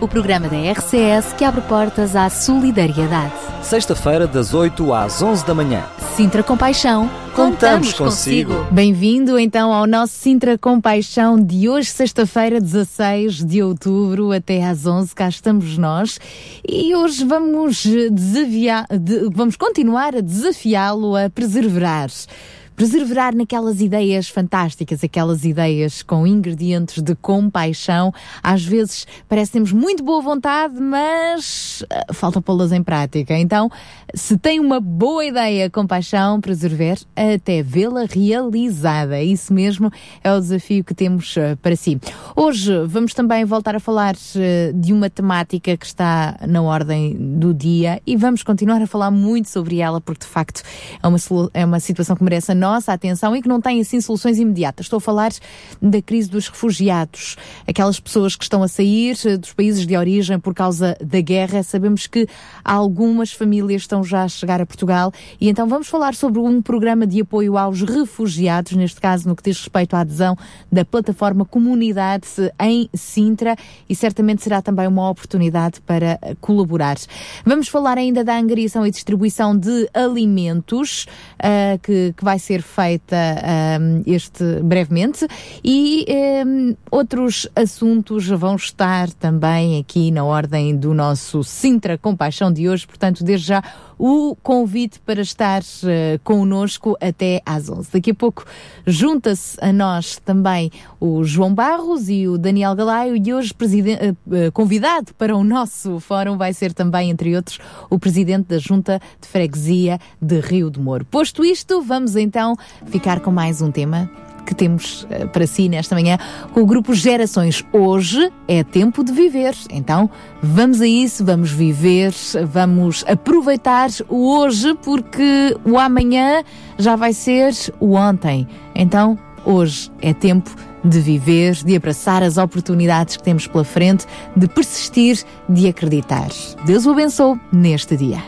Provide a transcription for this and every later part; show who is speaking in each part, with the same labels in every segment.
Speaker 1: o programa da RCS que abre portas à solidariedade.
Speaker 2: Sexta-feira, das 8 às 11 da manhã.
Speaker 1: Sintra Compaixão,
Speaker 2: Contamos consigo.
Speaker 1: Bem-vindo então ao nosso Sintra Compaixão de hoje, sexta-feira, 16 de outubro, até às 11, cá estamos nós. E hoje vamos desafiar, de, vamos continuar a desafiá-lo a perseverar perseverar naquelas ideias fantásticas, aquelas ideias com ingredientes de compaixão. Às vezes parece temos muito boa vontade, mas uh, falta pô-las em prática. Então, se tem uma boa ideia, compaixão, preservar até vê-la realizada. Isso mesmo é o desafio que temos uh, para si. Hoje vamos também voltar a falar uh, de uma temática que está na ordem do dia e vamos continuar a falar muito sobre ela porque de facto é uma, é uma situação que merece a nossa atenção e que não tem assim soluções imediatas. Estou a falar da crise dos refugiados, aquelas pessoas que estão a sair dos países de origem por causa da guerra. Sabemos que algumas famílias estão já a chegar a Portugal e então vamos falar sobre um programa de apoio aos refugiados, neste caso no que diz respeito à adesão da plataforma Comunidade em Sintra e certamente será também uma oportunidade para colaborar. Vamos falar ainda da angariação e distribuição de alimentos uh, que, que vai ser ser feita um, este brevemente. E um, outros assuntos vão estar também aqui na ordem do nosso Sintra Compaixão de hoje, portanto, desde já o convite para estar uh, connosco até às 11. Daqui a pouco junta-se a nós também o João Barros e o Daniel Galaio e hoje uh, convidado para o nosso fórum vai ser também, entre outros, o presidente da Junta de Freguesia de Rio de Moro. Posto isto, vamos então ficar com mais um tema que temos uh, para si nesta manhã com o grupo Gerações. Hoje é tempo de viver. Então, vamos a isso, vamos viver, vamos aproveitar o hoje porque o amanhã já vai ser o ontem. Então, hoje é tempo de viver, de abraçar as oportunidades que temos pela frente, de persistir, de acreditar. Deus o abençoe neste dia.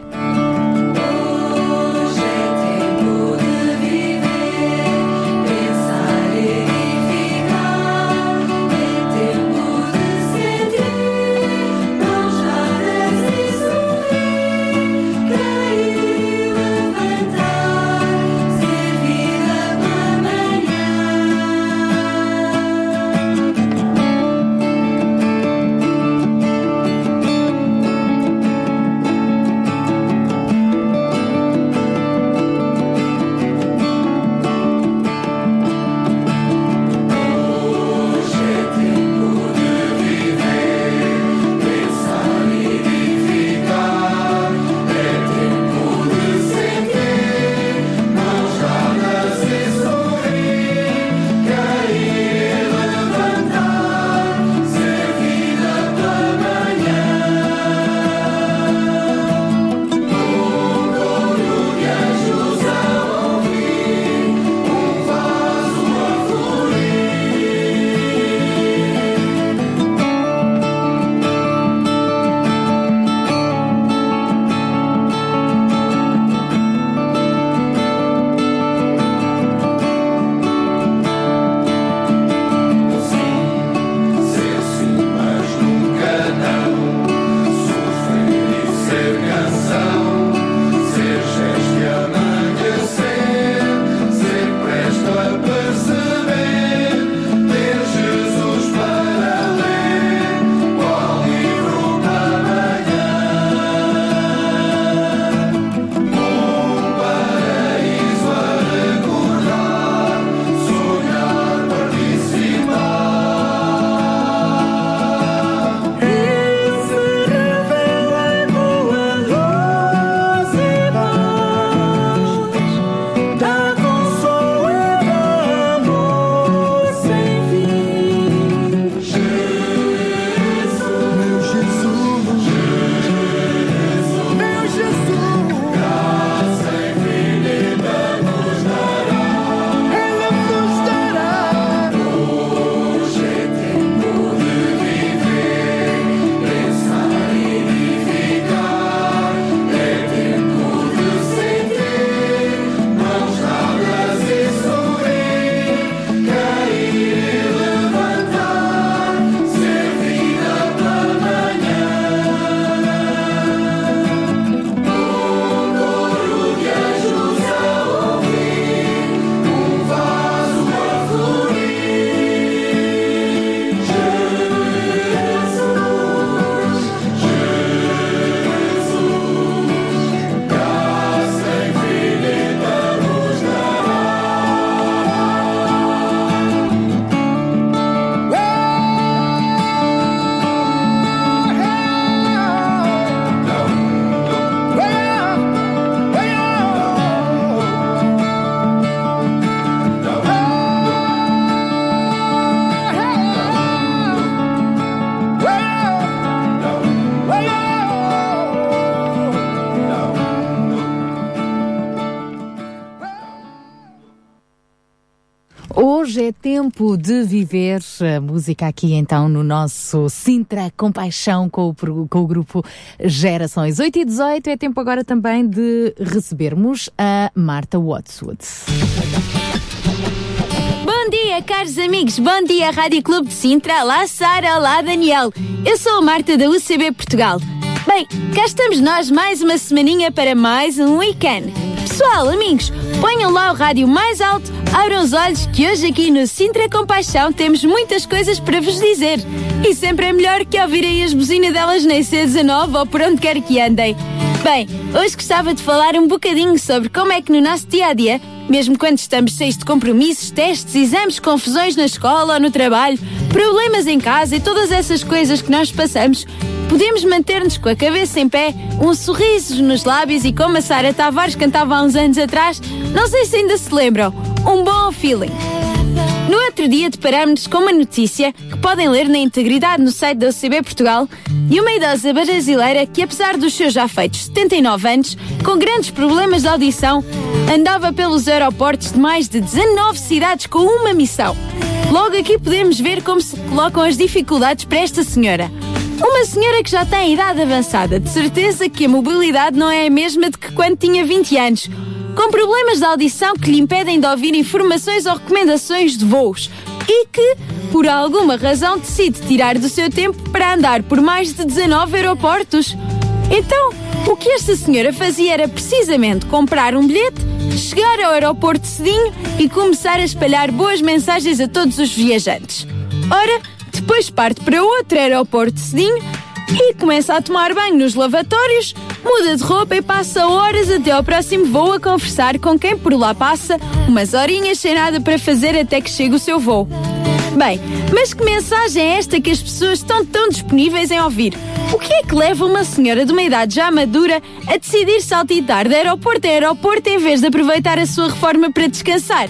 Speaker 3: Viver a música aqui então no nosso Sintra Compaixão com o, com o grupo Gerações 8 e 18. É tempo agora também de recebermos a Marta Watswood.
Speaker 4: Bom dia, caros amigos. Bom dia, Rádio Clube de Sintra. Olá, Sara. Olá, Daniel. Eu sou a Marta da UCB Portugal. Bem, cá estamos nós mais uma semaninha para mais um weekend. Pessoal, amigos, ponham lá o rádio mais alto, abram os olhos que hoje aqui no Sintra Compaixão temos muitas coisas para vos dizer. E sempre é melhor que ouvirem as buzinas delas na IC19 ou por onde quer que andem. Bem, hoje gostava de falar um bocadinho sobre como é que no nosso dia a dia, mesmo quando estamos cheios de compromissos, testes, exames, confusões na escola ou no trabalho, problemas em casa e todas essas coisas que nós passamos, podemos manter-nos com a cabeça em pé, um sorriso nos lábios e como a Sara Tavares cantava há uns anos atrás, não sei se ainda se lembram, um bom feeling. No outro dia deparamos-nos com uma notícia que podem ler na integridade no site da UCB Portugal de uma idosa brasileira que, apesar dos seus já feitos 79 anos, com grandes problemas de audição, andava pelos aeroportos de mais de 19 cidades com uma missão. Logo aqui podemos ver como se colocam as dificuldades para esta senhora. Uma senhora que já tem idade avançada, de certeza que a mobilidade não é a mesma de que quando tinha 20 anos com problemas de audição que lhe impedem de ouvir informações ou recomendações de voos e que, por alguma razão, decide tirar do seu tempo para andar por mais de 19 aeroportos. Então, o que esta senhora fazia era precisamente comprar um bilhete, chegar ao aeroporto cedinho e começar a espalhar boas mensagens a todos os viajantes. Ora, depois parte para outro aeroporto cedinho e começa a tomar banho nos lavatórios, muda de roupa e passa horas até ao próximo voo a conversar com quem por lá passa, umas horinhas sem nada para fazer até que chegue o seu voo. Bem, mas que mensagem é esta que as pessoas estão tão disponíveis em ouvir? O que é que leva uma senhora de uma idade já madura a decidir saltitar de aeroporto a aeroporto em vez de aproveitar a sua reforma para descansar?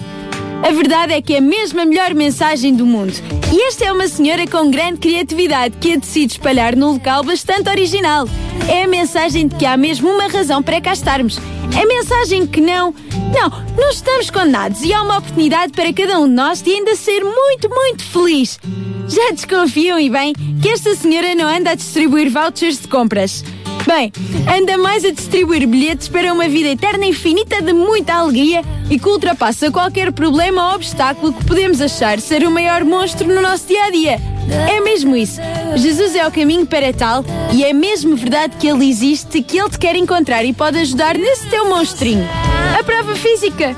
Speaker 4: A verdade é que é mesmo a melhor mensagem do mundo. E esta é uma senhora com grande criatividade que a decide espalhar num local bastante original. É a mensagem de que há mesmo uma razão para cá estarmos. É a mensagem que não. Não, não estamos condenados e há uma oportunidade para cada um de nós de ainda ser muito, muito feliz. Já desconfiam e bem que esta senhora não anda a distribuir vouchers de compras. Bem, anda mais a distribuir bilhetes para uma vida eterna infinita de muita alegria e que ultrapassa qualquer problema ou obstáculo que podemos achar ser o maior monstro no nosso dia a dia. É mesmo isso. Jesus é o caminho para tal e é mesmo verdade que ele existe que ele te quer encontrar e pode ajudar nesse teu monstrinho. A prova física.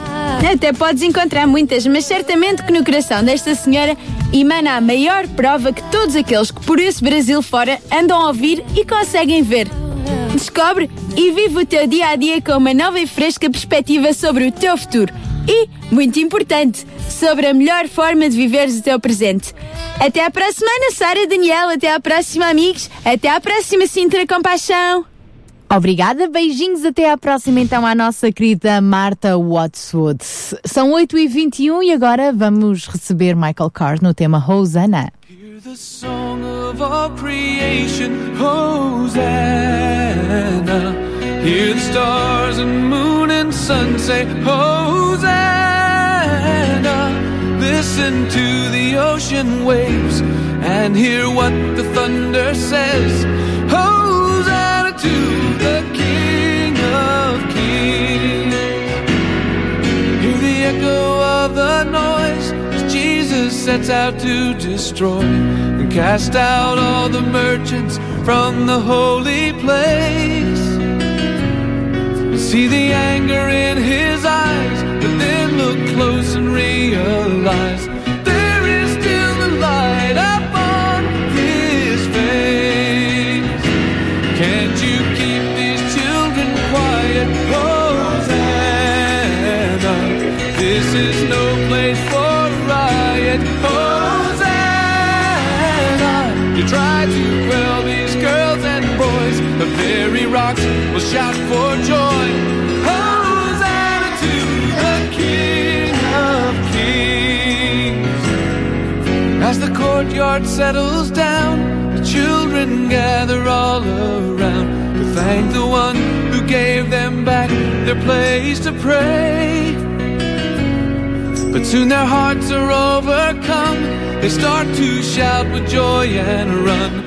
Speaker 4: Até podes encontrar muitas, mas certamente que no coração desta senhora emana a maior prova que todos aqueles que por esse Brasil fora andam a ouvir e conseguem ver. Descobre e vive o teu dia a dia com uma nova e fresca perspectiva sobre o teu futuro. E, muito importante, sobre a melhor forma de viveres o teu presente. Até à próxima, Ana Sara Daniel. Até à próxima, amigos. Até à próxima, Sintra Compaixão.
Speaker 3: Obrigada, beijinhos, até à próxima então à nossa querida Marta Watswood. São 8h21 e agora vamos receber Michael Carr no tema Hosanna. The song of all creation, Hosanna. Hear the stars and moon and sun say, Hosanna. Listen to the ocean waves and hear what the thunder says. Hosanna to the King of Kings. Hear the echo of the noise sets out to destroy and cast out all the merchants from the holy place. See the anger in his eyes, but then look close and realize try to quell these girls and boys, the very rocks will shout for joy. Hosanna to the King of Kings. As the courtyard settles down, the children gather all around to thank the one who gave them back their place to pray. But
Speaker 5: But soon their hearts are overcome. They start to shout with joy and run.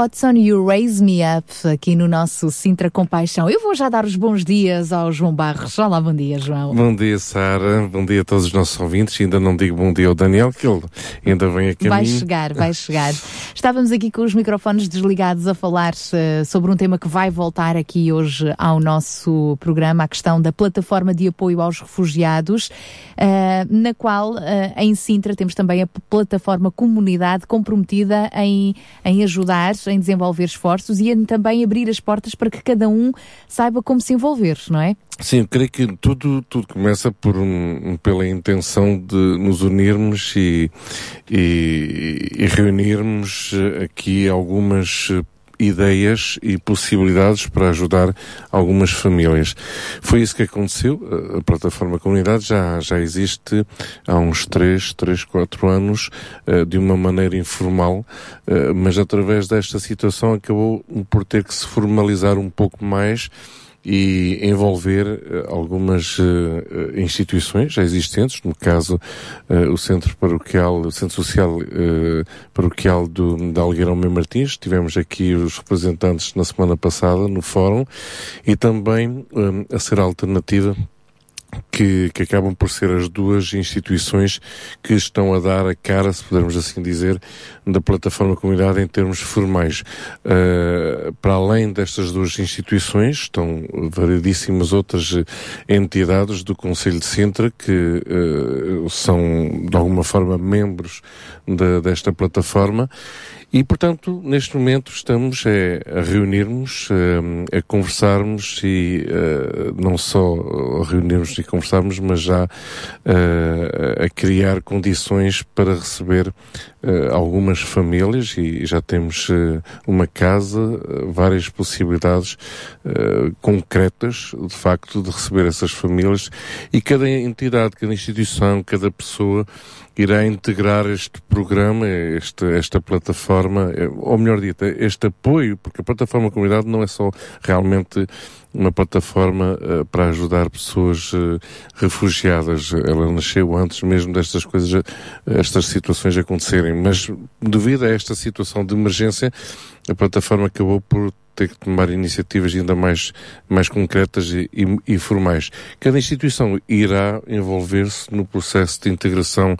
Speaker 1: Watson, You Raise Me Up, aqui no nosso Sintra Compaixão. Eu vou já dar os bons dias ao João Barros. Olá, bom dia, João.
Speaker 6: Bom dia, Sara. Bom dia a todos os nossos ouvintes. Ainda não digo bom dia ao Daniel, que ele ainda vem a caminho.
Speaker 1: Vai chegar, vai chegar. Estávamos aqui com os microfones desligados a falar uh, sobre um tema que vai voltar aqui hoje ao nosso programa, a questão da plataforma de apoio aos refugiados, uh, na qual uh, em Sintra temos também a plataforma Comunidade comprometida em, em ajudar, em desenvolver esforços e em também abrir as portas para que cada um saiba como se envolver, não é?
Speaker 6: Sim, creio que tudo, tudo começa por um, pela intenção de nos unirmos e, e, e reunirmos aqui algumas ideias e possibilidades para ajudar algumas famílias. Foi isso que aconteceu. A plataforma Comunidade já, já existe há uns 3, 3, 4 anos, de uma maneira informal, mas através desta situação acabou por ter que se formalizar um pouco mais e envolver uh, algumas uh, instituições já existentes, no caso o Centro Paroquial, o Centro Social Paroquial do, da Algueirão Mem Martins, tivemos aqui os representantes na semana passada no fórum e também a ser alternativa que, que, acabam por ser as duas instituições que estão a dar a cara, se pudermos assim dizer, da plataforma comunidade em termos formais. Uh, para além destas duas instituições, estão variedíssimas outras entidades do Conselho de Sintra que uh, são, de alguma forma, membros de, desta plataforma e, portanto, neste momento estamos é, a reunirmos, a, a conversarmos e uh, não só reunirmos e conversarmos, mas já uh, a criar condições para receber uh, algumas famílias e já temos uma casa, várias possibilidades concretas, de facto, de receber essas famílias e cada entidade, cada instituição, cada pessoa irá integrar este programa, este, esta plataforma, ou melhor dito, este apoio, porque a plataforma comunidade não é só realmente uma plataforma uh, para ajudar pessoas uh, refugiadas. Ela nasceu antes mesmo destas coisas, estas situações acontecerem, mas devido a esta situação de emergência, a plataforma acabou por ter que tomar iniciativas ainda mais, mais concretas e, e, e formais. Cada instituição irá envolver-se no processo de integração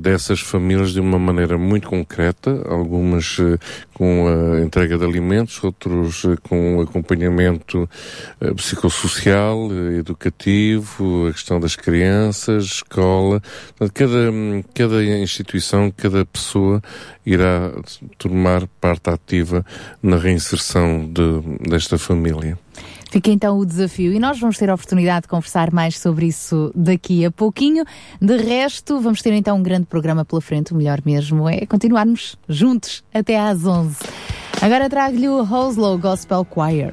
Speaker 6: dessas famílias de uma maneira muito concreta, algumas eh, com a entrega de alimentos, outros eh, com acompanhamento psicossocial, educativo, a questão das crianças, escola. Cada, cada instituição, cada pessoa irá tomar parte ativa na reinserção de, desta família.
Speaker 1: Fica então o desafio e nós vamos ter a oportunidade de conversar mais sobre isso daqui a pouquinho. De resto, vamos ter então um grande programa pela frente. O melhor mesmo é continuarmos juntos até às 11. Agora trago-lhe o Hoslow Gospel Choir.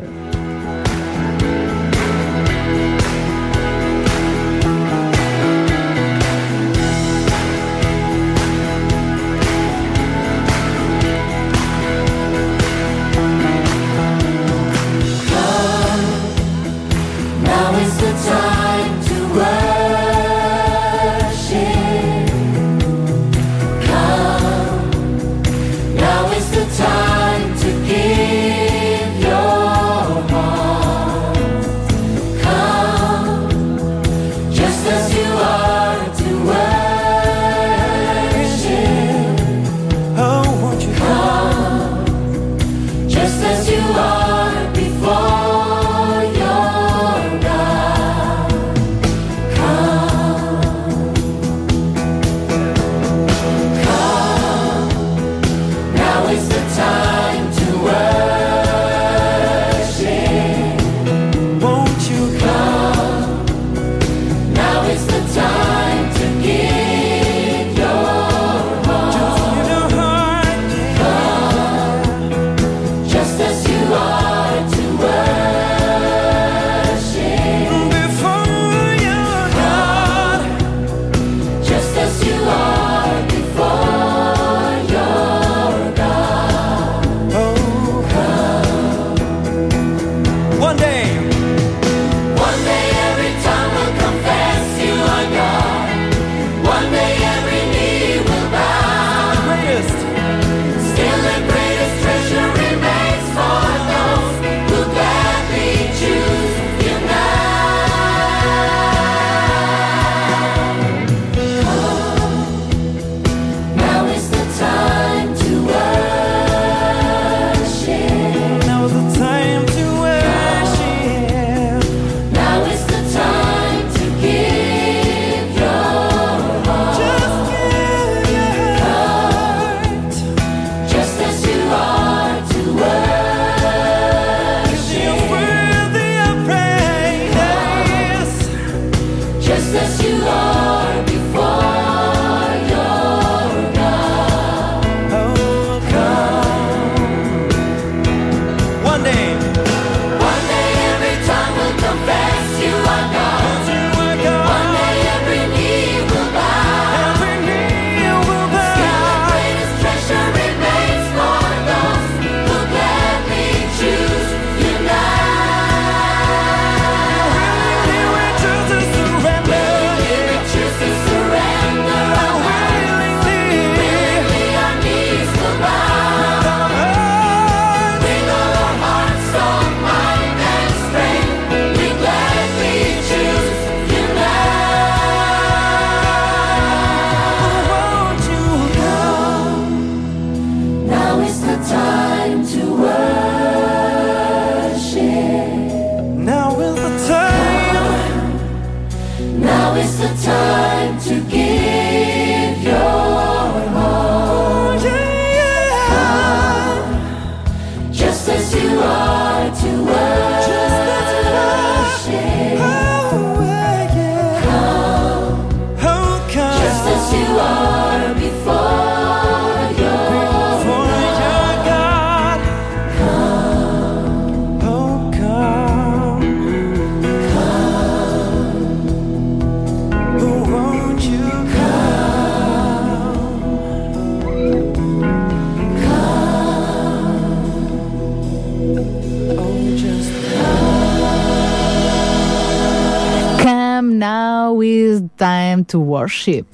Speaker 5: Worship.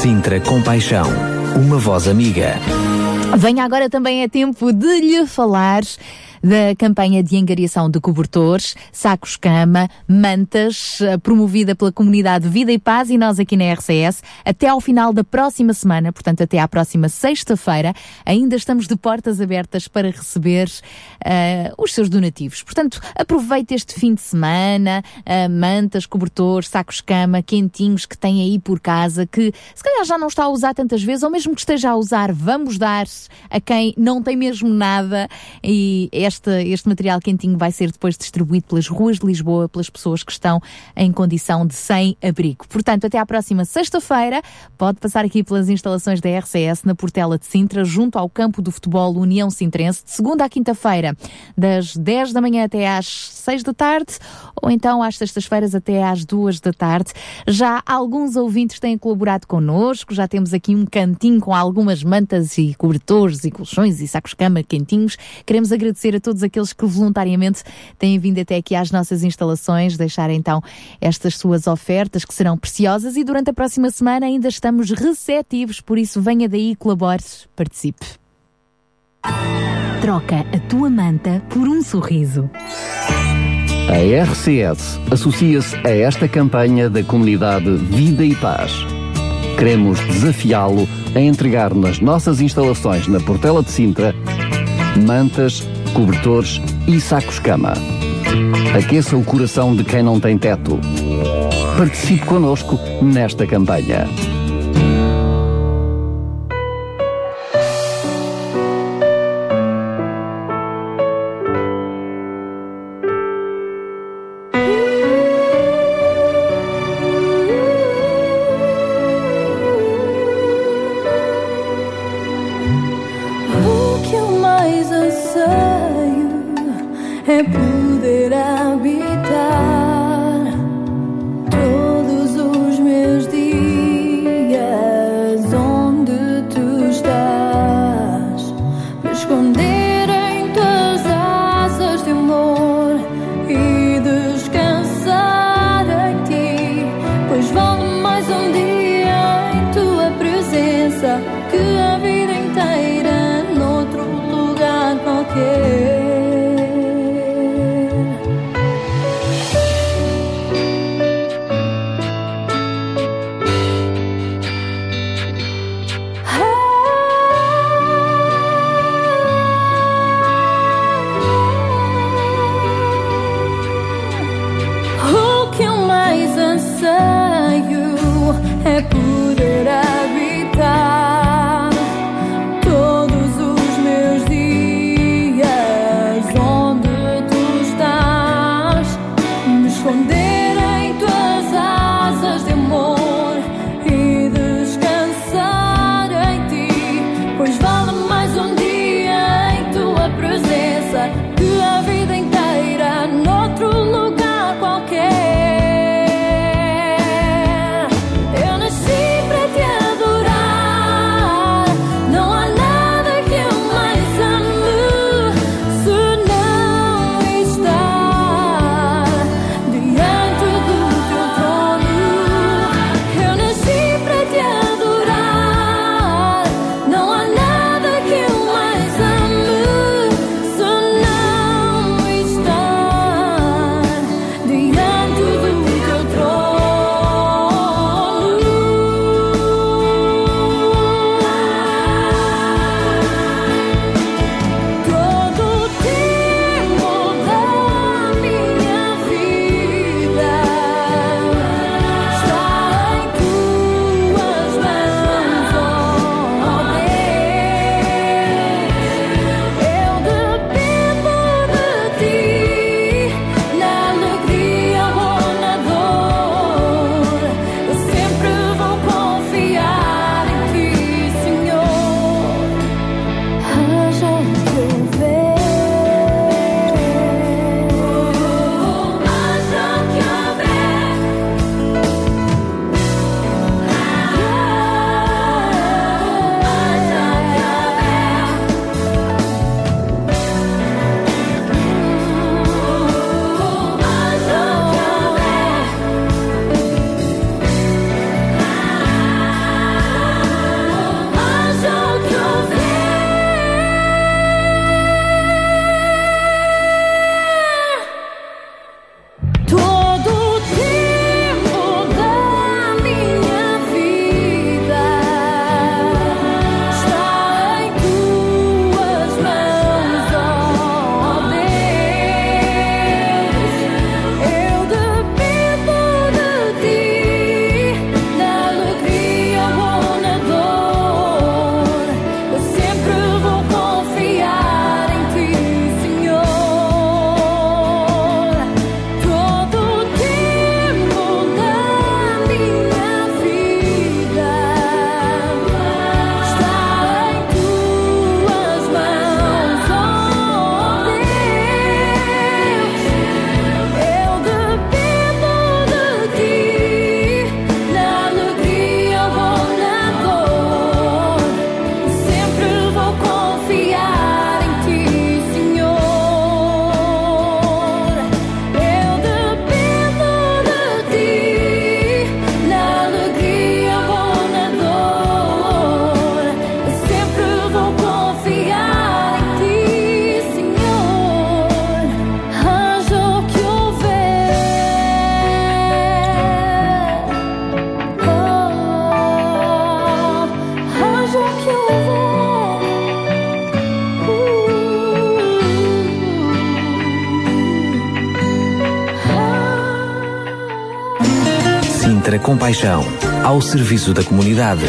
Speaker 2: Sintra Compaixão, uma voz amiga.
Speaker 1: Venha agora também é tempo de lhe falar da campanha de angariação de cobertores, sacos cama, mantas, eh, promovida pela comunidade Vida e Paz e nós aqui na RCS, até ao final da próxima semana, portanto até à próxima sexta-feira, ainda estamos de portas abertas para receber eh, os seus donativos. Portanto, aproveite este fim de semana, eh, mantas, cobertores, sacos cama, quentinhos que tem aí por casa, que se calhar já não está a usar tantas vezes, ou mesmo que esteja a usar, vamos dar a quem não tem mesmo nada e este, este material quentinho vai ser depois distribuído pelas ruas de Lisboa, pelas pessoas que estão em condição de sem-abrigo. Portanto, até à próxima sexta-feira, pode passar aqui pelas instalações da RCS na Portela de Sintra, junto ao campo do futebol União Sintrense, de segunda à quinta-feira, das 10 da manhã até às 6 da tarde, ou então às sextas-feiras até às 2 da tarde. Já alguns ouvintes têm colaborado connosco, já temos aqui um cantinho com algumas mantas e cobertores e colchões e sacos-cama quentinhos. Queremos agradecer a todos aqueles que voluntariamente têm vindo até aqui às nossas instalações, deixar então estas suas ofertas que serão preciosas e durante a próxima semana ainda estamos receptivos, por isso venha daí, colabore, participe. Troca a tua manta por um sorriso.
Speaker 7: A RCS associa-se a esta campanha da comunidade Vida e Paz. Queremos desafiá-lo a entregar nas nossas instalações na Portela de Sintra mantas, cobertores e sacos-cama. Aqueça o coração de quem não tem teto. Participe connosco nesta campanha.
Speaker 2: Compaixão, ao serviço da comunidade.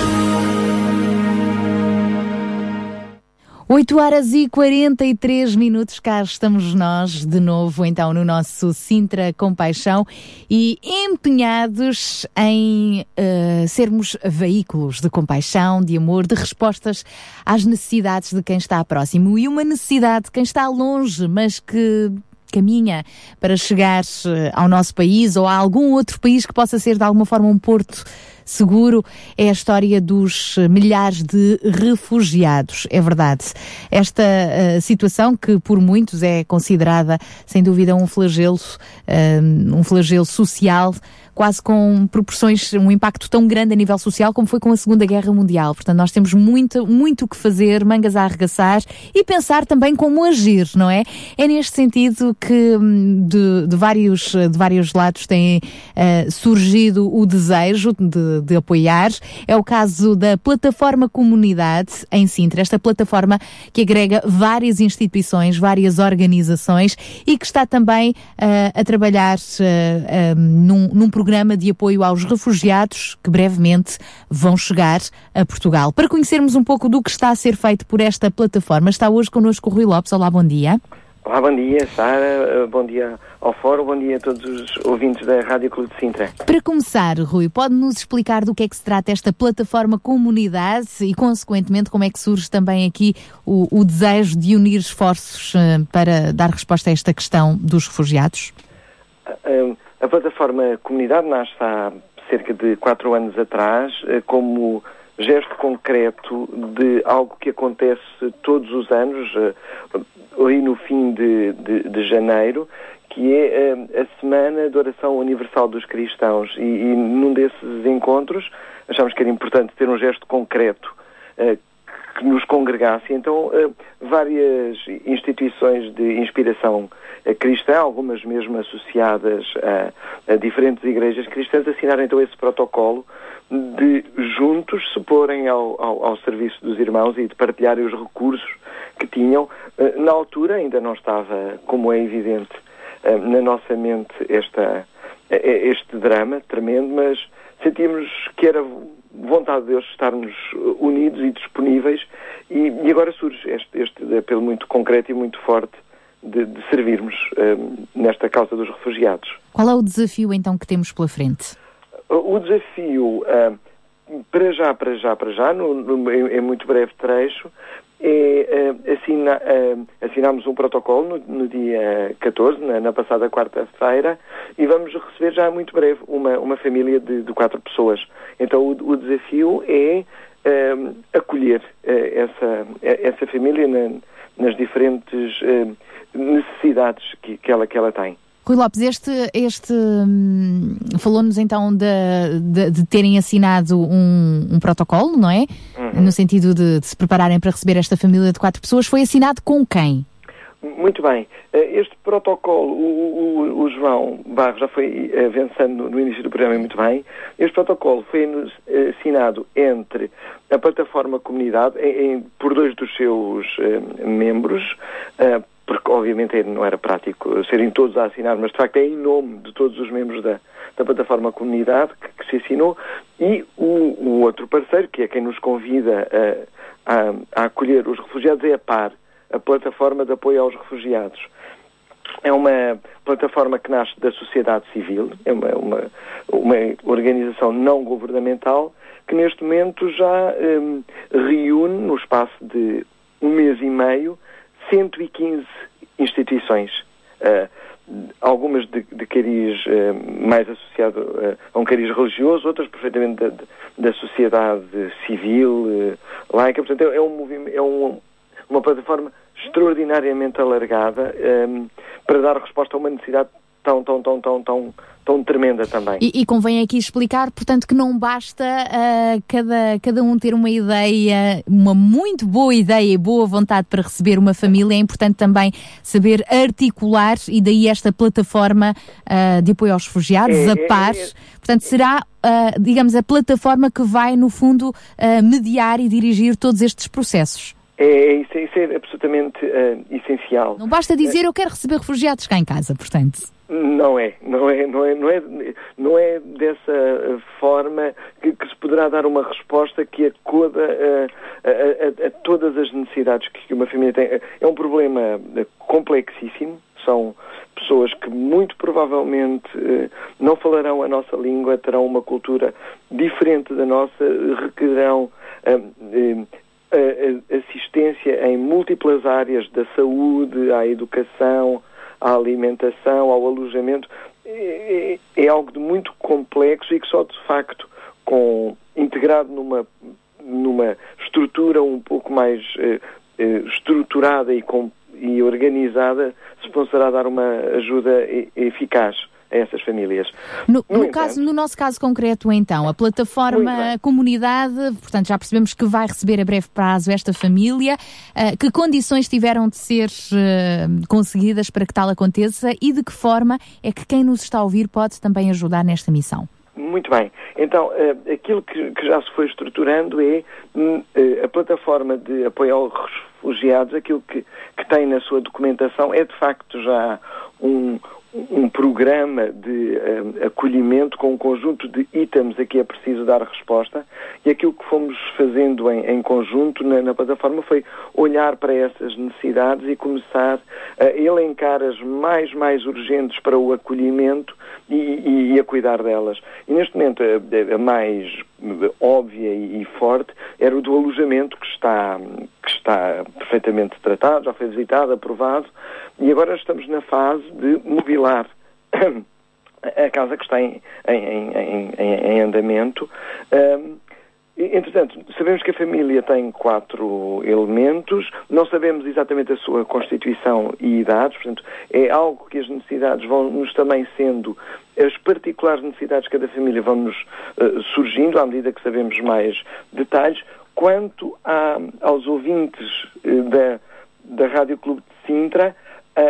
Speaker 1: 8 horas e 43 minutos, cá estamos nós de novo então no nosso Sintra Compaixão e empenhados em uh, sermos veículos de compaixão, de amor, de respostas às necessidades de quem está próximo e uma necessidade de quem está longe, mas que caminha para chegar uh, ao nosso país ou a algum outro país que possa ser de alguma forma um porto seguro é a história dos milhares de refugiados. É verdade. Esta uh, situação que por muitos é considerada, sem dúvida, um flagelo, uh, um flagelo social quase com proporções, um impacto tão grande a nível social como foi com a Segunda Guerra Mundial. Portanto, nós temos muito, muito que fazer, mangas a arregaçar e pensar também como agir, não é? É neste sentido que hum, de, de vários, de vários lados tem uh, surgido o desejo de, de apoiar. É o caso da Plataforma Comunidade em Sintra, esta plataforma que agrega várias instituições, várias organizações e que está também uh, a trabalhar uh, num, num programa programa de apoio aos refugiados que brevemente vão chegar a Portugal. Para conhecermos um pouco do que está a ser feito por esta plataforma, está hoje connosco o Rui Lopes. Olá, bom dia.
Speaker 8: Olá, bom dia, Sara. Bom dia ao Fórum, bom dia a todos os ouvintes da Rádio Clube de Sintra.
Speaker 1: Para começar, Rui, pode-nos explicar do que é que se trata esta plataforma Comunidade e, consequentemente, como é que surge também aqui o, o desejo de unir esforços uh, para dar resposta a esta questão dos refugiados?
Speaker 8: Uh, a plataforma Comunidade nasce há cerca de quatro anos atrás eh, como gesto concreto de algo que acontece todos os anos, eh, aí no fim de, de, de janeiro, que é eh, a Semana de Oração Universal dos Cristãos. E, e, num desses encontros achamos que era importante ter um gesto concreto que nos congregasse. Então, várias instituições de inspiração cristã, algumas mesmo associadas a, a, diferentes igrejas cristãs, assinaram então esse protocolo de juntos se porem ao, ao, ao, serviço dos irmãos e de partilharem os recursos que tinham. Eh, na altura ainda não estava, como é evidente, eh, na nossa mente esta, eh, este drama tremendo, mas sentíamos que era vontade de Deus estarmos unidos e disponíveis e, e agora surge este, este apelo muito concreto e muito forte de, de servirmos um, nesta causa dos refugiados.
Speaker 1: Qual é o desafio então que temos pela frente?
Speaker 8: O desafio, um, para já, para já, para já, no, no, em, em, muito breve trecho, é uh, assina, uh, assinamos um protocolo no, no dia 14, na, na passada quarta-feira, e vamos receber já muito breve uma, uma família de, de quatro pessoas. Então o, o desafio é uh, acolher essa, essa família na, nas diferentes necessidades que, que, ela, que ela tem.
Speaker 1: Rui Lopes, este, este hum, falou-nos então de, de, de, terem assinado um, um protocolo, não é? Uhum. No sentido de, de, se prepararem para receber esta família de quatro pessoas. Foi assinado com quem?
Speaker 8: Muito bem. Eh, este protocolo, o, o, o João Barros já foi avançando no início do programa muito bem. Este protocolo foi eh, assinado entre a plataforma Comunidade, em, por dois dos seus uh, membros, uh, porque obviamente não era prático serem todos a assinar, mas de facto é em nome de todos os membros da, da plataforma comunidade que, que se assinou, e o, o, outro parceiro, que é quem nos convida a, a, a, acolher os refugiados, é a PAR, a Plataforma de Apoio aos Refugiados. É uma plataforma que nasce da sociedade civil, é uma, uma, uma organização não governamental que neste momento já um, reúne, no espaço de um mês e meio, 115 instituições, uh, algumas de, de cariz uh, mais associado uh, a um cariz religioso, outras perfeitamente da, da sociedade civil, laica. Portanto, é, um movimento, é um, uma plataforma extraordinariamente alargada um, para dar resposta a uma necessidade tão, tão, tão, tão, tão, tão tremenda também.
Speaker 1: E, e convém aqui explicar, portanto, que não basta uh, cada, cada um ter uma ideia, uma muito boa ideia e boa vontade para receber uma família, é importante também saber articular e daí esta plataforma uh, de apoio aos refugiados, é, a PAR. É, é, portanto, será, uh, digamos, a plataforma que vai, no fundo, mediar e dirigir todos estes processos.
Speaker 8: É, isso, é- isso é absolutamente eh, essencial.
Speaker 1: Não basta dizer eu quero receber refugiados cá em casa, portanto.
Speaker 8: Não é, não é, não é, não é, não é dessa forma que, que se poderá dar uma resposta que acuda eh, a, a- a todas as necessidades que uma família tem. É um problema eh, complexíssimo, são pessoas que muito provavelmente eh, não falarão a nossa língua, terão uma cultura diferente da nossa, requererão assistência em múltiplas áreas da saúde, à educação, à alimentação, ao alojamento, é, é- é algo de muito complexo e que só de facto com integrado numa numa estrutura um pouco mais eh, eh, estruturada e, com, e organizada se poderá dar uma ajuda eficaz a essas famílias.
Speaker 1: No,
Speaker 8: No
Speaker 1: no
Speaker 8: entanto-
Speaker 1: caso, no nosso caso concreto, então, a plataforma comunidade, portanto, já percebemos que vai receber a breve prazo esta família. Ah, que condições tiveram de ser ah, conseguidas para que tal aconteça e de que forma é que quem nos está a ouvir pode também ajudar nesta missão?
Speaker 8: Muito bem. Então, eh, aquilo que, já se foi estruturando é hum, a plataforma de apoio aos refugiados, aquilo que, que tem na sua documentação é de facto já um, um programa de eh, acolhimento com um conjunto de itens a que é preciso dar resposta. E aquilo que fomos fazendo em, em conjunto na, na plataforma foi olhar para essas necessidades e começar a elencar as mais, mais urgentes para o acolhimento e, e- e a cuidar delas. E neste momento a, a mais óbvia e, e forte era o do alojamento que está, que está perfeitamente tratado, já foi visitado, aprovado, e agora estamos na fase de a casa que está em, em, em- em- andamento. E, Entretanto, sabemos que a família tem quatro elementos, não sabemos exatamente a sua constituição e idades, portanto, é algo que as necessidades vão-nos também sendo, as particulares necessidades de cada família vão-nos eh, surgindo à medida que sabemos mais detalhes. Quanto a- aos ouvintes eh, da, da Rádio Clube de Sintra,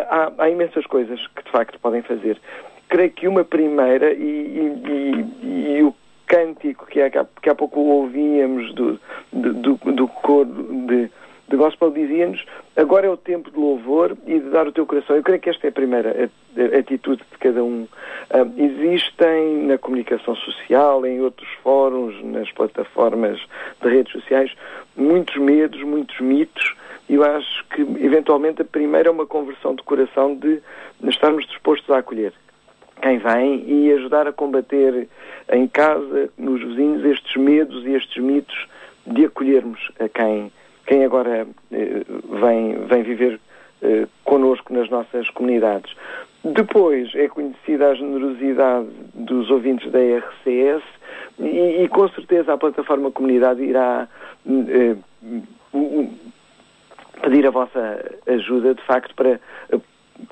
Speaker 8: há, há imensas coisas que de facto podem fazer. Creio que uma primeira, e, e- e- e o cântico que há, que há pouco ouvíamos do, do, do, do coro de, de gospel dizia-nos agora é o tempo de louvor e de dar o teu coração. Eu creio que esta é a primeira a- atitude de cada um. Ah, existem na comunicação social, em outros fóruns, nas plataformas de redes sociais, muitos medos, muitos mitos. Eu acho que, eventualmente, a primeira é uma conversão de coração de estarmos dispostos a acolher quem vem e ajudar a combater em casa, nos vizinhos, estes medos e estes mitos de acolhermos a quem, quem agora eh, vem, vem viver eh, connosco nas nossas comunidades. Depois é conhecida a generosidade dos ouvintes da RCS e, e com certeza a plataforma comunidade irá eh, pedir a vossa ajuda, de facto, para eh,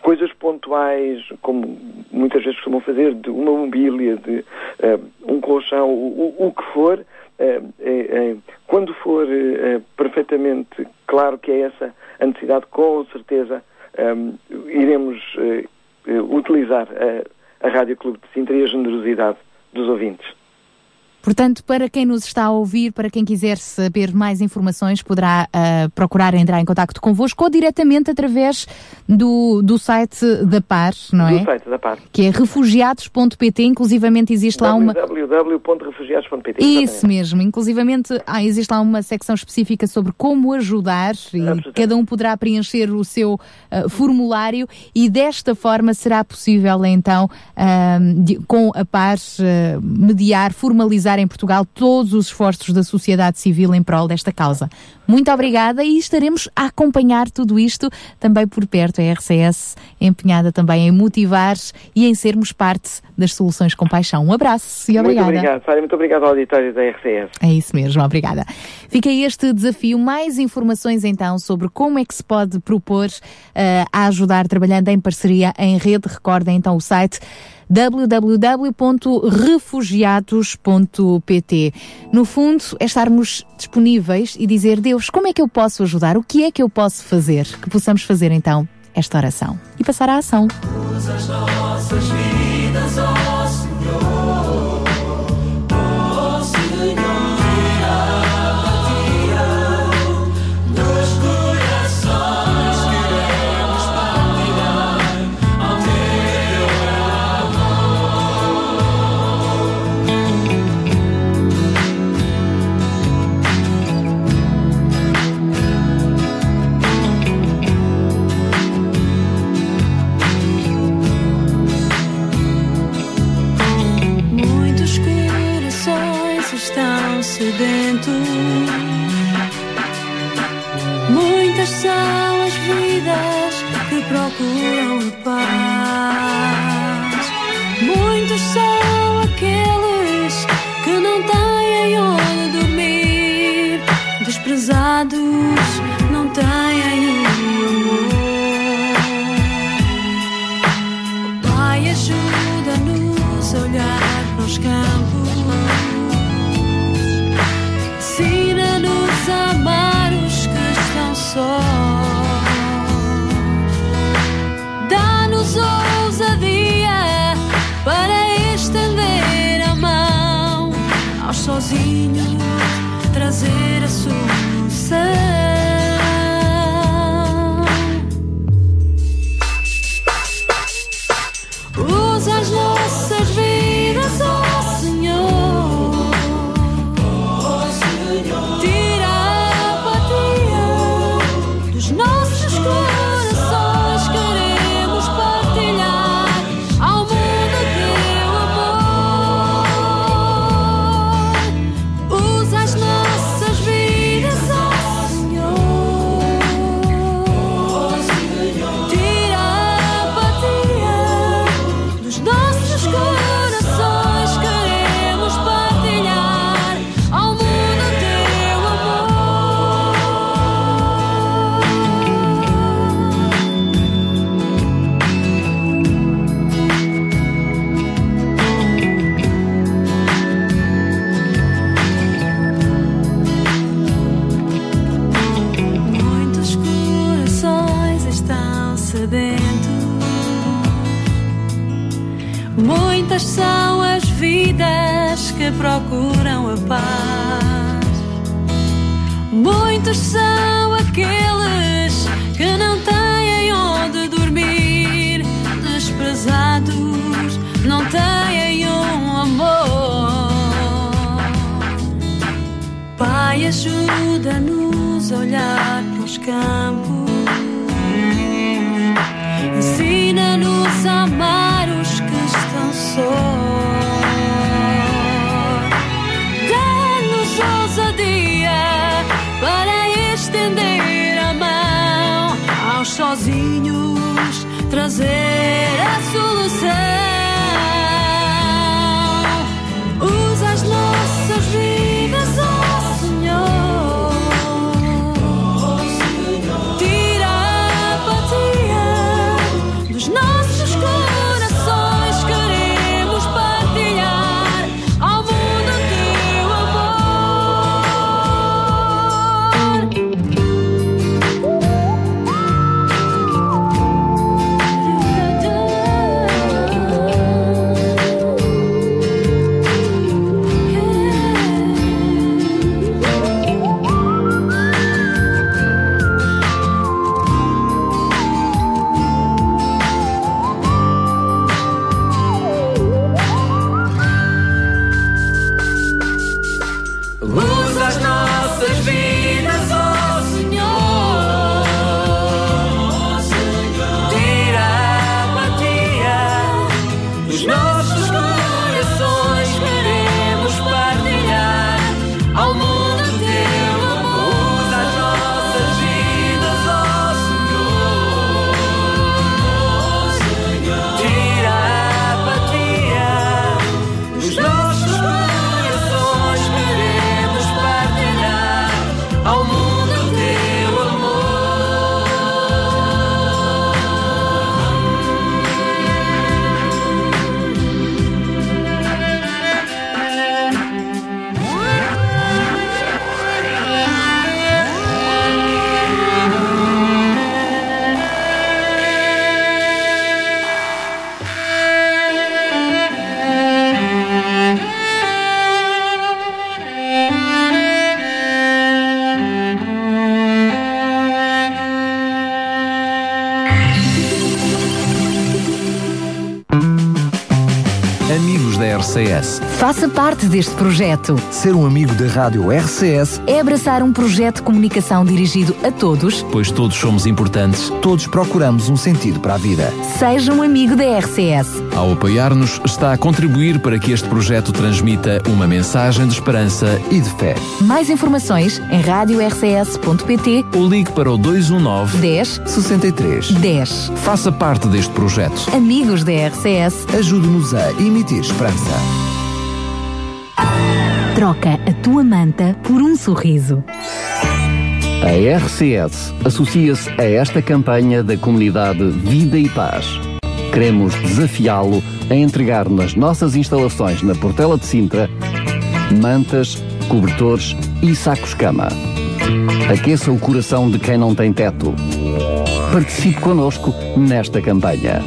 Speaker 8: coisas pontuais, como muitas vezes costumam fazer, de uma mobília, de eh, um colchão, o, o- que for, eh, eh, quando for perfeitamente claro que é essa a necessidade, com certeza iremos utilizar a, a Rádio Clube de Sintra e a generosidade dos ouvintes.
Speaker 1: Portanto, para quem nos está a ouvir, para quem quiser saber mais informações, poderá ah, procurar entrar em contato convosco ou diretamente através do, do site da PAR, não é?
Speaker 8: Do site da PAR.
Speaker 1: Que é refugiados.pt, inclusivamente existe lá uma...
Speaker 8: www.refugiados.pt
Speaker 1: Isso mesmo, inclusivamente ah, existe lá uma secção específica sobre como ajudar e cada um poderá preencher o seu ah, formulário e desta forma será possível então ah, de- com a paz ah, mediar, formalizar em Portugal todos os esforços da sociedade civil em prol desta causa. Muito obrigada e estaremos a acompanhar tudo isto também por perto. A RCS empenhada também em motivar e em sermos parte das soluções com paixão. Um abraço e
Speaker 8: Muito
Speaker 1: obrigada.
Speaker 8: obrigado, Sara. Muito obrigado ao auditório da RCS.
Speaker 1: É isso mesmo, obrigada. Fica aí este desafio. Mais informações então sobre como é que se pode propor eh, a ajudar trabalhando em parceria em rede. Recordem então o site www.refugiados.pt. No fundo, é estarmos disponíveis e dizer, Deus, como é que eu posso ajudar? O que é que eu posso fazer? Que possamos fazer então esta oração e passar à ação.
Speaker 9: sedento.
Speaker 10: Muitas são as vidas que procuram a paz. Muitos são aqueles que não têm onde dormir, desprezados, não têm amor. Pai, ajuda-nos a olhar para os campos.
Speaker 1: Parte deste projeto.
Speaker 10: Ser um amigo da Rádio RCS
Speaker 1: É abraçar um projeto de comunicação dirigido a todos.
Speaker 11: Pois todos somos importantes.
Speaker 10: Todos procuramos um sentido para a vida.
Speaker 1: Seja um amigo da RCS.
Speaker 11: Ao apoiar-nos, está a contribuir para que este projeto transmita uma mensagem de esperança
Speaker 10: E de fé.
Speaker 1: Mais informações em radiorcs.pt
Speaker 11: ou ligue para o 219
Speaker 1: 10
Speaker 10: 63.
Speaker 1: 10.
Speaker 11: Faça parte deste projeto.
Speaker 1: Amigos da RCS,
Speaker 10: Ajude-nos a emitir esperança.
Speaker 1: Troca a tua manta por um sorriso.
Speaker 7: A RCS associa-se a esta campanha da comunidade Vida e Paz. Queremos desafiá-lo a entregar nas nossas instalações na Portela de Sintra mantas, cobertores e sacos-cama. Aqueça o coração de quem não tem teto. Participe connosco nesta campanha.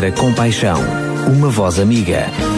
Speaker 10: Sintra Compaixão. Uma voz amiga.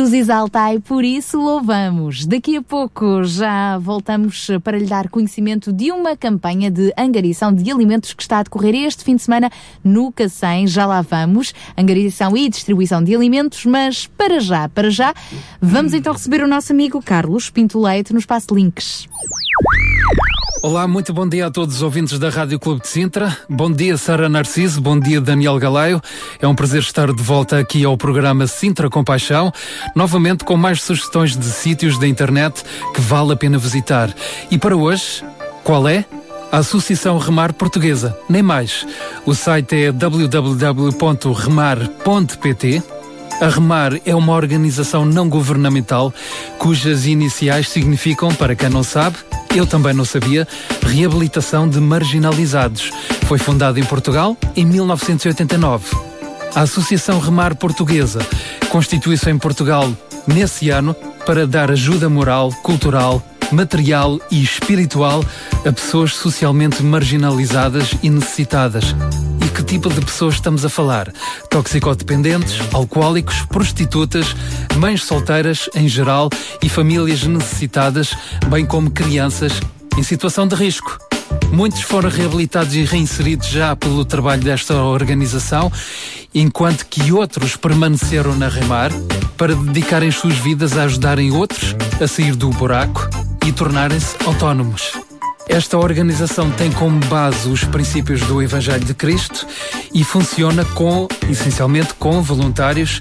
Speaker 1: Dos Exaltai, por isso louvamos. Daqui a pouco já voltamos para lhe dar conhecimento de uma campanha de angariação de alimentos que está a decorrer este fim de semana no Cacém. Já lá vamos. Angariação e distribuição de alimentos, mas para já, para já, vamos então receber o nosso amigo Carlos Pinto Leite no Espaço Links.
Speaker 12: Olá, muito bom dia a todos os ouvintes da Rádio Clube de Sintra. Bom dia, Sara Narciso. Bom dia, Daniel Galaio. É um prazer estar de volta aqui ao programa Sintra Compaixão, novamente com mais sugestões de sítios da internet que vale a pena visitar. E para hoje, qual é? A Associação Remar Portuguesa, nem mais. O site é www.remar.pt. A Remar é uma organização não governamental cujas iniciais significam, para quem não sabe, eu também não sabia, reabilitação de marginalizados. Foi fundada em Portugal em 1989. A Associação Remar Portuguesa constitui-se em Portugal nesse ano para dar ajuda moral, cultural, material e espiritual a pessoas socialmente marginalizadas e necessitadas. E que tipo de pessoas estamos a falar? Toxicodependentes, alcoólicos, prostitutas, mães solteiras em geral e famílias necessitadas, bem como crianças em situação de risco. Muitos foram reabilitados e reinseridos já pelo trabalho desta organização, enquanto que outros permaneceram na Remar para dedicarem suas vidas a ajudarem outros a sair do buraco e tornarem-se autónomos. Esta organização tem como base os princípios do Evangelho de Cristo e funciona com, essencialmente, com voluntários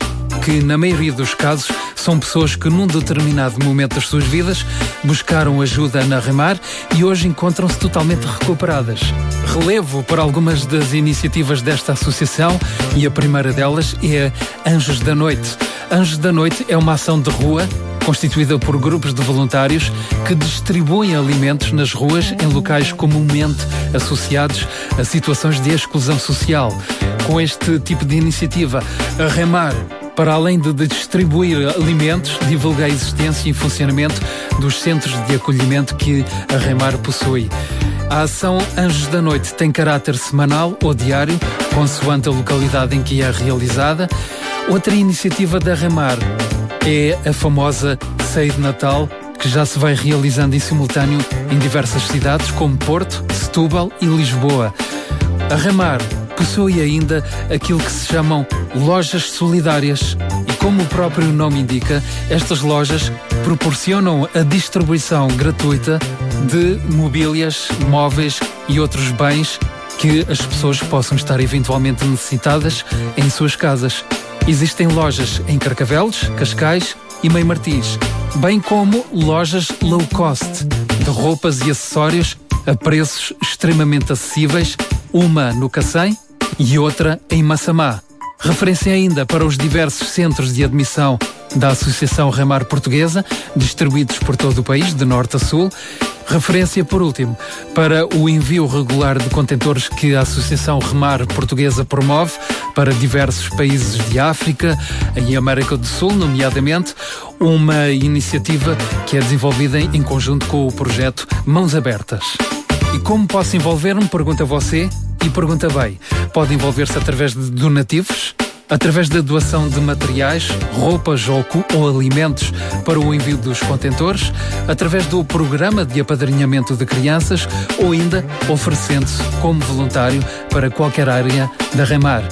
Speaker 12: que, na maioria dos casos, são pessoas que num determinado momento das suas vidas buscaram ajuda na Remar e hoje encontram-se totalmente recuperadas. Relevo para algumas das iniciativas desta associação e a primeira delas é Anjos da Noite. Anjos da Noite é uma ação de rua constituída por grupos de voluntários que distribuem alimentos nas ruas em locais comumente associados a situações de exclusão social. Com este tipo de iniciativa, a Remar para além de distribuir alimentos, divulga a existência e funcionamento dos centros de acolhimento que a Remar possui. A ação Anjos da Noite tem caráter semanal ou diário, consoante a localidade em que é realizada. Outra iniciativa da Remar é a famosa Ceia de Natal, que já se vai realizando em simultâneo em diversas cidades, como Porto, Setúbal e Lisboa. A Remar possui ainda aquilo que se chamam lojas solidárias. E como o próprio nome indica, estas lojas proporcionam a distribuição gratuita de mobílias, móveis e outros bens que as pessoas possam estar eventualmente necessitadas em suas casas. Existem lojas em Carcavelos, Cascais e Meio Martins, bem como lojas low cost de roupas e acessórios a preços extremamente acessíveis, uma no Cacém e outra em Massamá. Referência ainda para os diversos centros de admissão da Associação Remar Portuguesa, distribuídos por todo o país, de norte a sul. Referência, por último, para o envio regular de contentores que a Associação Remar Portuguesa promove para diversos países de África e América do Sul, nomeadamente, uma iniciativa que é desenvolvida em conjunto com o projeto Mãos Abertas. E como posso envolver-me? Pergunta você e pergunta bem. Pode envolver-se através de donativos, através da doação de materiais, roupas ou, cu- ou alimentos para o envio dos contentores, através do programa de apadrinhamento de crianças ou ainda oferecendo-se como voluntário para qualquer área da Remar.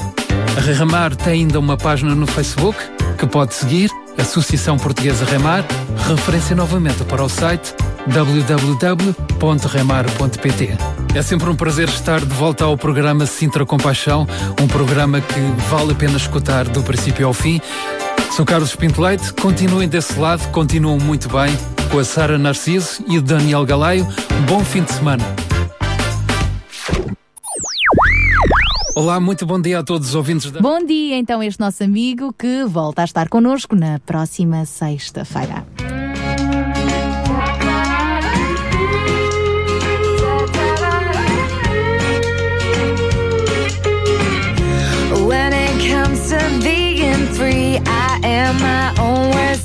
Speaker 12: A Remar tem ainda uma página no Facebook que pode seguir, Associação Portuguesa Remar, referência novamente para o site www.remar.pt. É sempre um prazer estar de volta ao programa Sintra Compaixão, um programa que vale a pena escutar do princípio ao fim. Sou Carlos Pinto Leite, continuem desse lado, continuam muito bem com a Sara Narciso e o Daniel Galaio. Bom fim de semana. Olá, muito bom dia a todos os ouvintes da
Speaker 1: Bom dia, então, este nosso amigo que volta a estar connosco na próxima sexta-feira.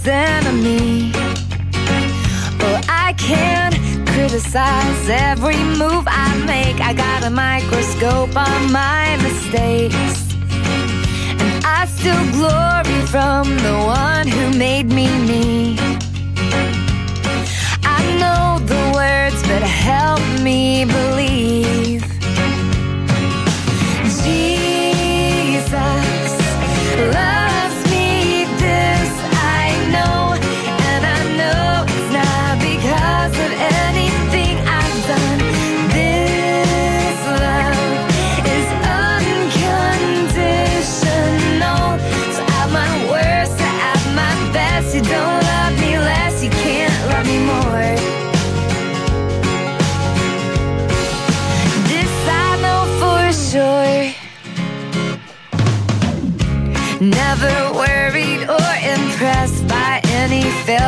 Speaker 10: Enemy. Oh, I can't criticize every move I make. I got a microscope on my mistakes. And I
Speaker 13: still glory from the one who made me me. I know the words, but help me believe.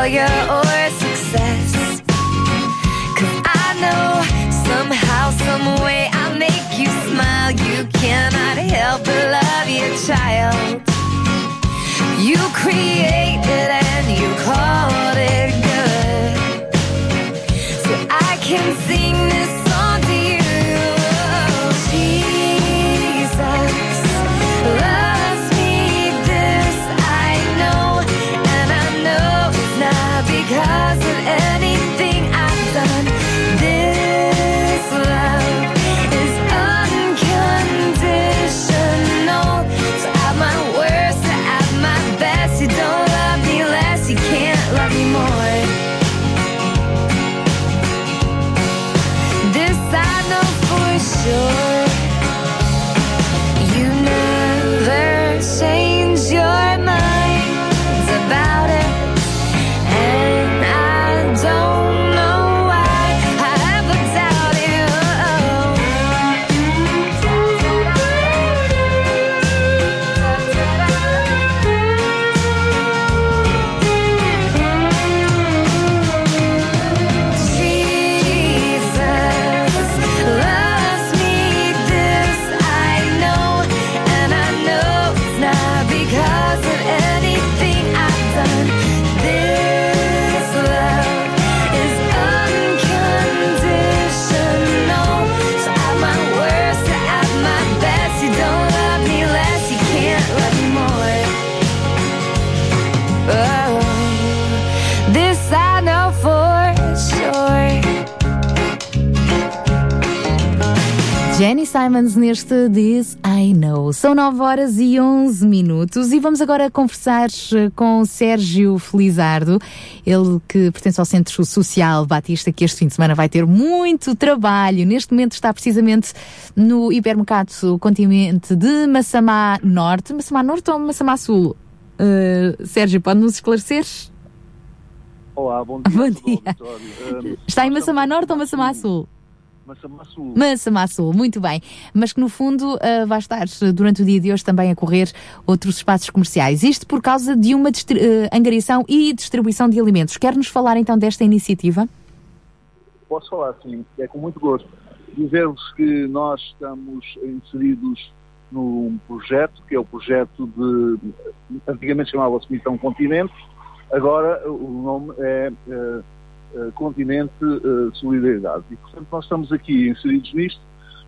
Speaker 13: Failure or success. Cause I know somehow, some way I'll make you smile. You cannot help but love your child. You created and you called
Speaker 1: Neste This I Know. São 9 horas e 11 minutos e vamos agora conversar eh, com Sérgio Felizardo, ele que pertence ao Centro Social Batista, que este fim de semana vai ter muito trabalho. Neste momento está precisamente no hipermercado continente de Massamá Norte. Massamá Norte ou Massamá Sul? Eh, Sérgio, pode nos esclarecer?
Speaker 14: Olá, bom dia.
Speaker 1: Bom dia.
Speaker 14: Um,
Speaker 1: Está em Massamá Norte ou Massamá Sul?
Speaker 14: Massamá Sul.
Speaker 1: Massamá Sul, muito bem. Mas que no fundo ah, vai estar eh, durante o dia de hoje também a correr outros espaços comerciais. Isto por causa de uma eh, angariação e distribuição de alimentos. Quer-nos falar então desta iniciativa?
Speaker 14: Posso falar, sim, é com muito gosto. Dizer-vos que nós estamos inseridos num projeto, que é o projeto de. Antigamente chamava-se Missão Continente, agora o nome é eh, eh, Continente eh, Solidariedade. E, portanto, nós estamos aqui inseridos nisto,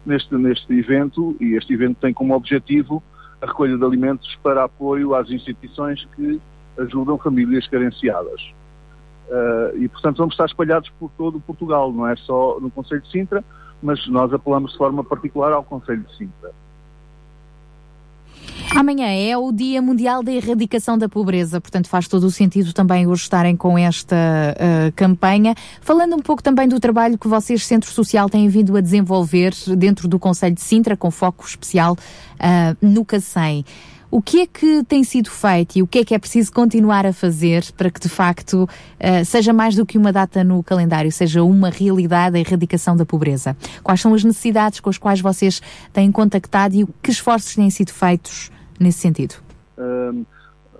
Speaker 14: neste, neste evento, e este evento tem como objetivo a recolha de alimentos para apoio às instituições que ajudam famílias carenciadas. Uh, e, portanto, vamos estar espalhados por todo Portugal, não é só no Conselho de Sintra, mas nós apelamos de forma particular ao Conselho de Sintra.
Speaker 1: Amanhã é o Dia Mundial da Erradicação da Pobreza, portanto faz todo o sentido também hoje estarem com esta uh, campanha. Falando um pouco também do trabalho que vocês, Centro Social, têm vindo a desenvolver dentro do Conselho de Sintra, com foco especial uh, no CACEM. O que é que tem sido feito e o que é que é preciso continuar a fazer para que de facto uh, seja mais do que uma data no calendário, seja uma realidade a erradicação da pobreza? Quais são as necessidades com as quais vocês têm contactado e que esforços têm sido feitos nesse sentido?
Speaker 14: Um,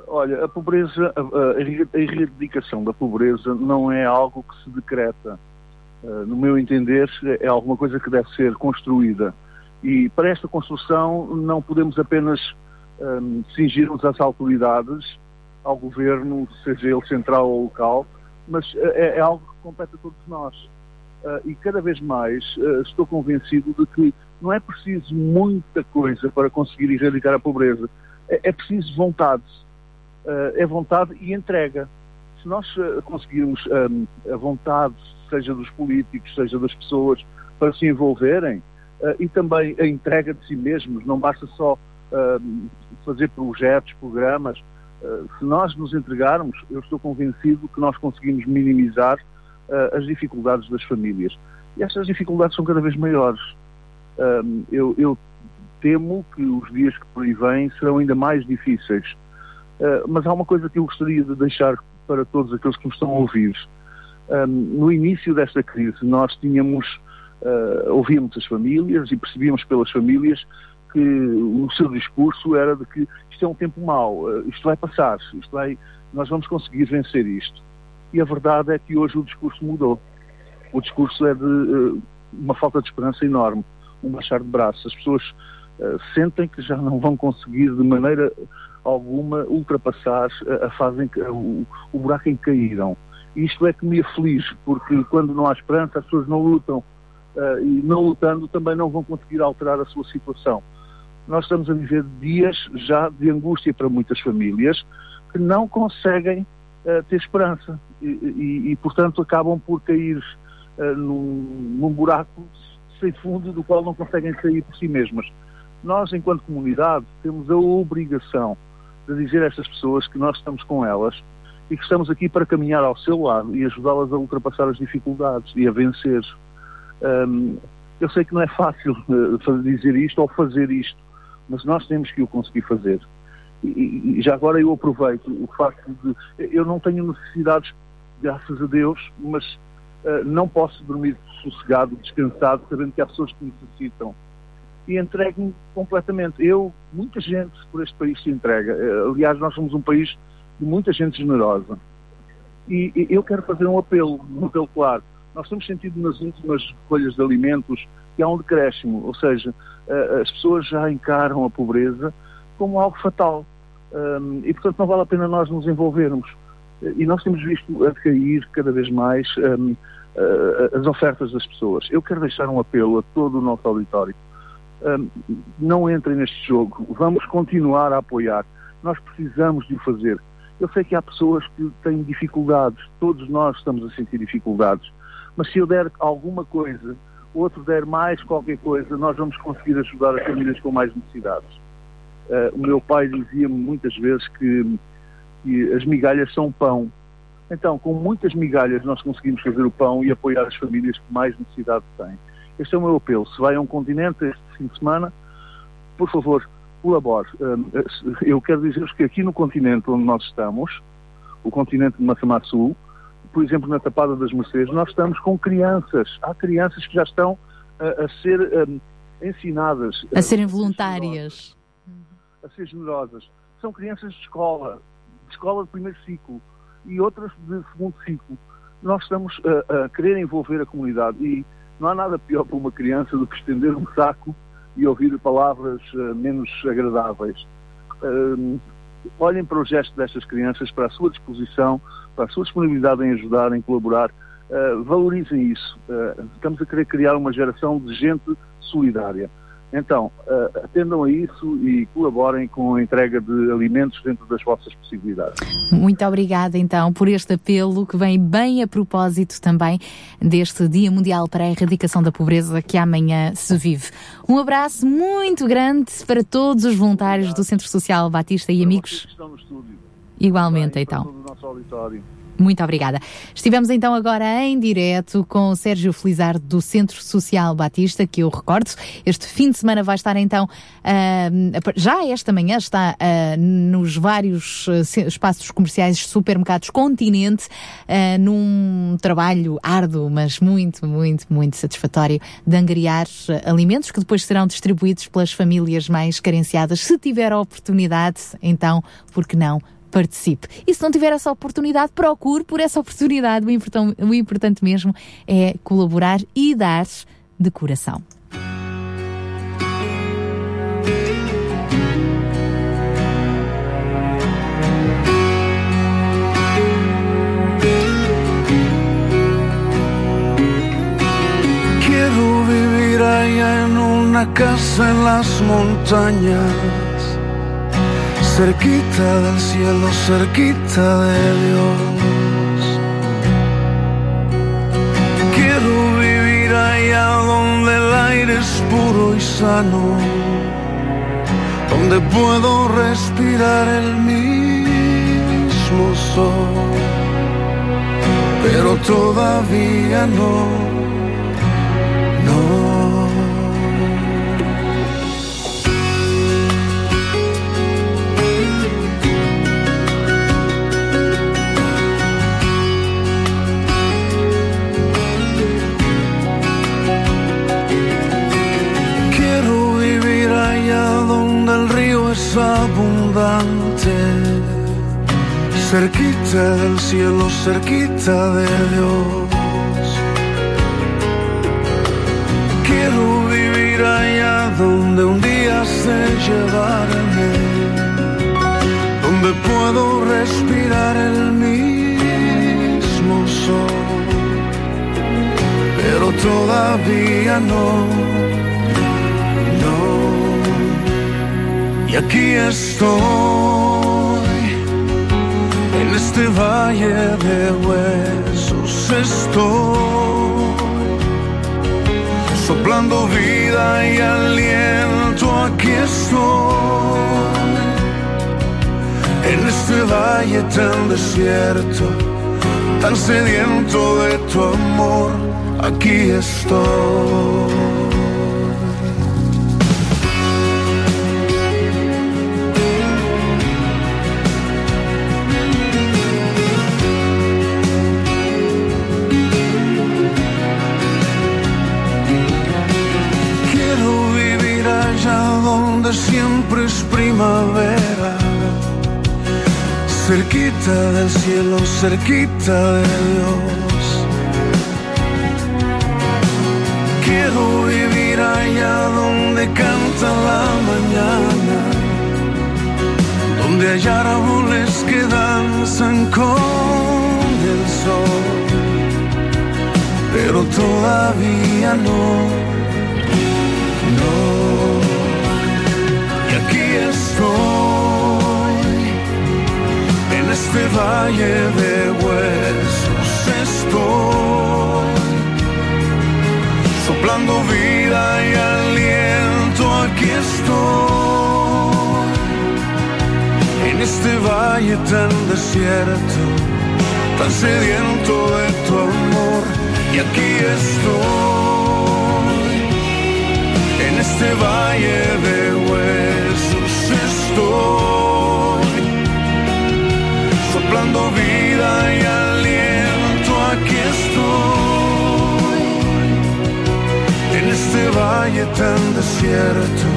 Speaker 14: olha, a pobreza, a, erradicação da pobreza não é algo que se decreta. Uh, no meu entender, é alguma coisa que deve ser construída. E para esta construção não podemos apenas um, cingir-nos às autoridades, ao governo, seja ele central ou local, mas é, é algo que compete a todos nós. Uh, e cada vez mais uh, estou convencido de que não é preciso muita coisa para conseguir erradicar a pobreza. é, é preciso vontade. Uh, é vontade e entrega. Se nós conseguirmos um, a vontade, seja dos políticos, seja das pessoas, para se envolverem, e também a entrega de si mesmos, não basta só fazer projetos, programas. se nós nos entregarmos, eu estou convencido que nós conseguimos minimizar as dificuldades das famílias. E estas dificuldades são cada vez maiores. eu, eu temo que os dias que por aí vêm serão ainda mais difíceis. Mas há uma coisa que eu gostaria de deixar para todos aqueles que nos estão a ouvir. No início desta crise, nós tínhamos, ouvíamos as famílias e percebíamos pelas famílias que o seu discurso era de que isto é um tempo mau, uh, isto vai passar, isto vai, nós vamos conseguir vencer isto. E a verdade é que hoje o discurso mudou. O discurso é de uh, uma falta de esperança enorme, um baixar de braços. As pessoas uh, sentem que já não vão conseguir de maneira alguma ultrapassar a, fase em que o, o buraco em que caíram. Isto é que me aflige, porque quando não há esperança as pessoas não lutam uh, e não lutando também não vão conseguir alterar a sua situação. Nós estamos a viver dias já de angústia para muitas famílias que não conseguem uh, ter esperança e, e, e, portanto, acabam por cair uh, num, num buraco sem fundo do qual não conseguem sair por si mesmas. Nós, enquanto comunidade, temos a obrigação de dizer a estas pessoas que nós estamos com elas e que estamos aqui para caminhar ao seu lado e ajudá-las a ultrapassar as dificuldades e a vencer. Um, eu sei que não é fácil uh, dizer isto ou fazer isto, mas nós temos que o conseguir fazer. E, e, já agora eu aproveito o facto de. Eu não tenho necessidades, graças a Deus, mas uh, não posso dormir sossegado, descansado, sabendo que há pessoas que necessitam e entregue-me completamente. Eu, muita gente por este país se entrega. Eh, aliás, nós somos um país de muita gente generosa. E, e eu quero fazer um apelo, um apelo claro. Nós temos sentido nas últimas recolhas de alimentos que há um decréscimo, ou seja, uh, as pessoas já encaram a pobreza como algo fatal. E, portanto, não vale a pena nós nos envolvermos. E nós temos visto a decair cada vez mais uh, as ofertas das pessoas. Eu quero deixar um apelo a todo o nosso auditório não entrem neste jogo, vamos continuar a apoiar. Nós precisamos de o fazer. Eu sei que há pessoas que têm dificuldades, todos nós estamos a sentir dificuldades, mas se eu der alguma coisa, outro der mais qualquer coisa, nós vamos conseguir ajudar as famílias com mais necessidades. Uh, o meu pai dizia-me muitas vezes que, que as migalhas são pão. Então, com muitas migalhas, nós conseguimos fazer o pão e apoiar as famílias que mais necessidade têm. Este é o meu apelo. Se vai a um continente este fim de semana, por favor, colabore. Hum, eu quero dizer-vos que aqui no continente onde nós estamos, o continente de Massamatsu, por exemplo, na Tapada das Mercedes, nós estamos com crianças. Há crianças que já estão a, a ser um, ensinadas.
Speaker 1: A serem voluntárias.
Speaker 14: A ser generosas. São crianças de escola, de escola de primeiro ciclo e outras de segundo ciclo. Nós estamos a, a querer envolver a comunidade e não há nada pior para uma criança do que estender um saco e ouvir palavras uh, menos agradáveis. Uh, olhem para o gesto destas crianças, para a sua disposição, a sua disponibilidade em ajudar, em colaborar. Uh, valorizem isso. estamos a querer criar uma geração de gente solidária. Então, uh, atendam a isso e colaborem com a entrega de alimentos dentro das vossas possibilidades.
Speaker 1: Muito obrigada, então, por este apelo que vem bem a propósito também deste Dia Mundial para a Erradicação da Pobreza que amanhã se vive. Um abraço muito grande para todos os voluntários do Centro Social Batista e amigos. Igualmente, então. Para todo o nosso auditório. Muito obrigada. Estivemos então agora em direto com o Sérgio Felizardo do Centro Social Batista, que eu recordo, este fim de semana vai estar então, uh, já esta manhã está uh, nos vários uh, espaços comerciais supermercados Continente, num trabalho árduo, mas muito, muito, muito satisfatório de angariar alimentos que depois serão distribuídos pelas famílias mais carenciadas. Se tiver a oportunidade, então, por que não? Participe. E se não tiver essa oportunidade, procure por essa oportunidade. O importante, o importante mesmo é colaborar e dar de coração.
Speaker 15: Quiero vivir en una casa las
Speaker 3: cerquita del cielo, cerquita de Dios. Quiero vivir allá donde el aire es puro y sano, donde puedo respirar el mismo sol, pero todavía no. Abundante, cerquita del cielo, cerquita de Dios. Quiero vivir allá donde un día sé llevarme, donde puedo respirar el mismo sol, pero todavía no. Y aquí estoy, en este valle de huesos estoy, soplando vida y aliento, aquí estoy, en este valle tan desierto, tan sediento de tu amor, aquí estoy. Del cielo, cerquita de Dios. Quiero vivir allá donde canta la mañana, donde hay árboles que danzan con el sol, pero todavía no. Valle de huesos estoy, soplando vida y aliento, aquí estoy, en este valle tan desierto, tan sediento de tu amor, y aquí estoy. En este valle de huesos estoy, soplando vida y aliento, aquí estoy, en este valle tan desierto,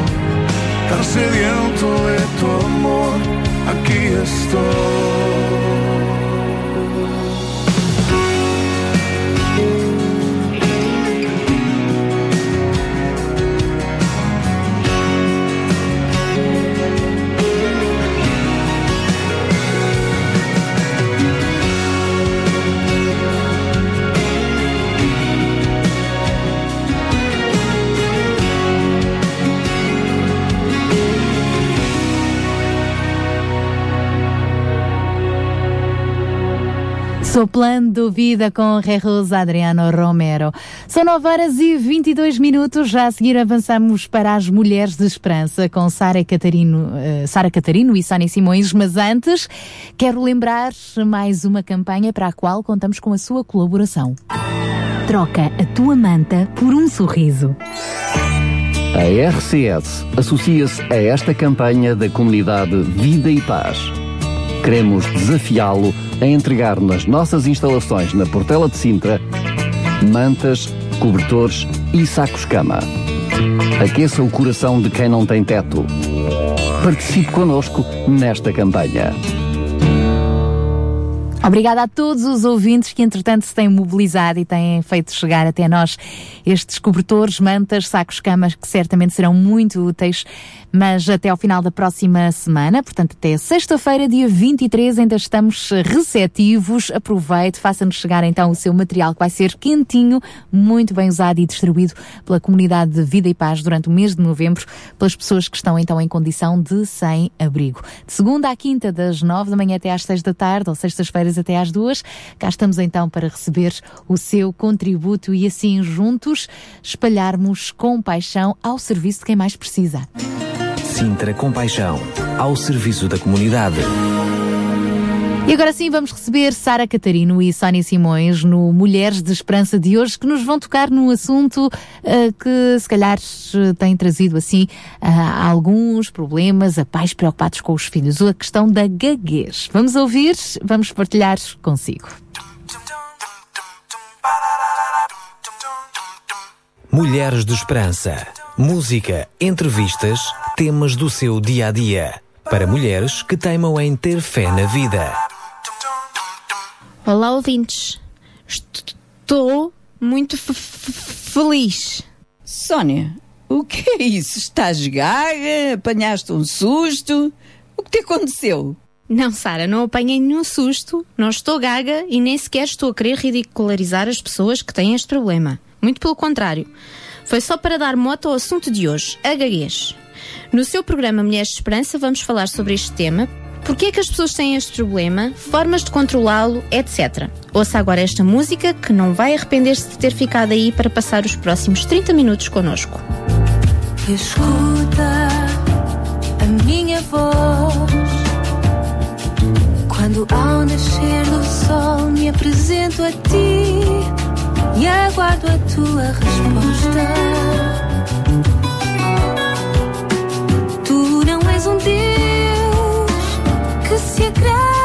Speaker 3: tan sediento de tu amor, aquí estoy.
Speaker 1: Soplando vida com Jesus Adriano Romero. São 9 horas e 22 minutos. Já a seguir avançamos para as Mulheres de Esperança com Sara Catarino, eh, Sara Catarino e Sónia Simões. Mas antes, quero lembrar mais uma campanha para a qual contamos com a sua colaboração.
Speaker 16: Troca a tua manta por um sorriso.
Speaker 7: A RCS associa-se a esta campanha da comunidade Vida e Paz. Queremos desafiá-lo a entregar nas nossas instalações na Portela de Sintra mantas, cobertores e sacos-cama. Aqueça o coração de quem não tem teto. Participe connosco nesta campanha.
Speaker 1: Obrigada a todos os ouvintes que, entretanto, se têm mobilizado e têm feito chegar até nós estes cobertores, mantas, sacos, camas, que certamente serão muito úteis, mas até ao final da próxima semana, portanto, até sexta-feira, dia 23, ainda estamos receptivos. Aproveite, faça-nos chegar então o seu material que vai ser quentinho, muito bem usado e distribuído pela comunidade de Vida e Paz durante o mês de novembro, pelas pessoas que estão então em condição de sem abrigo. De segunda à quinta, das nove da manhã até às seis da tarde, ou sextas-feiras até às duas, cá estamos então para receber o seu contributo e assim juntos espalharmos compaixão ao serviço de quem mais precisa.
Speaker 2: Sintra Compaixão, ao serviço da comunidade.
Speaker 1: E agora sim vamos receber Sara Catarino e Sónia Simões no Mulheres de Esperança de hoje, que nos vão tocar num assunto eh, que se calhar eh, tem trazido assim ah, alguns problemas a pais preocupados com os filhos, a questão da gaguez. Vamos ouvir, vamos partilhar consigo.
Speaker 2: Mulheres de Esperança. Música, entrevistas, temas do seu dia a dia. Para mulheres que teimam em ter fé na vida.
Speaker 17: Olá, ouvintes. Estou muito f- f- feliz.
Speaker 18: Sónia, o que é isso? Estás gaga? Apanhaste um susto? O que te aconteceu?
Speaker 17: Não, Sara, não apanhei nenhum susto, não estou gaga e nem sequer estou a querer ridicularizar as pessoas que têm este problema. Muito pelo contrário. Foi só para dar moto ao assunto de hoje, a gaguez. No seu programa Mulheres de Esperança vamos falar sobre este tema, porque é que as pessoas têm este problema, formas de controlá-lo, etc. Ouça agora esta música que não vai arrepender-se de ter ficado aí para passar os próximos 30 minutos connosco.
Speaker 19: Escuta a minha voz quando ao nascer do sol me apresento a ti e aguardo a tua resposta. Tu não és um Deus que se agrada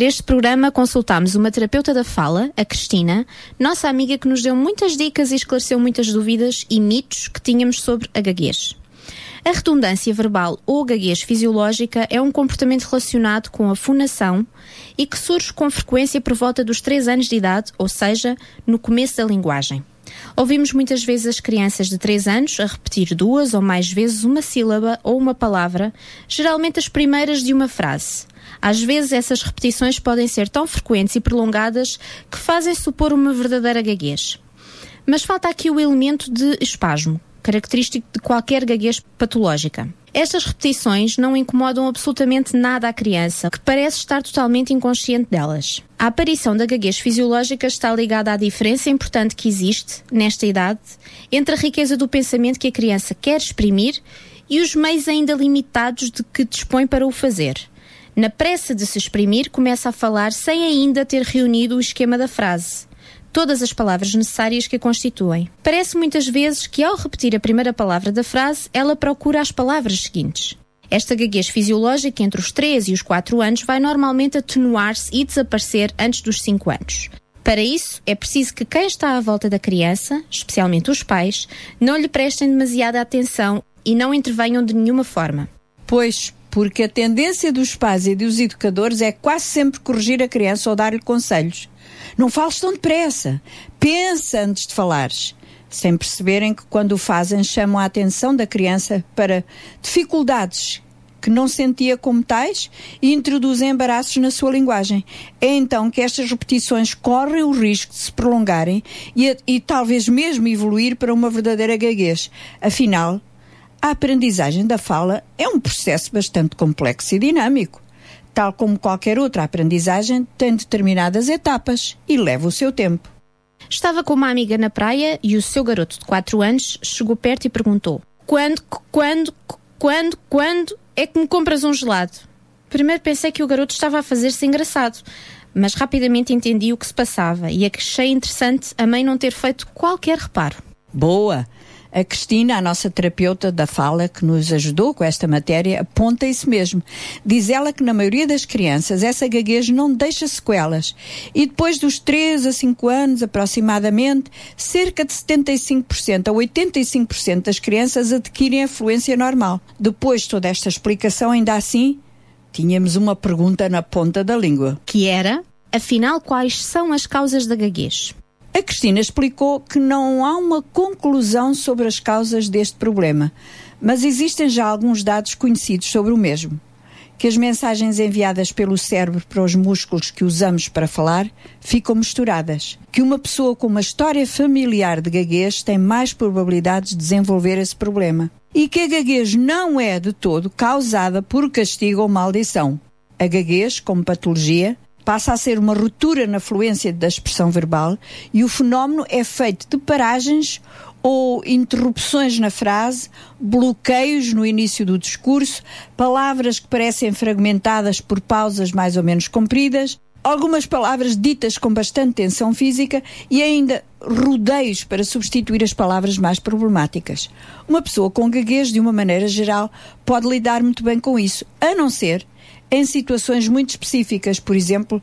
Speaker 17: fazer este programa, consultámos uma terapeuta da fala, a Cristina, nossa amiga que nos deu muitas dicas e esclareceu muitas dúvidas e mitos que tínhamos sobre a gaguez. A redundância verbal ou gaguez fisiológica é um comportamento relacionado com a fonação e que surge com frequência por volta dos 3 anos de idade, ou seja, no começo da linguagem. Ouvimos muitas vezes as crianças de 3 anos a repetir duas ou mais vezes uma sílaba ou uma palavra, geralmente as primeiras de uma frase. Às vezes essas repetições podem ser tão frequentes e prolongadas que fazem supor uma verdadeira gaguez. Mas falta aqui o elemento de espasmo. característico de qualquer gaguez patológica. Estas repetições não incomodam absolutamente nada a criança, que parece estar totalmente inconsciente delas. A aparição da gaguez fisiológica está ligada à diferença importante que existe, nesta idade, entre a riqueza do pensamento que a criança quer exprimir e os meios ainda limitados de que dispõe para o fazer. Na pressa de se exprimir, começa a falar sem ainda ter reunido o esquema da frase todas as palavras necessárias que a constituem. Parece muitas vezes que, ao repetir a primeira palavra da frase, ela procura as palavras seguintes. Esta gaguez fisiológica entre os 3 e os 4 anos vai normalmente atenuar-se e desaparecer antes dos 5 anos. Para isso, é preciso que quem está à volta da criança, especialmente os pais, não lhe prestem demasiada atenção e não intervenham de nenhuma forma.
Speaker 18: Pois, porque a tendência dos pais e dos educadores é quase sempre corrigir a criança ou dar-lhe conselhos. Não fales tão depressa. Pensa antes de falares. Sem perceberem que, quando o fazem, chamam a atenção da criança para dificuldades que não sentia como tais e introduzem embaraços na sua linguagem. É então que estas repetições correm o risco de se prolongarem e, e talvez mesmo evoluir para uma verdadeira gaguez. Afinal, a aprendizagem da fala é um processo bastante complexo e dinâmico tal como qualquer outra aprendizagem, tem determinadas etapas e leva o seu tempo.
Speaker 17: Estava com uma amiga na praia e o seu garoto de 4 anos chegou perto e perguntou: Quando, quando, quando, quando é que me compras um gelado? Primeiro pensei que o garoto estava a fazer-se engraçado, mas rapidamente entendi o que se passava e achei interessante a mãe não ter feito qualquer reparo.
Speaker 18: Boa! A Cristina, a nossa terapeuta da fala, que nos ajudou com esta matéria, aponta isso mesmo. Diz ela que na maioria das crianças essa gaguez não deixa sequelas. E depois dos 3 a 5 anos, aproximadamente, cerca de 75% a 85% das crianças adquirem a fluência normal. Depois de toda esta explicação, ainda assim, tínhamos uma pergunta na ponta da língua.
Speaker 17: Que era, afinal, quais são as causas da gaguez?
Speaker 18: A Cristina explicou que não há uma conclusão sobre as causas deste problema, mas existem já alguns dados conhecidos sobre o mesmo. Que as mensagens enviadas pelo cérebro para os músculos que usamos para falar ficam misturadas. Que uma pessoa com uma história familiar de gaguez tem mais probabilidades de desenvolver esse problema. E que a gaguez não é de todo causada por castigo ou maldição. A gaguez, como patologia, passa a ser uma ruptura na fluência da expressão verbal e o fenómeno é feito de paragens ou interrupções na frase, bloqueios no início do discurso, palavras que parecem fragmentadas por pausas mais ou menos compridas, algumas palavras ditas com bastante tensão física e ainda rodeios para substituir as palavras mais problemáticas. Uma pessoa com gaguez, de uma maneira geral, pode lidar muito bem com isso, a não ser em situações muito específicas, por exemplo,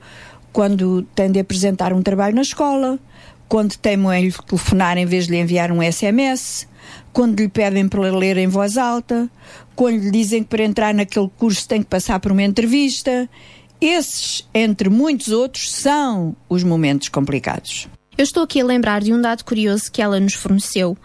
Speaker 18: quando tem de apresentar um trabalho na escola, quando temem em lhe telefonar em vez de lhe enviar um SMS, quando lhe pedem para ler em voz alta, quando lhe dizem que para entrar naquele curso tem que passar por uma entrevista. Esses, entre muitos outros, são os momentos complicados.
Speaker 17: Eu estou aqui a lembrar de um dado curioso que ela nos forneceu.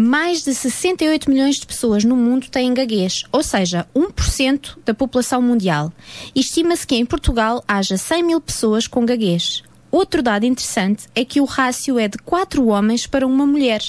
Speaker 17: Mais de 68 milhões de pessoas no mundo têm gaguez, ou seja, 1% da população mundial. Estima-se que em Portugal haja 100 mil pessoas com gaguez. Outro dado interessante é que o rácio é de 4 homens para uma mulher.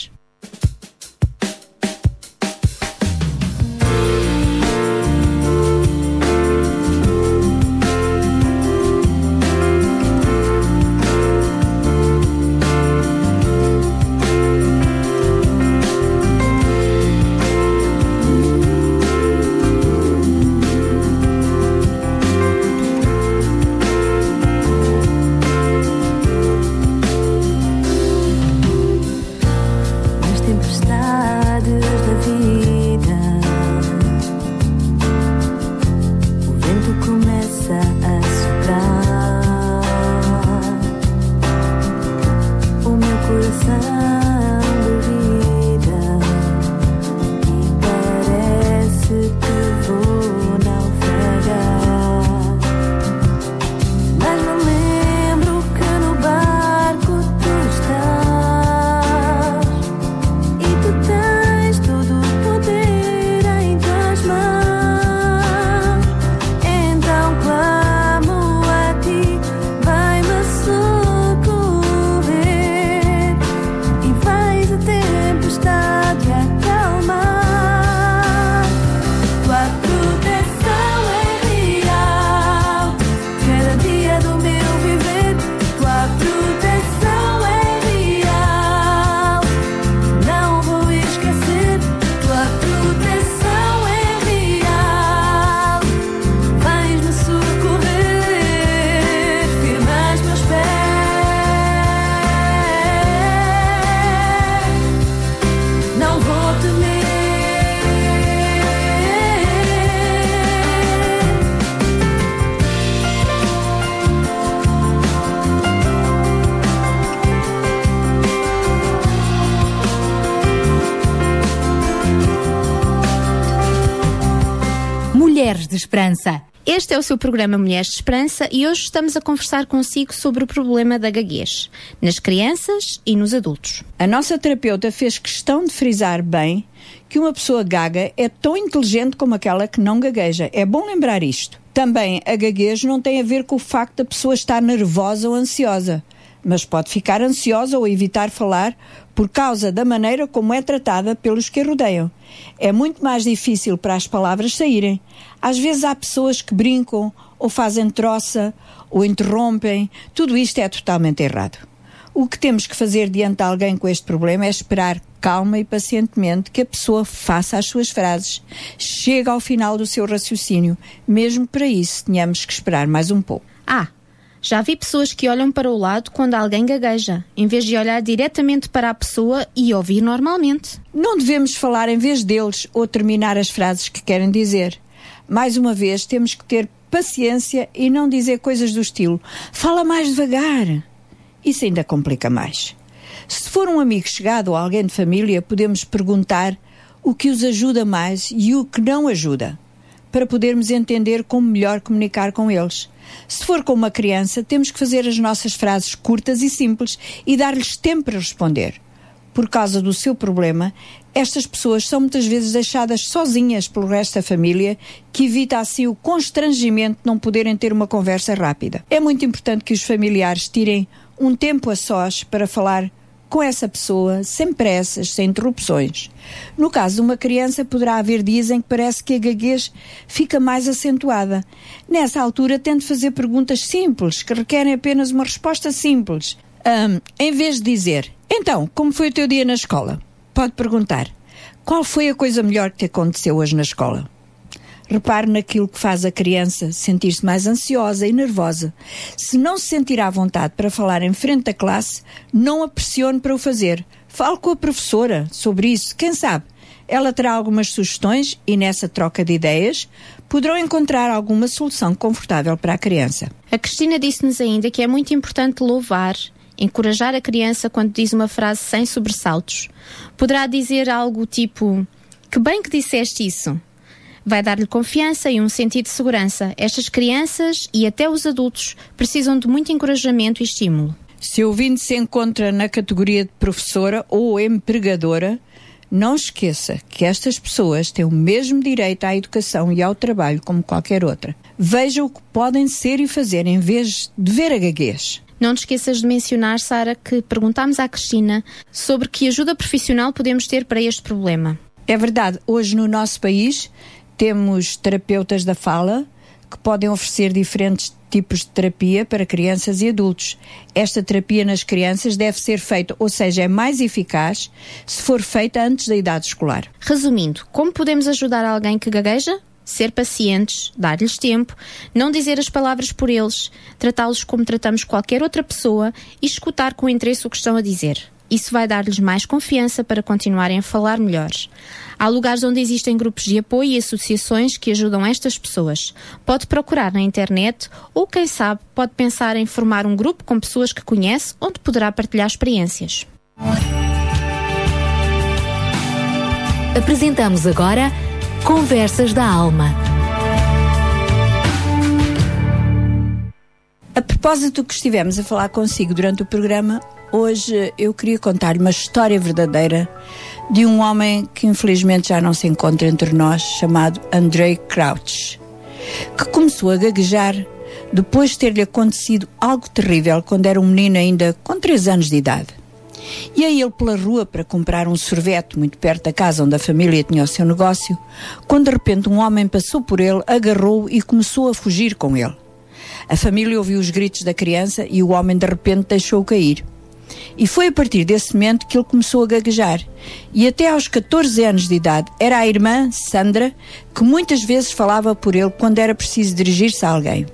Speaker 17: O seu programa Mulheres de Esperança e hoje estamos a conversar consigo sobre o problema da gaguez, nas crianças e nos adultos.
Speaker 18: A nossa terapeuta fez questão de frisar bem que uma pessoa gaga é tão inteligente como aquela que não gagueja. É bom lembrar isto. Também a gaguez não tem a ver com o facto da pessoa estar nervosa ou ansiosa, mas pode ficar ansiosa ou evitar falar por causa da maneira como é tratada pelos que a rodeiam. É muito mais difícil para as palavras saírem. Às vezes há pessoas que brincam ou fazem troça ou interrompem. Tudo isto é totalmente errado. O que temos que fazer diante de alguém com este problema é esperar calma e pacientemente que a pessoa faça as suas frases, chegue ao final do seu raciocínio. Mesmo para isso, tenhamos que esperar mais um pouco.
Speaker 17: Ah, já vi pessoas que olham para o lado quando alguém gagueja, em vez de olhar diretamente para a pessoa e ouvir normalmente.
Speaker 18: Não devemos falar em vez deles ou terminar as frases que querem dizer. Mais uma vez, temos que ter paciência e não dizer coisas do estilo: fala mais devagar. Isso ainda complica mais. Se for um amigo chegado ou alguém de família, podemos perguntar o que os ajuda mais e o que não ajuda, para podermos entender como melhor comunicar com eles. Se for com uma criança, temos que fazer as nossas frases curtas e simples e dar-lhes tempo para responder. Por causa do seu problema, estas pessoas são muitas vezes deixadas sozinhas pelo resto da família, que evita assim o constrangimento de não poderem ter uma conversa rápida. É muito importante que os familiares tirem um tempo a sós para falar com essa pessoa, sem pressas, sem interrupções. No caso de uma criança, poderá haver dias em que parece que a gaguez fica mais acentuada. Nessa altura, tente fazer perguntas simples, que requerem apenas uma resposta simples. Ahm, em vez de dizer, então, como foi o teu dia na escola? Pode perguntar, qual foi a coisa melhor que te aconteceu hoje na escola? Repare naquilo que faz a criança sentir-se mais ansiosa e nervosa. Se não se sentir à vontade para falar em frente da classe, não a pressione para o fazer. Fale com a professora sobre isso. Quem sabe? Ela terá algumas sugestões e nessa troca de ideias poderão encontrar alguma solução confortável para a criança.
Speaker 17: A Cristina disse-nos ainda que é muito importante louvar, encorajar a criança quando diz uma frase sem sobressaltos. Poderá dizer algo tipo: Que bem que disseste isso. Vai dar-lhe confiança e um sentido de segurança. Estas crianças e até os adultos precisam de muito encorajamento e estímulo.
Speaker 18: Se o ouvinte se encontra na categoria de professora ou empregadora, não esqueça que estas pessoas têm o mesmo direito à educação e ao trabalho como qualquer outra. Veja o que podem ser e fazer em vez de ver a gaguez.
Speaker 17: Não te esqueças de mencionar, Sara, que perguntámos à Cristina sobre que ajuda profissional podemos ter para este problema.
Speaker 18: É verdade, hoje no nosso país temos terapeutas da fala que podem oferecer diferentes tipos de terapia para crianças e adultos. Esta terapia nas crianças deve ser feita, ou seja, é mais eficaz se for feita antes da idade escolar.
Speaker 17: Resumindo, como podemos ajudar alguém que gagueja? Ser pacientes, dar-lhes tempo, não dizer as palavras por eles, tratá-los como tratamos qualquer outra pessoa e escutar com interesse o que estão a dizer. Isso vai dar-lhes mais confiança para continuarem a falar melhor. Há lugares onde existem grupos de apoio e associações que ajudam estas pessoas. Pode procurar na internet ou, quem sabe, pode pensar em formar um grupo com pessoas que conhece onde poderá partilhar experiências.
Speaker 20: Apresentamos agora Conversas da Alma.
Speaker 18: A propósito do que estivemos a falar consigo durante o programa, hoje eu queria contar-lhe uma história verdadeira de um homem que infelizmente já não se encontra entre nós, chamado Andrei Crouch, que começou a gaguejar depois de ter-lhe acontecido algo terrível quando era um menino ainda com 3 anos de idade. Ia ele pela rua para comprar um sorvete muito perto da casa onde a família tinha o seu negócio, quando de repente um homem passou por ele, agarrou-o e começou a fugir com ele. A família ouviu os gritos da criança e o homem de repente deixou-o cair. E foi a partir desse momento que ele começou a gaguejar. E até aos 14 anos de idade era a irmã, Sandra, que muitas vezes falava por ele quando era preciso dirigir-se a alguém.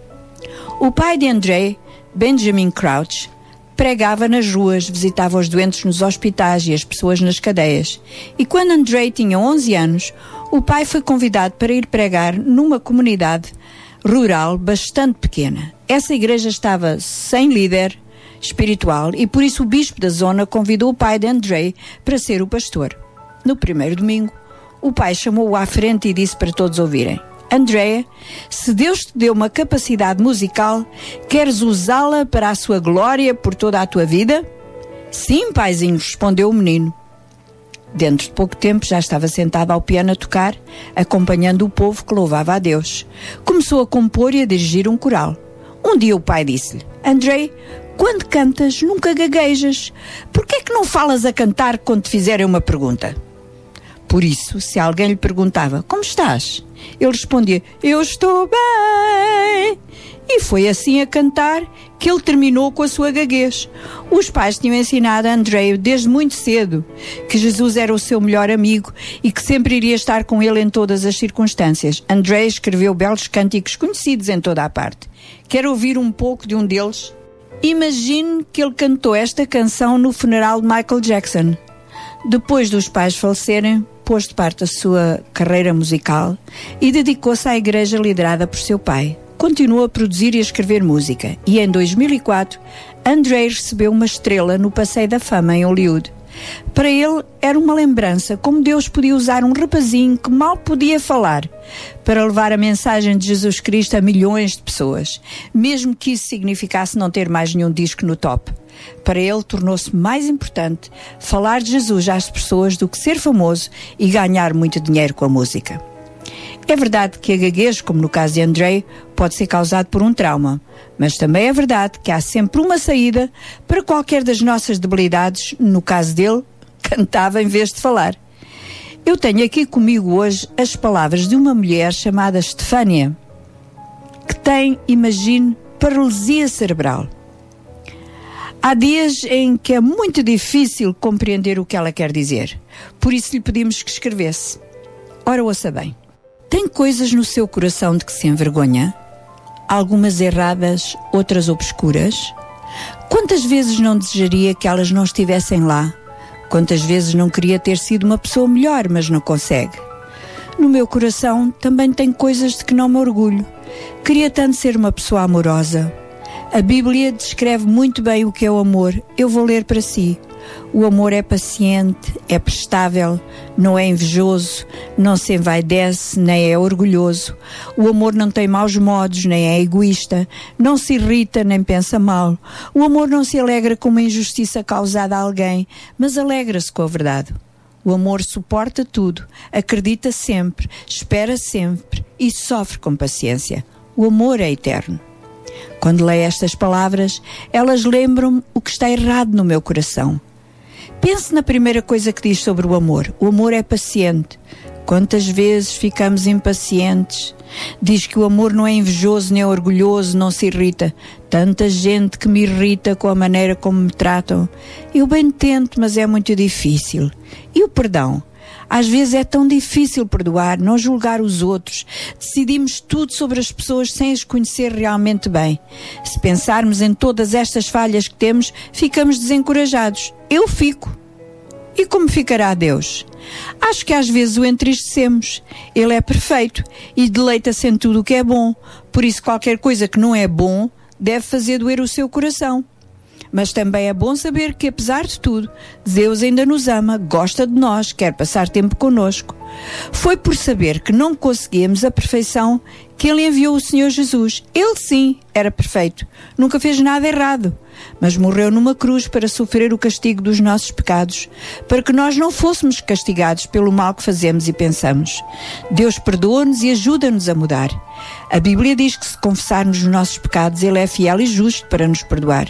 Speaker 18: O pai de André, Benjamin Crouch, pregava nas ruas, visitava os doentes nos hospitais e as pessoas nas cadeias. E quando André tinha 11 anos, o pai foi convidado para ir pregar numa comunidade rural bastante pequena. Essa igreja estava sem líder espiritual e por isso o bispo da zona convidou o pai de André para ser o pastor. No primeiro domingo, o pai chamou-o à frente e disse para todos ouvirem: Andrea, se Deus te deu uma capacidade musical, queres usá-la para a sua glória por toda a tua vida? Sim, paizinho, respondeu o menino. Dentro de pouco tempo já estava sentado ao piano a tocar, acompanhando o povo que louvava a Deus. Começou a compor e a dirigir um coral. Um dia o pai disse-lhe: Andrei, quando cantas, nunca gaguejas. Por que é que não falas a cantar quando te fizerem uma pergunta? Por isso, se alguém lhe perguntava: Como estás? Ele respondia: Eu estou bem. E foi assim a cantar que ele terminou com a sua gaguez. Os pais tinham ensinado a Andrei desde muito cedo que Jesus era o seu melhor amigo e que sempre iria estar com ele em todas as circunstâncias. Andrei escreveu belos cânticos conhecidos em toda a parte. Quero ouvir um pouco de um deles? Imagine que ele cantou esta canção no funeral de Michael Jackson. Depois dos pais falecerem, pôs de parte a sua carreira musical e dedicou-se à igreja liderada por seu pai. Continuou a produzir e a escrever música e em 2004 Andrei recebeu uma estrela no Passeio da Fama em Hollywood. Para ele era uma lembrança como Deus podia usar um rapazinho que mal podia falar para levar a mensagem de Jesus Cristo a milhões de pessoas, mesmo que isso significasse não ter mais nenhum disco no top. Para ele tornou-se mais importante falar de Jesus às pessoas do que ser famoso e ganhar muito dinheiro com a música. É verdade que a gaguez, como no caso de Andrei, pode ser causado por um trauma, mas também é verdade que há sempre uma saída para qualquer das nossas debilidades. No caso dele, cantava em vez de falar. Eu tenho aqui comigo hoje as palavras de uma mulher chamada Stefânia, que tem, imagine, paralisia cerebral. Há dias em que é muito difícil compreender o que ela quer dizer. Por isso lhe pedimos que escrevesse. Ora, ouça bem. Tem coisas no seu coração de que se envergonha? Algumas erradas, outras obscuras? Quantas vezes não desejaria que elas não estivessem lá? Quantas vezes não queria ter sido uma pessoa melhor, mas não consegue? No meu coração também tem coisas de que não me orgulho. Queria tanto ser uma pessoa amorosa. A Bíblia descreve muito bem o que é o amor. Eu vou ler para si. O amor é paciente, é prestável, não é invejoso, não se envaidece, nem é orgulhoso. O amor não tem maus modos, nem é egoísta, não se irrita, nem pensa mal. O amor não se alegra com uma injustiça causada a alguém, mas alegra-se com a verdade. O amor suporta tudo, acredita sempre, espera sempre e sofre com paciência. O amor é eterno. Quando leio estas palavras, elas lembram-me o que está errado no meu coração. Pense na primeira coisa que diz sobre o amor. O amor é paciente. Quantas vezes ficamos impacientes? Diz que o amor não é invejoso nem orgulhoso, não se irrita. Tanta gente que me irrita com a maneira como me tratam. Eu bem tento, mas é muito difícil. E o perdão? Às vezes é tão difícil perdoar, não julgar os outros. Decidimos tudo sobre as pessoas sem as conhecer realmente bem. Se pensarmos em todas estas falhas que temos, ficamos desencorajados. Eu fico. E como ficará Deus? Acho que às vezes o entristecemos. Ele é perfeito e deleita-se em tudo o que é bom. Por isso, qualquer coisa que não é bom deve fazer doer o seu coração. Mas também é bom saber que, apesar de tudo, Deus ainda nos ama, gosta de nós, quer passar tempo conosco. Foi por saber que não conseguíamos a perfeição que Ele enviou o Senhor Jesus. Ele sim era perfeito, nunca fez nada errado, mas morreu numa cruz para sofrer o castigo dos nossos pecados, para que nós não fôssemos castigados pelo mal que fazemos e pensamos. Deus perdoa-nos e ajuda-nos a mudar. A Bíblia diz que se confessarmos os nossos pecados, Ele é fiel e justo para nos perdoar.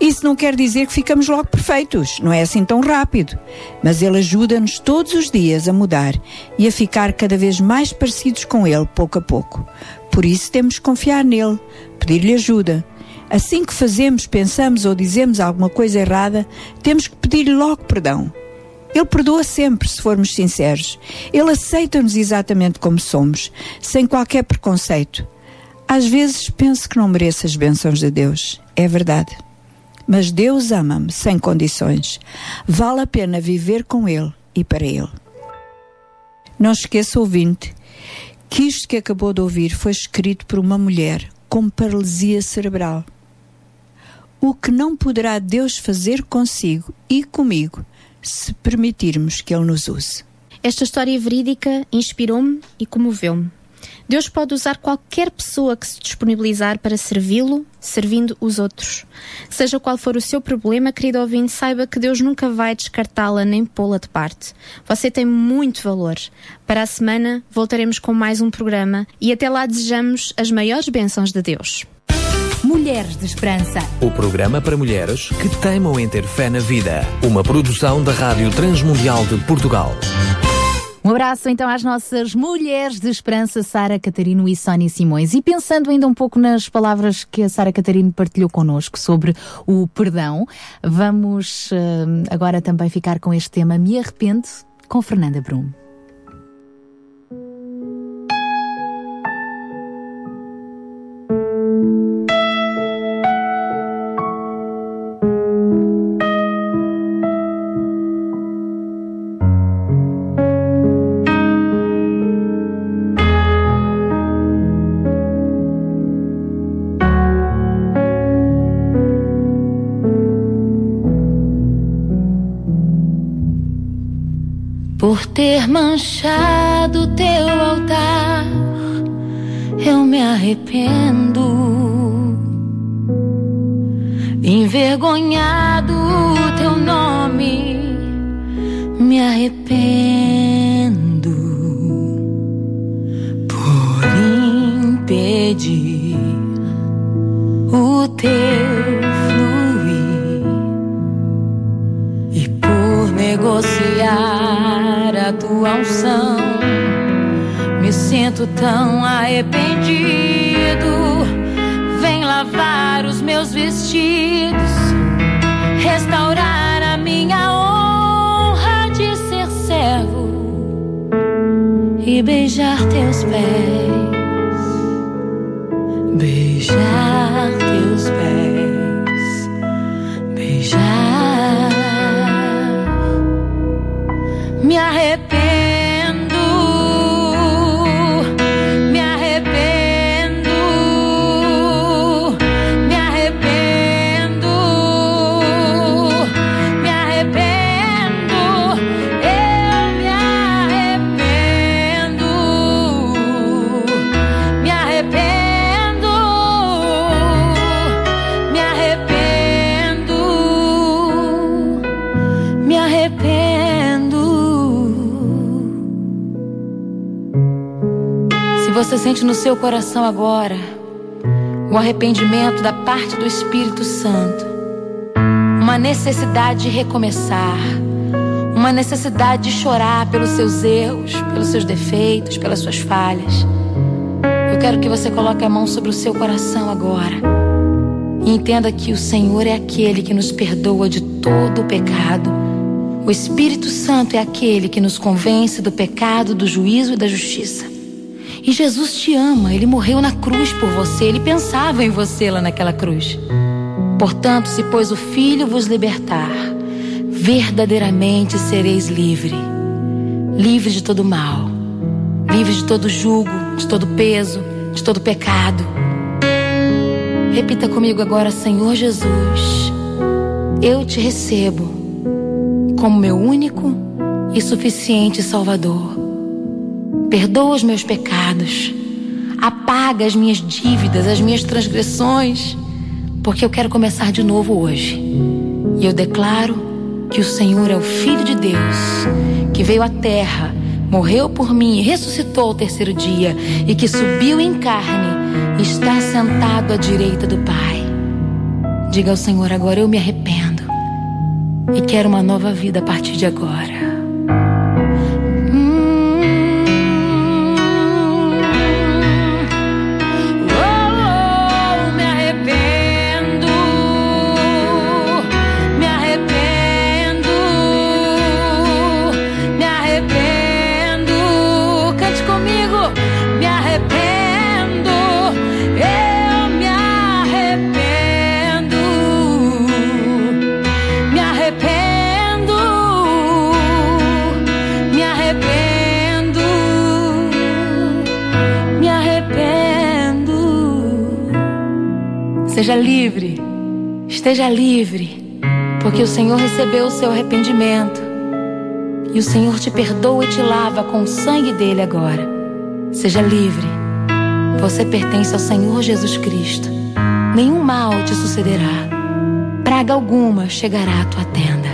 Speaker 18: Isso não quer dizer que ficamos logo perfeitos, não é assim tão rápido. Mas Ele ajuda-nos todos os dias a mudar e a ficar cada vez mais parecidos com Ele, pouco a pouco. Por isso temos que confiar nele, pedir-lhe ajuda. Assim que fazemos, pensamos ou dizemos alguma coisa errada, temos que pedir-lhe logo perdão. Ele perdoa sempre, se formos sinceros. Ele aceita-nos exatamente como somos, sem qualquer preconceito. Às vezes penso que não mereço as bênçãos de Deus. É verdade. Mas Deus ama-me sem condições. Vale a pena viver com Ele e para Ele. Não esqueça, ouvinte, que isto que acabou de ouvir foi escrito por uma mulher com paralisia cerebral. O que não poderá Deus fazer consigo e comigo se permitirmos que Ele nos use.
Speaker 17: Esta história verídica inspirou-me e comoveu-me. Deus pode usar qualquer pessoa que se disponibilizar para servi-lo, servindo os outros. Seja qual for o seu problema, querido ouvinte, saiba que Deus nunca vai descartá-la nem pô-la de parte. Você tem muito valor. Para a semana voltaremos com mais um programa e até lá desejamos as maiores bênçãos de Deus.
Speaker 20: Mulheres de Esperança.
Speaker 2: O programa para mulheres que teimam em ter fé na vida. Uma produção da Rádio Transmundial de Portugal.
Speaker 1: Um abraço então às nossas mulheres de esperança, Sara Catarino e Sónia Simões. E pensando ainda um pouco nas palavras que a Sara Catarino partilhou connosco sobre o perdão, vamos uh, agora também ficar com este tema Me Arrependo com Fernanda Brum.
Speaker 19: Manchado teu altar, eu me arrependo. Sinto tão arrependido. Vem lavar os meus vestidos, restaurar a minha honra de ser servo e beijar teus pés, você sente no seu coração agora o arrependimento da parte do Espírito Santo, uma necessidade de recomeçar, uma necessidade de chorar pelos seus erros, pelos seus defeitos, pelas suas falhas, eu quero que você coloque a mão sobre o seu coração agora e entenda que o Senhor é aquele que nos perdoa de todo o pecado. O Espírito Santo é aquele que nos convence do pecado, do juízo e da justiça. E Jesus te ama, ele morreu na cruz por você, ele pensava em você lá naquela cruz. Portanto, se pois o Filho vos libertar, verdadeiramente sereis livre. Livre de todo mal, livre de todo jugo, de todo peso, de todo pecado. Repita comigo agora, Senhor Jesus, eu te recebo como meu único e suficiente Salvador. Perdoa os meus pecados, apaga as minhas dívidas, as minhas transgressões, porque eu quero começar de novo hoje. E eu declaro que o Senhor é o Filho de Deus, que veio à terra, morreu por mim e ressuscitou ao terceiro dia, e que subiu em carne e está sentado à direita do Pai. Diga ao Senhor agora: eu me arrependo e quero uma nova vida a partir de agora. Seja livre, esteja livre, porque o Senhor recebeu o seu arrependimento e o Senhor te perdoa e te lava com o sangue dele agora. Seja livre. Você pertence ao Senhor Jesus Cristo. Nenhum mal te sucederá. Praga alguma chegará à tua tenda.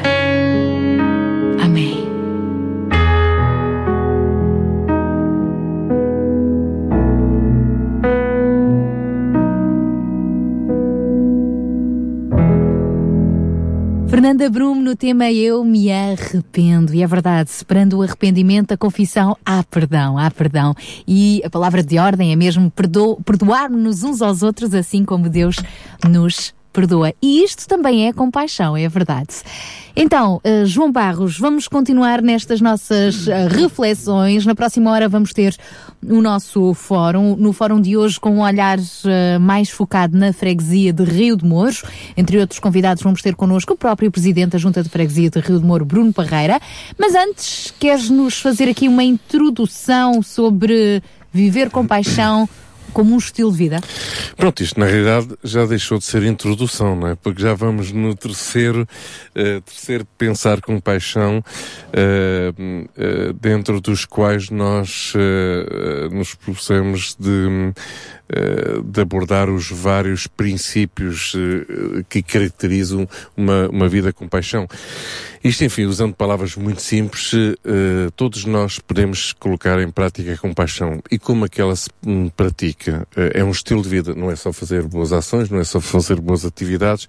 Speaker 1: Brume no tema Eu me arrependo. E é verdade, separando o arrependimento, a confissão, há perdão, há perdão. E a palavra de ordem é mesmo perdo perdoar-nos uns aos outros, assim como Deus nos perdoa. E isto também é compaixão, é verdade. Então, uh, João Barros, vamos continuar nestas nossas uh, reflexões. Na próxima hora vamos ter o nosso fórum, no fórum de hoje com um olhar uh, mais focado na freguesia de Rio de Mouros. Entre outros convidados vamos ter connosco o próprio Presidente da Junta de Freguesia de Rio de Moro, Bruno Parreira. Mas antes, queres-nos fazer aqui uma introdução sobre viver com paixão, como um estilo de vida?
Speaker 6: Pronto, isto na realidade já deixou de ser introdução, não é? Porque já vamos no terceiro, uh, terceiro pensar com paixão, uh, uh, dentro dos quais nós nos propusemos de, de abordar os vários princípios que caracterizam uma, uma vida com paixão. Isto, enfim, usando palavras muito simples, todos nós podemos colocar em prática com paixão. E como aquela se hum, pratica? é um estilo de vida, não é só fazer boas ações, não é só fazer boas atividades.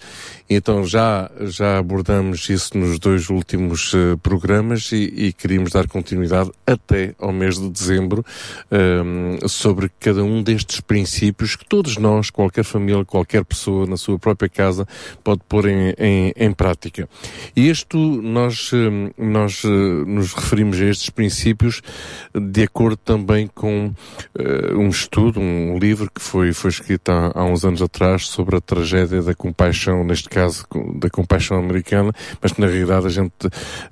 Speaker 6: Então já, já abordamos isso nos dois últimos programas e, e, queríamos dar continuidade até ao mês de dezembro sobre cada um destes princípios que todos nós, qualquer família, qualquer pessoa na sua própria casa pode pôr em, em, em prática. E isto nós, nós uh, nos referimos a estes princípios de acordo também com uh, um estudo, um livro que foi, foi escrito há, há, uns anos atrás sobre a tragédia da compaixão, neste caso da compaixão americana, mas que na realidade a gente,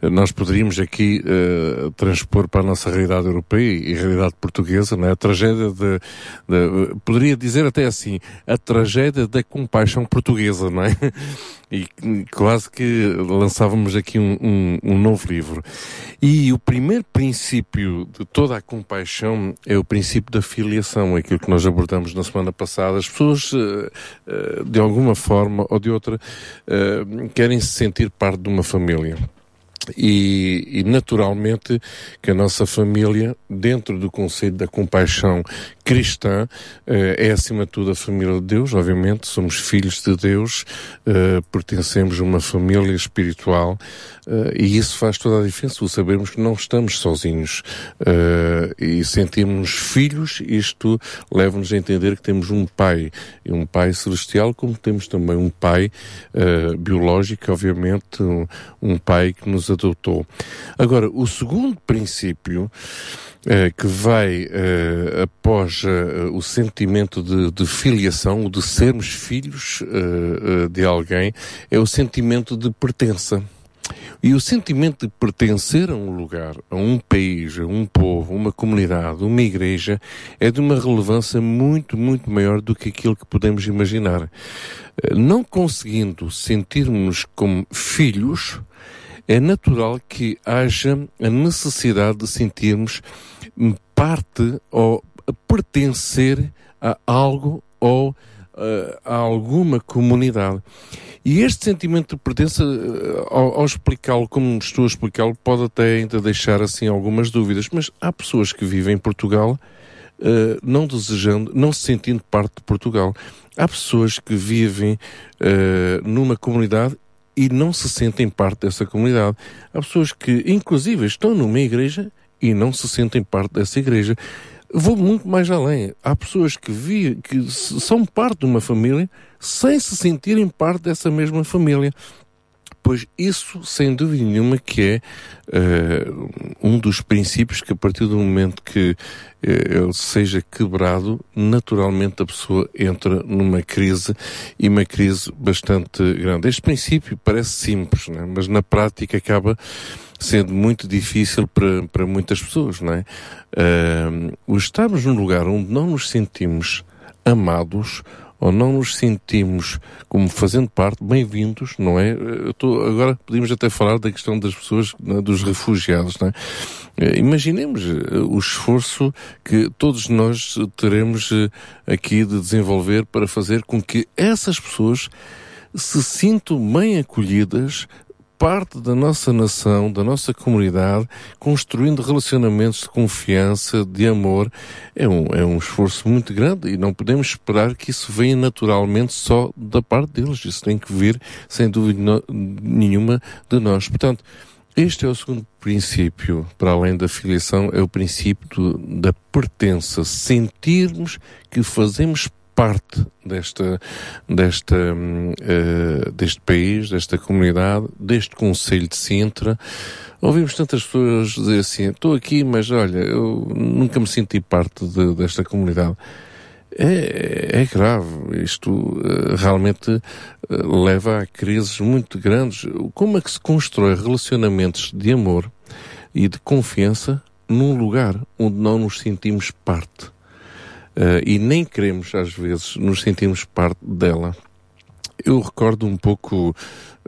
Speaker 6: nós poderíamos aqui uh, transpor para a nossa realidade europeia e realidade portuguesa, não é? A tragédia de, de, poderia dizer até assim, a tragédia da compaixão portuguesa, não é? E quase que lançávamos aqui um, um, um novo livro. E o primeiro princípio de toda a compaixão é o princípio da filiação, aquilo que nós abordamos na semana passada. As pessoas, uh, uh, de alguma forma ou de outra, uh, querem se sentir parte de uma família. E, e, naturalmente que a nossa família, dentro do conceito da compaixão cristã, eh, é acima de tudo a família de Deus, obviamente, somos filhos de Deus, eh, pertencemos a uma família espiritual eh, e isso faz toda a diferença, o sabermos que não estamos sozinhos e sentirmos filhos, isto leva-nos a entender que temos um pai, e um pai celestial, como temos também um pai biológico, obviamente, um, pai que nos adotou. Agora, o segundo princípio que vai uh, após uh, o sentimento de, de, filiação, de sermos filhos de alguém, é o sentimento de pertença. E o sentimento de pertencer a um lugar, a um país, a um povo, uma comunidade, uma igreja, é de uma relevância muito, muito maior do que aquilo que podemos imaginar. Não conseguindo sentirmos como filhos, é natural que haja a necessidade de sentirmos parte ou pertencer a algo ou uh, a alguma comunidade. E este sentimento de pertença, uh, ao, ao explicá-lo como estou a explicá-lo, pode até ainda deixar assim algumas dúvidas, mas há pessoas que vivem em Portugal uh, não desejando, não se sentindo parte de Portugal. Há pessoas que vivem numa comunidade e não se sentem parte dessa comunidade. Há pessoas que, inclusive, estão numa igreja e não se sentem parte dessa igreja. Vou muito mais além. Há pessoas que, vi, que são parte de uma família sem se sentirem parte dessa mesma família. Pois isso, sem dúvida nenhuma, que é uh, um dos princípios que a partir do momento que uh, ele seja quebrado, naturalmente a pessoa entra numa crise e uma crise bastante grande. Este princípio parece simples, né? mas na prática acaba sendo muito difícil para, para muitas pessoas, não é? Uh, estarmos num lugar onde não nos sentimos amados ou não nos sentimos como fazendo parte, bem-vindos, não é? Tô, agora podemos até falar da questão das pessoas, né, dos refugiados, não é? Eh, Imaginemos eh, o esforço que todos nós teremos eh, aqui de desenvolver para fazer com que essas pessoas se sintam bem acolhidas, parte da nossa nação, da nossa comunidade, construindo relacionamentos de confiança, de amor. É um, é um esforço muito grande e não podemos esperar que isso venha naturalmente só da parte deles. Isso tem que vir, sem dúvida nenhuma, de nós. Portanto, este é o segundo princípio, para além da filiação, é o princípio do- da pertença. Sentirmos que fazemos parte desta, desta, hum, eh, deste país, desta comunidade, deste Conselho de Sintra. Ouvimos tantas pessoas dizer assim, estou aqui, mas olha, eu nunca me senti parte de- desta comunidade. É, é grave. Isto eh, realmente eh, leva a crises muito grandes. Como é que se constrói relacionamentos de amor e de confiança num lugar onde não nos sentimos parte? Eh, e nem queremos, às vezes, nos sentirmos parte dela. Eu recordo um pouco,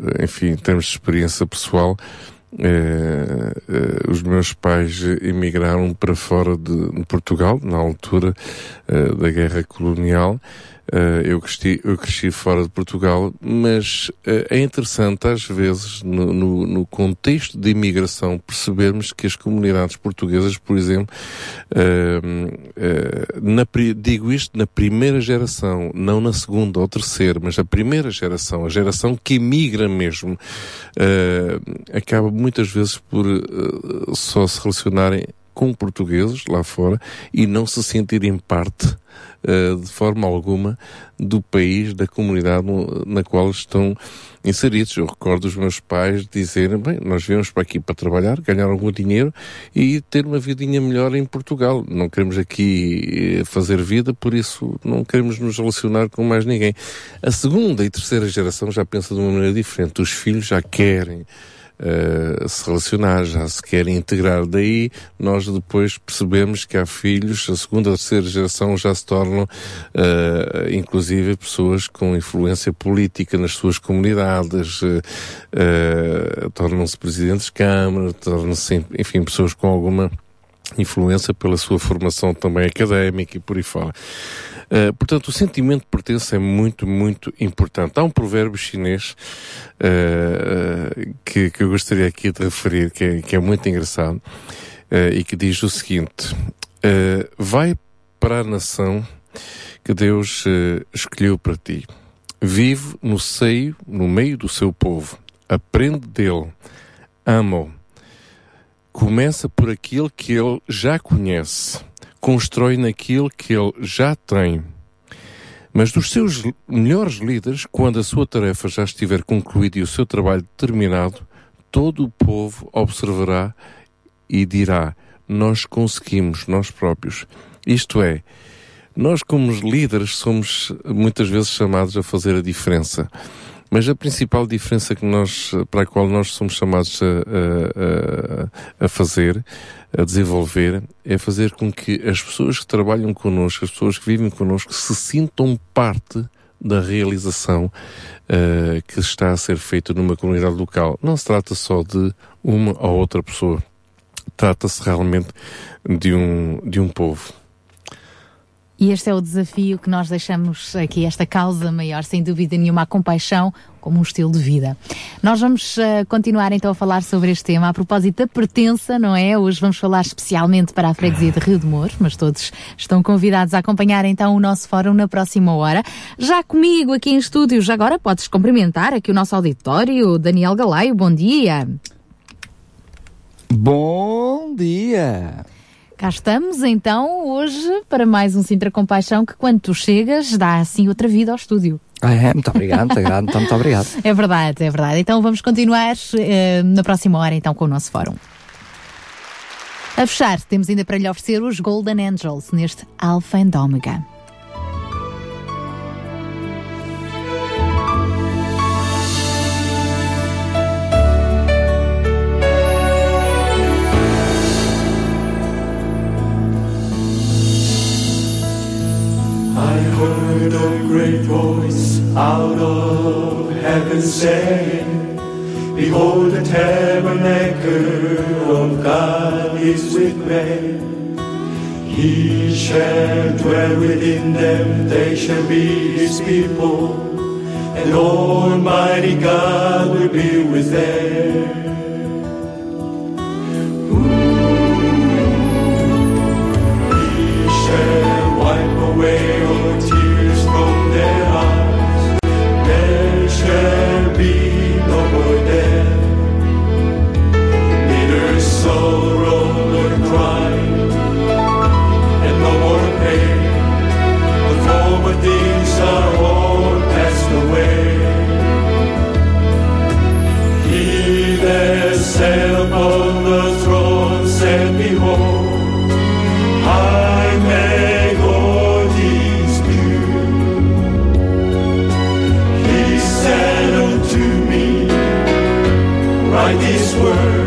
Speaker 6: eh, enfim, em termos de experiência pessoal, eh, os meus pais emigraram para fora de, de Portugal, na altura da guerra colonial. Eh, eu, cresci, eu cresci fora de Portugal, mas eh, é interessante, às vezes, no, no, no contexto de imigração, percebermos que as comunidades portuguesas, por exemplo, eh, na, digo isto na primeira geração, não na segunda ou terceira, mas a primeira geração, a geração que imigra mesmo, acaba muitas vezes por só se relacionarem com portugueses lá fora e não se sentirem parte de forma alguma do país, da comunidade na qual estão inseridos. Eu recordo os meus pais dizerem, bem, nós viemos para aqui para trabalhar, ganhar algum dinheiro e ter uma vidinha melhor em Portugal. Não queremos aqui eh, fazer vida, por isso não queremos nos relacionar com mais ninguém. A segunda e terceira geração já pensa de uma maneira diferente. Os filhos já querem eh, se relacionar, já se querem integrar. Daí nós depois percebemos que há filhos, a segunda e terceira geração já se tornam, eh, inclusive, pessoas com influência política nas suas comunidades, eh, tornam-se presidentes de Câmara, tornam-se, enfim, pessoas com alguma influência pela sua formação também académica e por aí fora. Uh, portanto, o sentimento de pertença é muito, muito importante. Há um provérbio chinês uh, que, que eu gostaria aqui de referir, que é, que é muito engraçado, uh, e que diz o seguinte: Vai para a nação que Deus escolheu para ti. Vive no seio, no meio do seu povo. Aprende dele. Ama-o. Começa por aquilo que ele já conhece. Constrói naquilo que ele já tem. Mas dos seus melhores líderes, quando a sua tarefa já estiver concluída e o seu trabalho terminado, todo o povo observará e dirá: Nós conseguimos, nós próprios. Isto é, nós, como líderes, somos muitas vezes chamados a fazer a diferença. Mas a principal diferença que nós, para a qual nós somos chamados a, a- a- fazer, a desenvolver, é fazer com que as pessoas que trabalham connosco, as pessoas que vivem connosco, se sintam parte da realização eh, que está a ser feita numa comunidade local. Não se trata só de uma ou outra pessoa. Trata-se realmente de um, de um povo.
Speaker 1: E este é o desafio que nós deixamos aqui, esta causa maior, sem dúvida nenhuma, a compaixão como um estilo de vida. Nós vamos eh, continuar então a falar sobre este tema a propósito da pertença, não é? Hoje vamos falar especialmente para a freguesia de Rio de Mouros, mas todos estão convidados a acompanhar então o nosso fórum na próxima hora. Já comigo aqui em estúdio, já agora podes cumprimentar aqui o nosso auditório, Daniel Galaio, bom dia.
Speaker 21: Bom dia!
Speaker 1: Cá estamos então hoje para mais um Sintra Compaixão que quando tu chegas dá assim outra vida ao estúdio.
Speaker 21: Ah, é, muito obrigado, muito obrigado, então, muito obrigado.
Speaker 1: É verdade, é verdade. Então vamos continuar eh, na próxima hora então com o nosso fórum. A fechar, temos ainda para lhe oferecer os Golden Angels neste Alpha and Omega.
Speaker 15: heard a great voice out of heaven saying, Behold, the tabernacle of God is with men. He shall dwell within them, they shall be his people, and Almighty God will be with them. this world.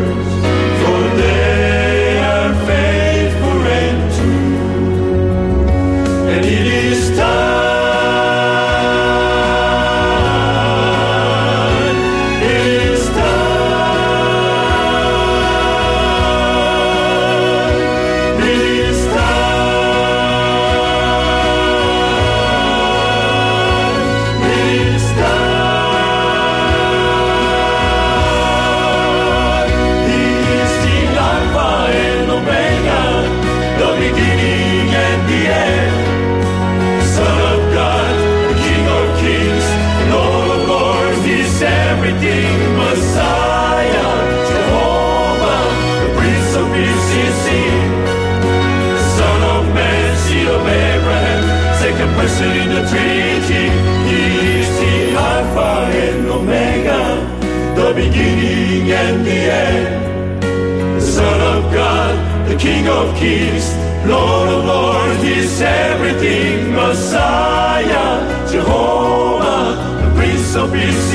Speaker 15: King of kings, Lord of lords, He's everything, Messiah, Jehovah, the Prince of Peace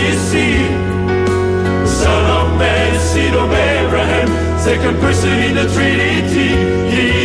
Speaker 15: Son of Man, Seed of Abraham, second person in the Trinity, He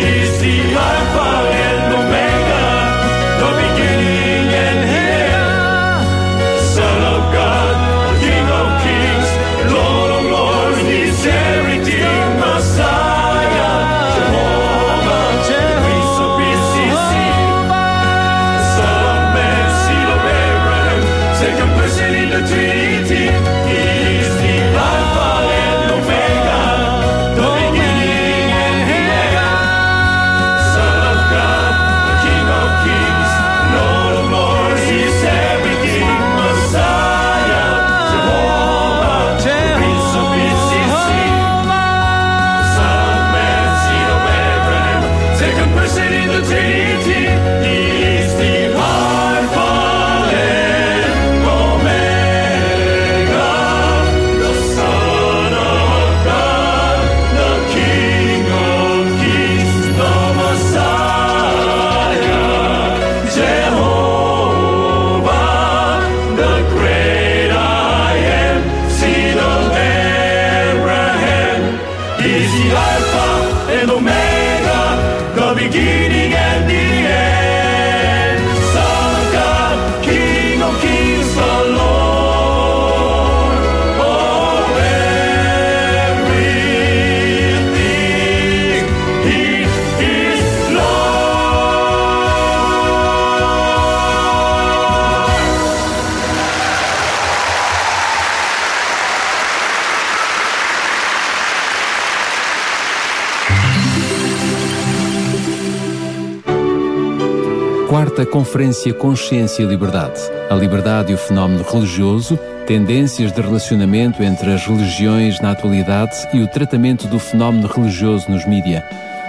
Speaker 11: Conferência Consciência e Liberdade. A liberdade e o fenómeno religioso, tendências de relacionamento entre as religiões na atualidade e o tratamento do fenómeno religioso nos mídia.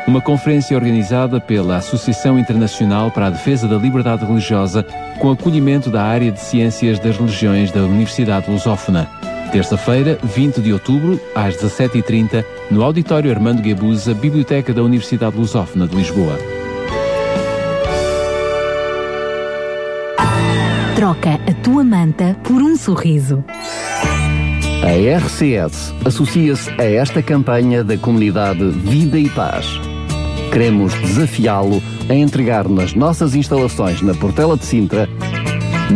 Speaker 11: Uma conferência organizada pela Associação Internacional para a Defesa da Liberdade Religiosa, com acolhimento da área de Ciências das Religiões da Universidade Lusófona. Terça-feira, 20 de outubro, às 17h30, no Auditório Armando Guebusa, Biblioteca da Universidade Lusófona de Lisboa.
Speaker 20: Troca a tua manta por um sorriso.
Speaker 7: A RCS associa-se a esta campanha da comunidade Vida e Paz. Queremos desafiá-lo a entregar nas nossas instalações na Portela de Sintra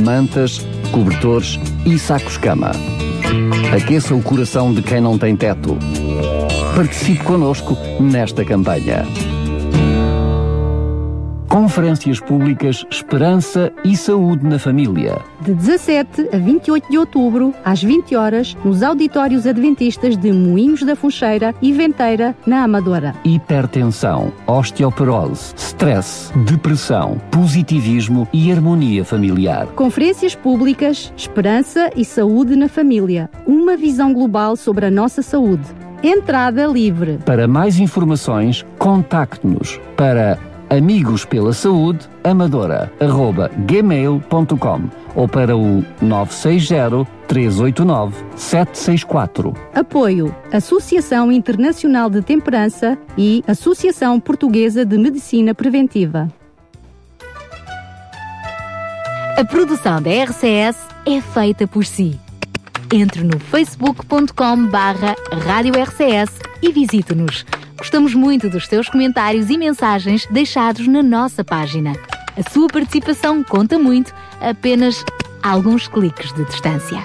Speaker 7: mantas, cobertores e sacos-cama. Aqueça o coração de quem não tem teto. Participe conosco nesta campanha. Conferências Públicas Esperança e Saúde na Família.
Speaker 4: De 17 a 28 de outubro, às 20 horas, nos auditórios adventistas de Moinhos da Funcheira e Venteira, na Amadora.
Speaker 7: Hipertensão, osteoporose, stress, depressão, positivismo e harmonia familiar.
Speaker 4: Conferências Públicas Esperança e Saúde na Família. Uma visão global sobre a nossa saúde. Entrada livre.
Speaker 7: Para mais informações, contacte-nos para Amigos pela Saúde, amadora, arroba gmail.com ou para o 960 389 764.
Speaker 4: Apoio Associação Internacional de Temperança e Associação Portuguesa de Medicina Preventiva.
Speaker 1: A produção da RCS é feita por si. Entre no facebook.com barra Rádio RCS e visite-nos. Gostamos muito dos teus comentários e mensagens deixados na nossa página. A sua participação conta muito, apenas alguns cliques de distância.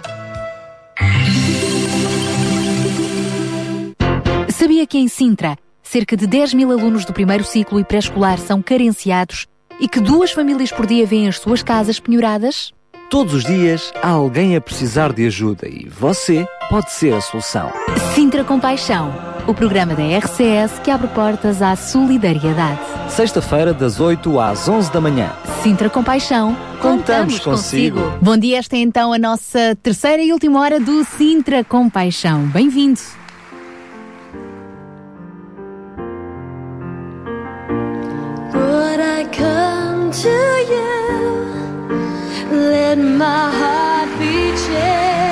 Speaker 1: Sabia que em Sintra, cerca de 10 mil alunos do primeiro ciclo e pré-escolar são carenciados e que duas famílias por dia vêm as suas casas penhoradas?
Speaker 21: Todos os dias há alguém a precisar de ajuda e você pode ser a solução.
Speaker 1: Sintra Compaixão, o programa da RCS que abre portas à solidariedade.
Speaker 21: Sexta-feira, das 8 às 11 da manhã.
Speaker 1: Sintra Compaixão,
Speaker 21: Contamos consigo.
Speaker 22: Bom dia, esta é então a nossa terceira e última hora do Sintra Compaixão. Bem-vindo.
Speaker 10: Would I come to you? My heart be changed,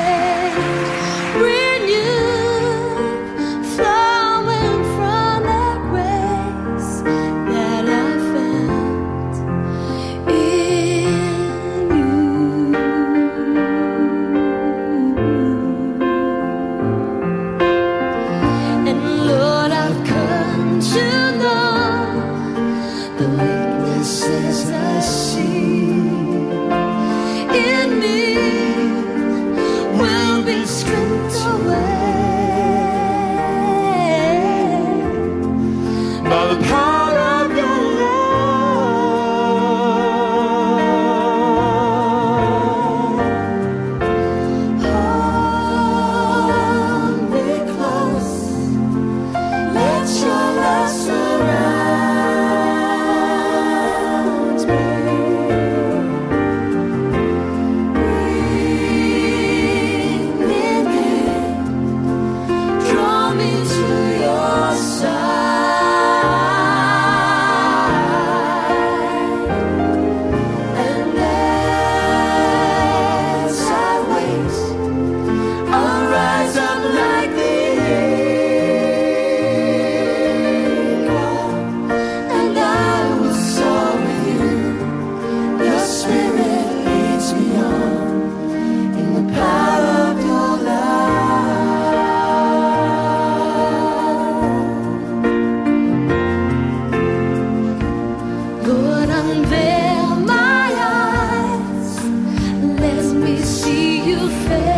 Speaker 10: see you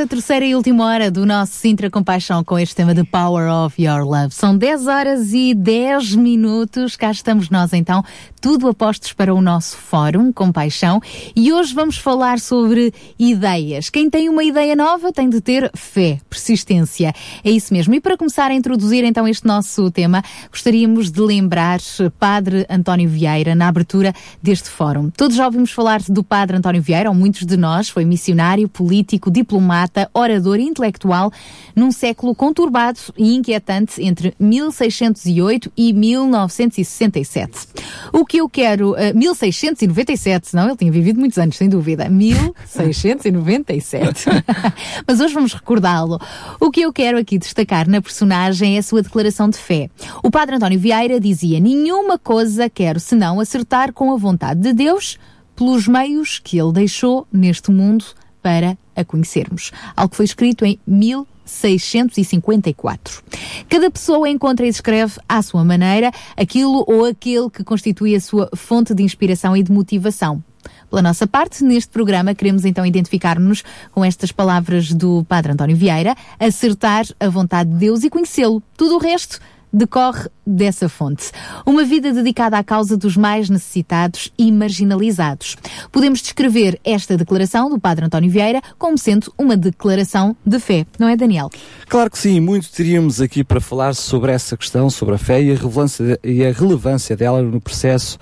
Speaker 1: esta terceira e última hora do nosso Sintra Compaixão com este tema de Power of Your Love. São 10 horas e 10 minutos. Cá estamos nós então, tudo apostos para o nosso Fórum Compaixão. E hoje vamos falar sobre ideias. Quem tem uma ideia nova tem de ter fé, persistência. É isso mesmo. E para começar a introduzir então este nosso tema, gostaríamos de lembrar Padre António Vieira na abertura deste fórum. Todos já ouvimos falar do Padre António Vieira, ou muitos de nós, foi missionário, político, diplomata, orador e intelectual num século conturbado e inquietante entre 1608 e 1967. O que eu quero, uh, 1697, senão ele tinha vivido muitos anos, sem dúvida. 1697. Mas hoje vamos recordá-lo. O que eu quero aqui destacar na personagem é a sua declaração de fé. O Padre António Vieira dizia: Nenhuma coisa quero senão acertar com a vontade de Deus pelos meios que ele deixou neste mundo para a conhecermos. Algo que foi escrito em 1654. Cada pessoa encontra e descreve à sua maneira aquilo ou aquele que constitui a sua fonte de inspiração e de motivação. Pela nossa parte, neste programa, queremos então identificar-nos com estas palavras do Padre António Vieira, acertar a vontade de Deus e conhecê-lo. Tudo o resto decorre dessa fonte. Uma vida dedicada à causa dos mais necessitados e marginalizados. Podemos descrever esta declaração do Padre António Vieira como sendo uma declaração de fé, não é, Daniel?
Speaker 21: Claro que sim, muito teríamos aqui para falar sobre essa questão, sobre a fé e a, relevância, e a relevância dela no processo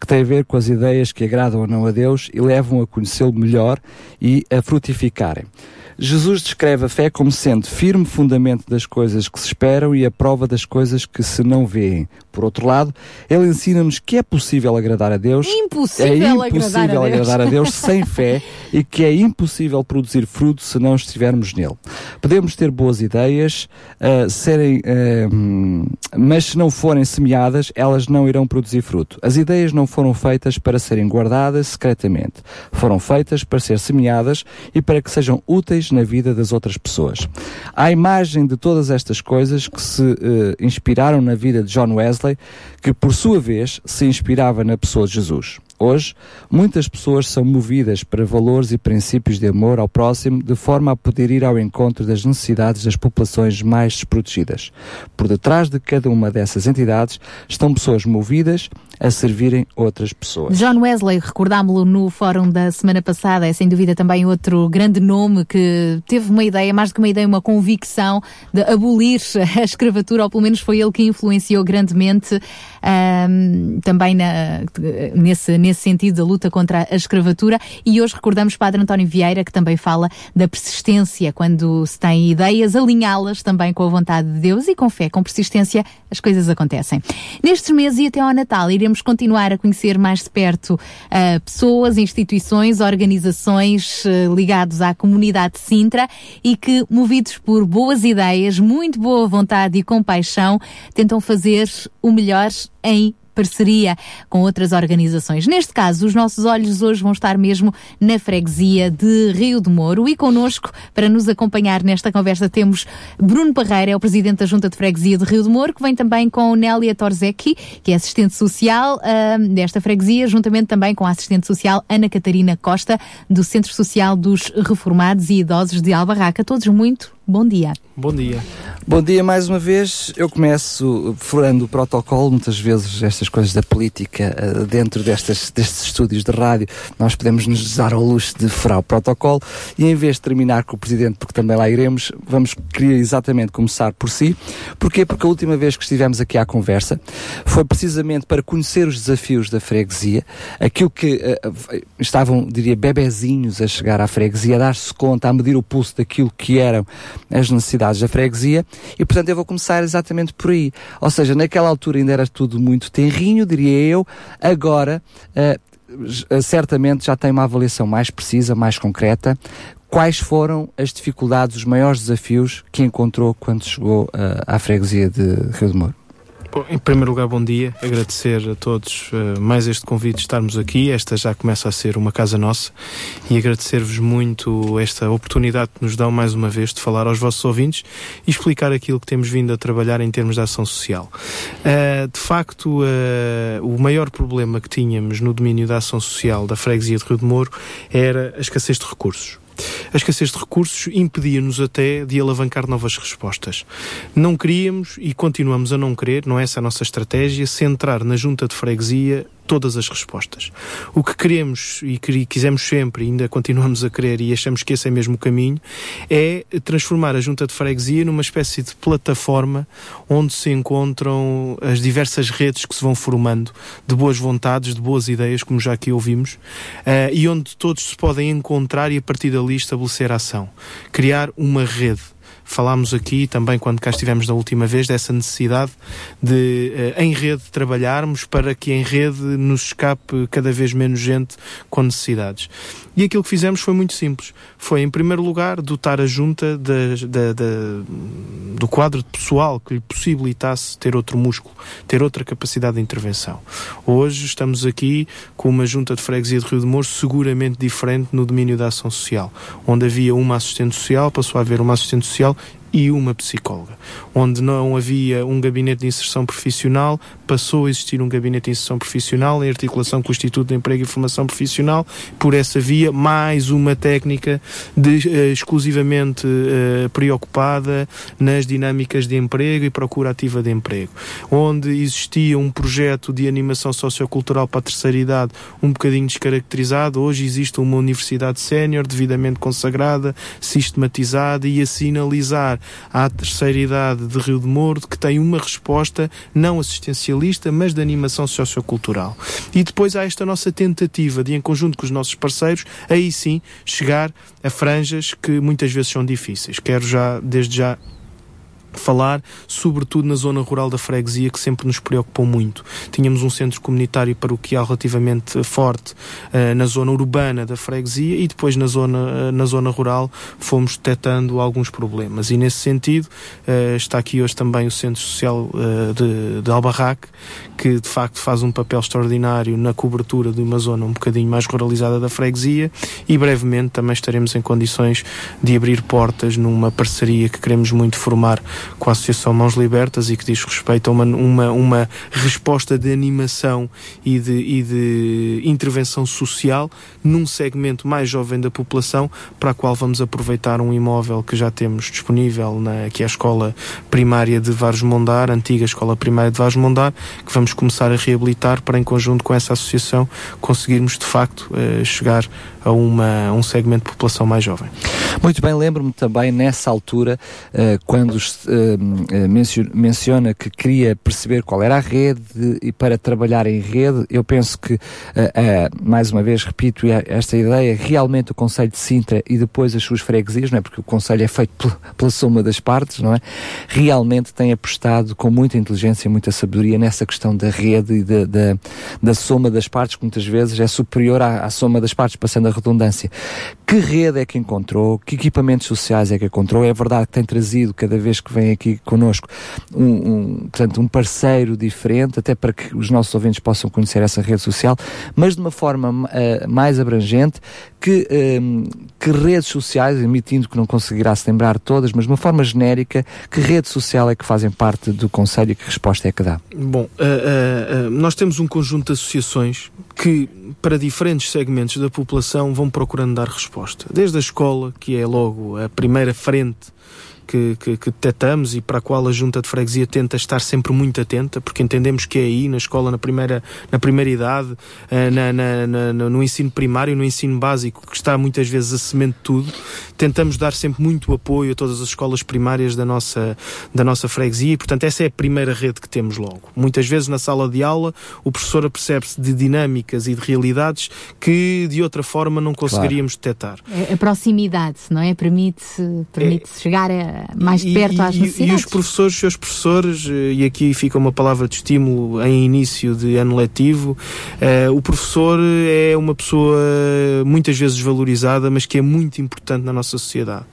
Speaker 21: que tem a ver com as ideias que agradam ou não a Deus e levam a conhecê-lo melhor e a frutificarem. Jesus descreve a fé como sendo firme fundamento das coisas que se esperam e a prova das coisas que se não veem. Por outro lado, ele ensina-nos que é possível agradar a Deus.
Speaker 1: Impossível,
Speaker 21: é impossível
Speaker 1: agradar, a Deus.
Speaker 21: agradar a Deus sem fé e que é impossível produzir fruto se não estivermos nele. Podemos ter boas ideias, uh, serem, uh, mas se não forem semeadas, elas não irão produzir fruto. As ideias não foram feitas para serem guardadas secretamente. Foram feitas para ser semeadas e para que sejam úteis na vida das outras pessoas. À imagem de todas estas coisas que se uh, inspiraram na vida de John Wesley, honestly. Que por sua vez se inspirava na pessoa de Jesus. Hoje, muitas pessoas são movidas para valores e princípios de amor ao próximo de forma a poder ir ao encontro das necessidades das populações mais desprotegidas. Por detrás de cada uma dessas entidades estão pessoas movidas a servirem outras pessoas.
Speaker 1: John Wesley, recordámo-lo no fórum da semana passada, é sem dúvida também outro grande nome que teve uma ideia, mais do que uma ideia, uma convicção de abolir a escravatura, ou pelo menos foi ele que influenciou grandemente um, também na, nesse, nesse sentido da luta contra a escravatura. E hoje recordamos Padre António Vieira, que também fala da persistência, quando se tem ideias, alinhá-las também com a vontade de Deus e com fé, com persistência, as coisas acontecem. Nestes meses e até ao Natal, iremos continuar a conhecer mais de perto uh, pessoas, instituições, organizações uh, ligados à comunidade de Sintra e que, movidos por boas ideias, muito boa vontade e compaixão, tentam fazer o melhor em parceria com outras organizações. Neste caso, os nossos olhos hoje vão estar mesmo na freguesia de Rio de Moro e connosco, para nos acompanhar nesta conversa, temos Bruno Parreira, é o presidente da Junta de Freguesia de Rio de Moro, que vem também com Nélia Torzecki, que é assistente social uh, desta freguesia, juntamente também com a assistente social Ana Catarina Costa, do Centro Social dos Reformados e Idosos de Albarraca. Todos muito bom dia.
Speaker 23: Bom dia.
Speaker 21: Bom dia mais uma vez. Eu começo furando o protocolo, muitas vezes estas coisas da política uh, dentro destas, destes estúdios de rádio, nós podemos nos dar ao luxo de furar o protocolo e em vez de terminar com o Presidente, porque também lá iremos, vamos querer exatamente começar por si. Porquê? Porque a última vez que estivemos aqui à conversa foi precisamente para conhecer os desafios da freguesia, aquilo que uh, estavam, diria, bebezinhos a chegar à freguesia, a dar-se conta, a medir o pulso daquilo que eram as necessidades da freguesia e, portanto, eu vou começar exatamente por aí. Ou seja, naquela altura ainda era tudo muito tenrinho, diria eu, agora. Uh, certamente já tem uma avaliação mais precisa, mais concreta. Quais foram as dificuldades, os maiores desafios que encontrou quando chegou uh, à freguesia de Rio de Moro?
Speaker 23: Bom, em primeiro lugar, bom dia. Agradecer a todos uh, mais este convite de estarmos aqui. Esta já começa a ser uma casa nossa e agradecer-vos muito esta oportunidade que nos dão mais uma vez de falar aos vossos ouvintes e explicar aquilo que temos vindo a trabalhar em termos de ação social. Uh, de facto, uh, o maior problema que tínhamos no domínio da ação social da freguesia de Rio de Moro era a escassez de recursos. A escassez de recursos impedia-nos até de alavancar novas respostas. Não queríamos e continuamos a não querer, não é essa a nossa estratégia, centrar na junta de freguesia todas as respostas. O que queremos e quisemos sempre, ainda continuamos a querer e achamos que esse é mesmo o caminho, é transformar a junta de freguesia numa espécie de plataforma onde se encontram as diversas redes que se vão formando de boas vontades, de boas ideias, como já aqui ouvimos, eh, e onde todos se podem encontrar e a partir dali estabelecer ação. Criar uma rede. Falámos aqui também, quando cá estivemos da última vez, dessa necessidade de, eh, em rede, trabalharmos para que em rede nos escape cada vez menos gente com necessidades. E aquilo que fizemos foi muito simples. Foi, em primeiro lugar, dotar a junta da- da- da- do quadro de pessoal que lhe possibilitasse ter outro músculo, ter outra capacidade de intervenção. Hoje estamos aqui com uma junta de freguesia de Rio de Mouros seguramente diferente no domínio da ação social. Onde havia uma assistente social, passou a haver uma assistente social e uma psicóloga. Onde não havia um gabinete de inserção profissional, passou a existir um gabinete de inserção profissional em articulação com o Instituto de Emprego e Formação Profissional. Por essa via, mais uma técnica de, eh, exclusivamente eh, preocupada nas dinâmicas de emprego e procura ativa de emprego. Onde existia um projeto de animação sociocultural para a terceira idade um bocadinho descaracterizado, hoje existe uma universidade sénior devidamente consagrada, sistematizada e a sinalizar à terceira idade de Rio de Moro que tem uma resposta não assistencialista, mas de animação sociocultural. E depois há esta nossa tentativa de, em conjunto com os nossos parceiros, aí sim chegar a franjas que muitas vezes são difíceis. Quero já, desde já, falar, sobretudo na zona rural da freguesia, que sempre nos preocupou muito. Tínhamos um centro comunitário paroquial relativamente forte eh, na zona urbana da freguesia e depois na zona, eh, na zona rural fomos detectando alguns problemas. E nesse sentido, eh, está aqui hoje também o Centro Social de, de Albarraque, que de facto faz um papel extraordinário na cobertura de uma zona um bocadinho mais ruralizada da freguesia e brevemente também estaremos em condições de abrir portas numa parceria que queremos muito formar com a Associação Mãos Libertas e que diz respeito a uma, uma, uma resposta de animação e de, e de intervenção social num segmento mais jovem da população para a qual vamos aproveitar um imóvel que já temos disponível, na, que é a Escola Primária de Vares Mondar, antiga Escola Primária de Vares Mondar, que vamos começar a reabilitar para, em conjunto com essa associação, conseguirmos de facto eh, chegar a, uma, um segmento de população mais jovem.
Speaker 21: Muito bem, lembro-me também nessa altura, eh, quando menciona que queria perceber qual era a rede e para trabalhar em rede, eu penso que, eh, eh, mais uma vez, repito esta ideia, realmente o Conselho de Sintra e depois as suas freguesias, não é? porque o Conselho é feito pel- pela soma das partes, não é? Realmente tem apostado com muita inteligência e muita sabedoria nessa questão da rede e da, da, da soma das partes, que muitas vezes é superior à, à soma das partes, passando a redundância. Que rede é que encontrou? Que equipamentos sociais é que encontrou? É verdade que tem trazido, cada vez que vem aqui connosco, um, um, portanto, um parceiro diferente, até para que os nossos ouvintes possam conhecer essa rede social, mas de uma forma eh, mais abrangente, que, ehm, que redes sociais, admitindo que não conseguirá se lembrar todas, mas de uma forma genérica, que rede social é que fazem parte do Conselho e que resposta é que dá?
Speaker 23: Bom, ah, ah, ah, nós temos um conjunto de associações que, para diferentes segmentos da população, vão procurando dar resposta. Desde a escola, que é logo a primeira frente que, que, que detectamos e para a qual a junta de freguesia tenta estar sempre muito atenta, porque entendemos que é aí, na escola, na primeira, na primeira idade, eh, na, na- na- no- no ensino primário, no ensino básico, que está muitas vezes a semente de tudo. Tentamos dar sempre muito apoio a todas as escolas primárias da nossa, da nossa freguesia e, portanto, essa é a primeira rede que temos logo. Muitas vezes na sala de aula o professor apercebe-se de dinâmicas e de realidades que de outra forma não conseguiríamos detectar.
Speaker 1: A- A proximidade, não é? Permite, permite chegar a- mais perto
Speaker 23: e,
Speaker 1: às necessidades.
Speaker 23: E os professores, seus professores, eh, e aqui fica uma palavra de estímulo em início de ano letivo, eh, o professor é uma pessoa muitas vezes valorizada, mas que é muito importante na nossa sociedade.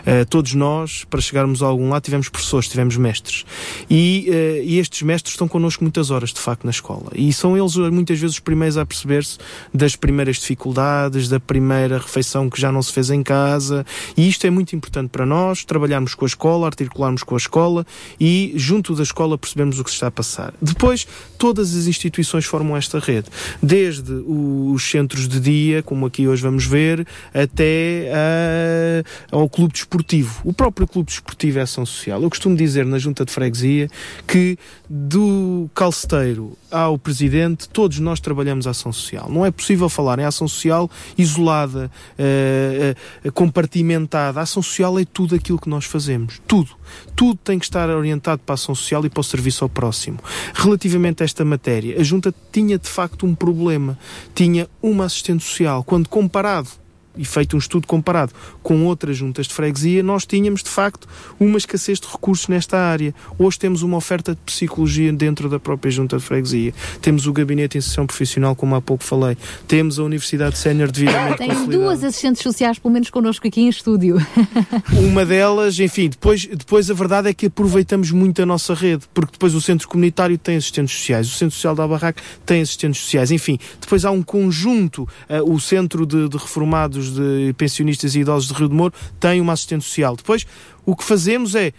Speaker 23: Uh, todos nós, para chegarmos a algum lado, tivemos professores, tivemos mestres. E, uh, e estes mestres estão connosco muitas horas, de facto, na escola. E são eles, uh, muitas vezes, os primeiros a perceber-se das primeiras dificuldades, da primeira refeição que já não se fez em casa. E isto é muito importante para nós, trabalharmos com a escola, articularmos com a escola e, junto da escola, percebermos o que se está a passar. Depois, todas as instituições formam esta rede. Desde os centros de dia, como aqui hoje vamos ver, até a, ao clube desportivo. O próprio clube desportivo é ação social. Eu costumo dizer na junta de freguesia que do calceteiro ao presidente, todos nós trabalhamos ação social. Não é possível falar em ação social isolada, eh, eh, compartimentada. A ação social é tudo aquilo que nós fazemos. Tudo. Tudo tem que estar orientado para a ação social e para o serviço ao próximo. Relativamente a esta matéria, a Junta tinha de facto um problema. Tinha uma assistente social. Quando comparado e feito um estudo comparado com outras juntas de freguesia, nós tínhamos de facto uma escassez de recursos nesta área. Hoje temos uma oferta de psicologia dentro da própria junta de freguesia. Temos o gabinete de inserção profissional, como há pouco falei. Temos a Universidade Sénior devidamente
Speaker 1: Tens duas assistentes sociais, pelo menos connosco aqui em estúdio.
Speaker 23: Uma delas, enfim, depois, depois a verdade é que aproveitamos muito a nossa rede, porque depois o centro comunitário tem assistentes sociais, o centro social da Albarraque tem assistentes sociais, enfim, depois há um conjunto, uh, o centro de, de reformados de pensionistas e idosos de Rio de Moro tem uma assistente social. Depois, o que fazemos é,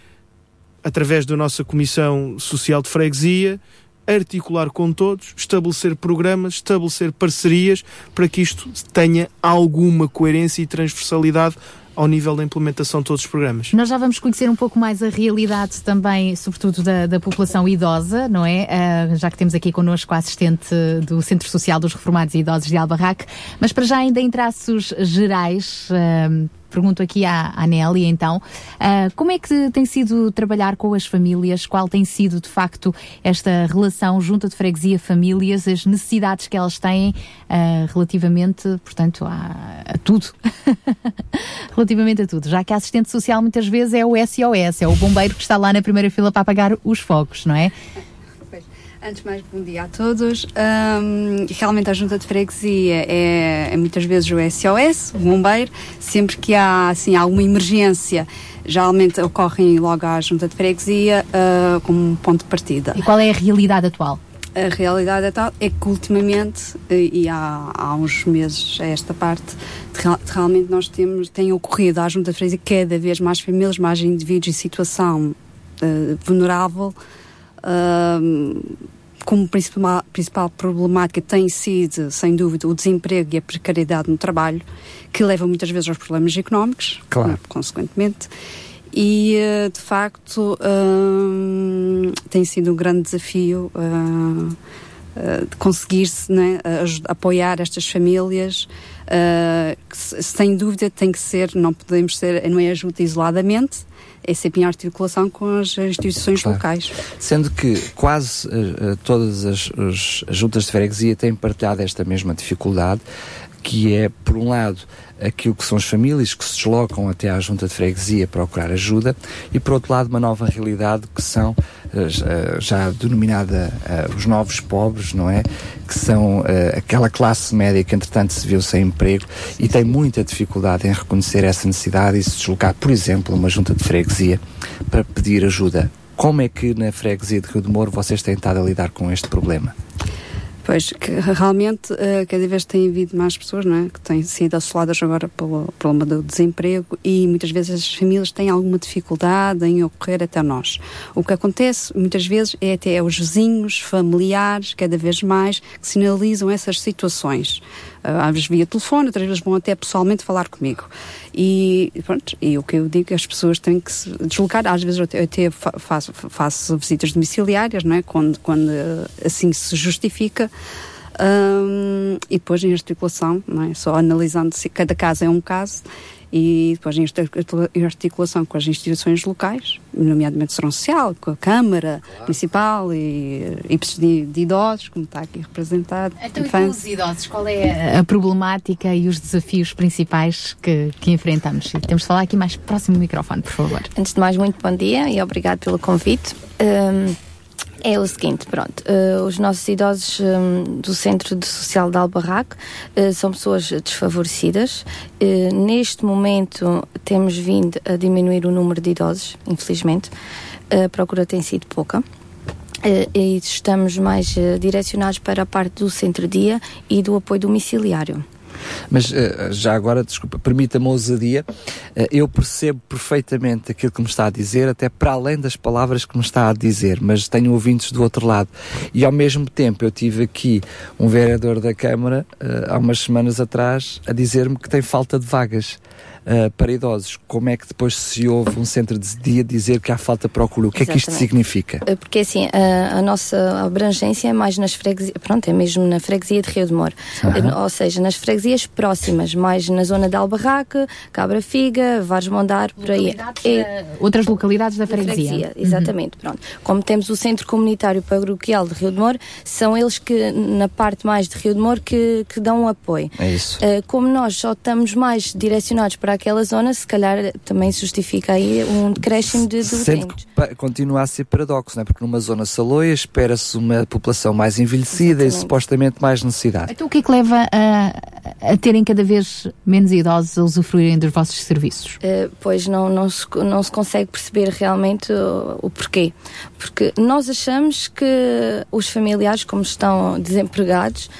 Speaker 23: através da nossa Comissão Social de Freguesia, articular com todos, estabelecer programas, estabelecer parcerias para que isto tenha alguma coerência e transversalidade ao nível da implementação de todos os programas.
Speaker 1: Nós já vamos conhecer um pouco mais a realidade também, sobretudo da, da população idosa, não é? Uh, já que temos aqui connosco a assistente do Centro Social dos Reformados e Idosos de Albarraque, mas para já ainda em traços gerais, uh, pergunto aqui à, à Nelly então, uh, como é que tem sido trabalhar com as famílias? Qual tem sido de facto esta relação junta de freguesia famílias, as necessidades que elas têm uh, relativamente, portanto, a, a tudo? relativamente a tudo, já que a assistente social muitas vezes é o SOS, é o bombeiro que está lá na primeira fila para apagar os fogos, não é?
Speaker 24: Antes de mais, bom dia a todos. Um, realmente a junta de freguesia é, é, muitas vezes o SOS, o bombeiro. Sempre que há assim, alguma emergência, geralmente ocorrem logo à junta de freguesia uh, como um ponto de partida.
Speaker 1: E qual é a realidade atual?
Speaker 24: A realidade atual é que ultimamente, e há, há uns meses a esta parte, realmente nós temos, tem ocorrido à junta de freguesia cada vez mais famílias, mais indivíduos em situação uh, vulnerável, uh, como principal, principal problemática tem sido, sem dúvida, o desemprego e a precariedade no trabalho, que leva muitas vezes aos problemas económicos,
Speaker 21: Claro.
Speaker 24: né, consequentemente. E, eh, de facto, hum, tem sido um grande desafio ah, ah, de conseguir-se né, apoiar estas famílias. ah, que, se- sem dúvida, tem que ser, não podemos ser, não é ajuda isoladamente, é sempre em articulação com as instituições
Speaker 21: Claro.
Speaker 24: locais.
Speaker 21: Sendo que quase eh, todas as, as juntas de freguesia têm partilhado esta mesma dificuldade, que é, por um lado, aquilo que são as famílias que se deslocam até à junta de freguesia procurar ajuda, e por outro lado, uma nova realidade que são eh, já- denominada eh, os novos pobres, não é? Que são eh, aquela classe média que, entretanto, se viu sem emprego e tem muita dificuldade em reconhecer essa necessidade e se deslocar, por exemplo, a uma junta de freguesia para pedir ajuda. Como é que na freguesia de Rio de Moro vocês têm estado a lidar com este problema?
Speaker 24: Pois, que realmente eh, cada vez tem havido mais pessoas não é, que têm sido assoladas agora pelo problema do desemprego e muitas vezes as famílias têm alguma dificuldade em ocorrer até nós. O que acontece muitas vezes é até os vizinhos, familiares, cada vez mais, que sinalizam essas situações. Ah, às vezes via telefone, outras vezes vão até pessoalmente falar comigo. E, pronto, e o que eu digo as pessoas têm que se deslocar. Às vezes eu até, faço, faço visitas domiciliárias, não é? quando, quando eh, assim se justifica. Hum, e depois em articulação, não é? só analisando se cada caso é um caso, e depois em articula- em articulação com as instituições locais, nomeadamente Serão Social, com a Câmara Municipal e, e de, de idosos, como está aqui representado.
Speaker 1: Então, e com os idosos, qual é a problemática e os desafios principais que, que enfrentamos? E temos de falar aqui mais próximo do microfone, por favor.
Speaker 25: Antes de mais, muito bom dia e obrigado pelo convite. Hum,
Speaker 26: É o seguinte, pronto, eh, os nossos idosos hum, do Centro de Social de Albarraque eh, são pessoas desfavorecidas. Eh, neste momento temos vindo a diminuir o número de idosos, infelizmente. A procura tem sido pouca. E estamos mais direcionados para a parte do centro-dia e do apoio domiciliário.
Speaker 21: Mas eh, já agora, desculpa, permita-me ousadia, eh, eu percebo perfeitamente aquilo que me está a dizer, até para além das palavras que me está a dizer, mas tenho ouvintes do outro lado. E ao mesmo tempo eu tive aqui um vereador da Câmara, eh, há umas semanas atrás, a dizer-me que tem falta de vagas. Eh, para idosos, como é que depois se ouve um centro de dia dizer que há falta de procura? O que é que isto
Speaker 26: Exatamente.
Speaker 21: significa?
Speaker 26: Eh, Porque assim, a, a nossa abrangência é mais nas freguesias, pronto, é mesmo na freguesia de Rio de Moro. Eh, Ou seja, nas freguesias próximas, mais na zona de Albarraque, Cabra Figa, Vares Mondar, por aí. É,
Speaker 1: Outras localidades da
Speaker 26: da
Speaker 1: freguesia.
Speaker 26: exatamente, pronto. Como temos o Centro Comunitário Paroquial de Rio de Moro, são eles que, na parte mais de Rio de Moro, que, que dão apoio.
Speaker 21: É isso.
Speaker 26: Uh, como nós só estamos mais direcionados para aquela zona, se calhar também se justifica aí um decréscimo de, de
Speaker 21: Sendo
Speaker 26: utentes.
Speaker 21: que continua a ser paradoxo, não é? porque numa zona saloia espera-se uma população mais envelhecida e supostamente mais necessidade.
Speaker 1: Então o que é que leva a, a terem cada vez menos idosos a usufruírem dos vossos serviços?
Speaker 26: Uh, pois não, não, se, não se consegue perceber realmente o, o porquê. Porque nós achamos que os familiares, como estão desempregados,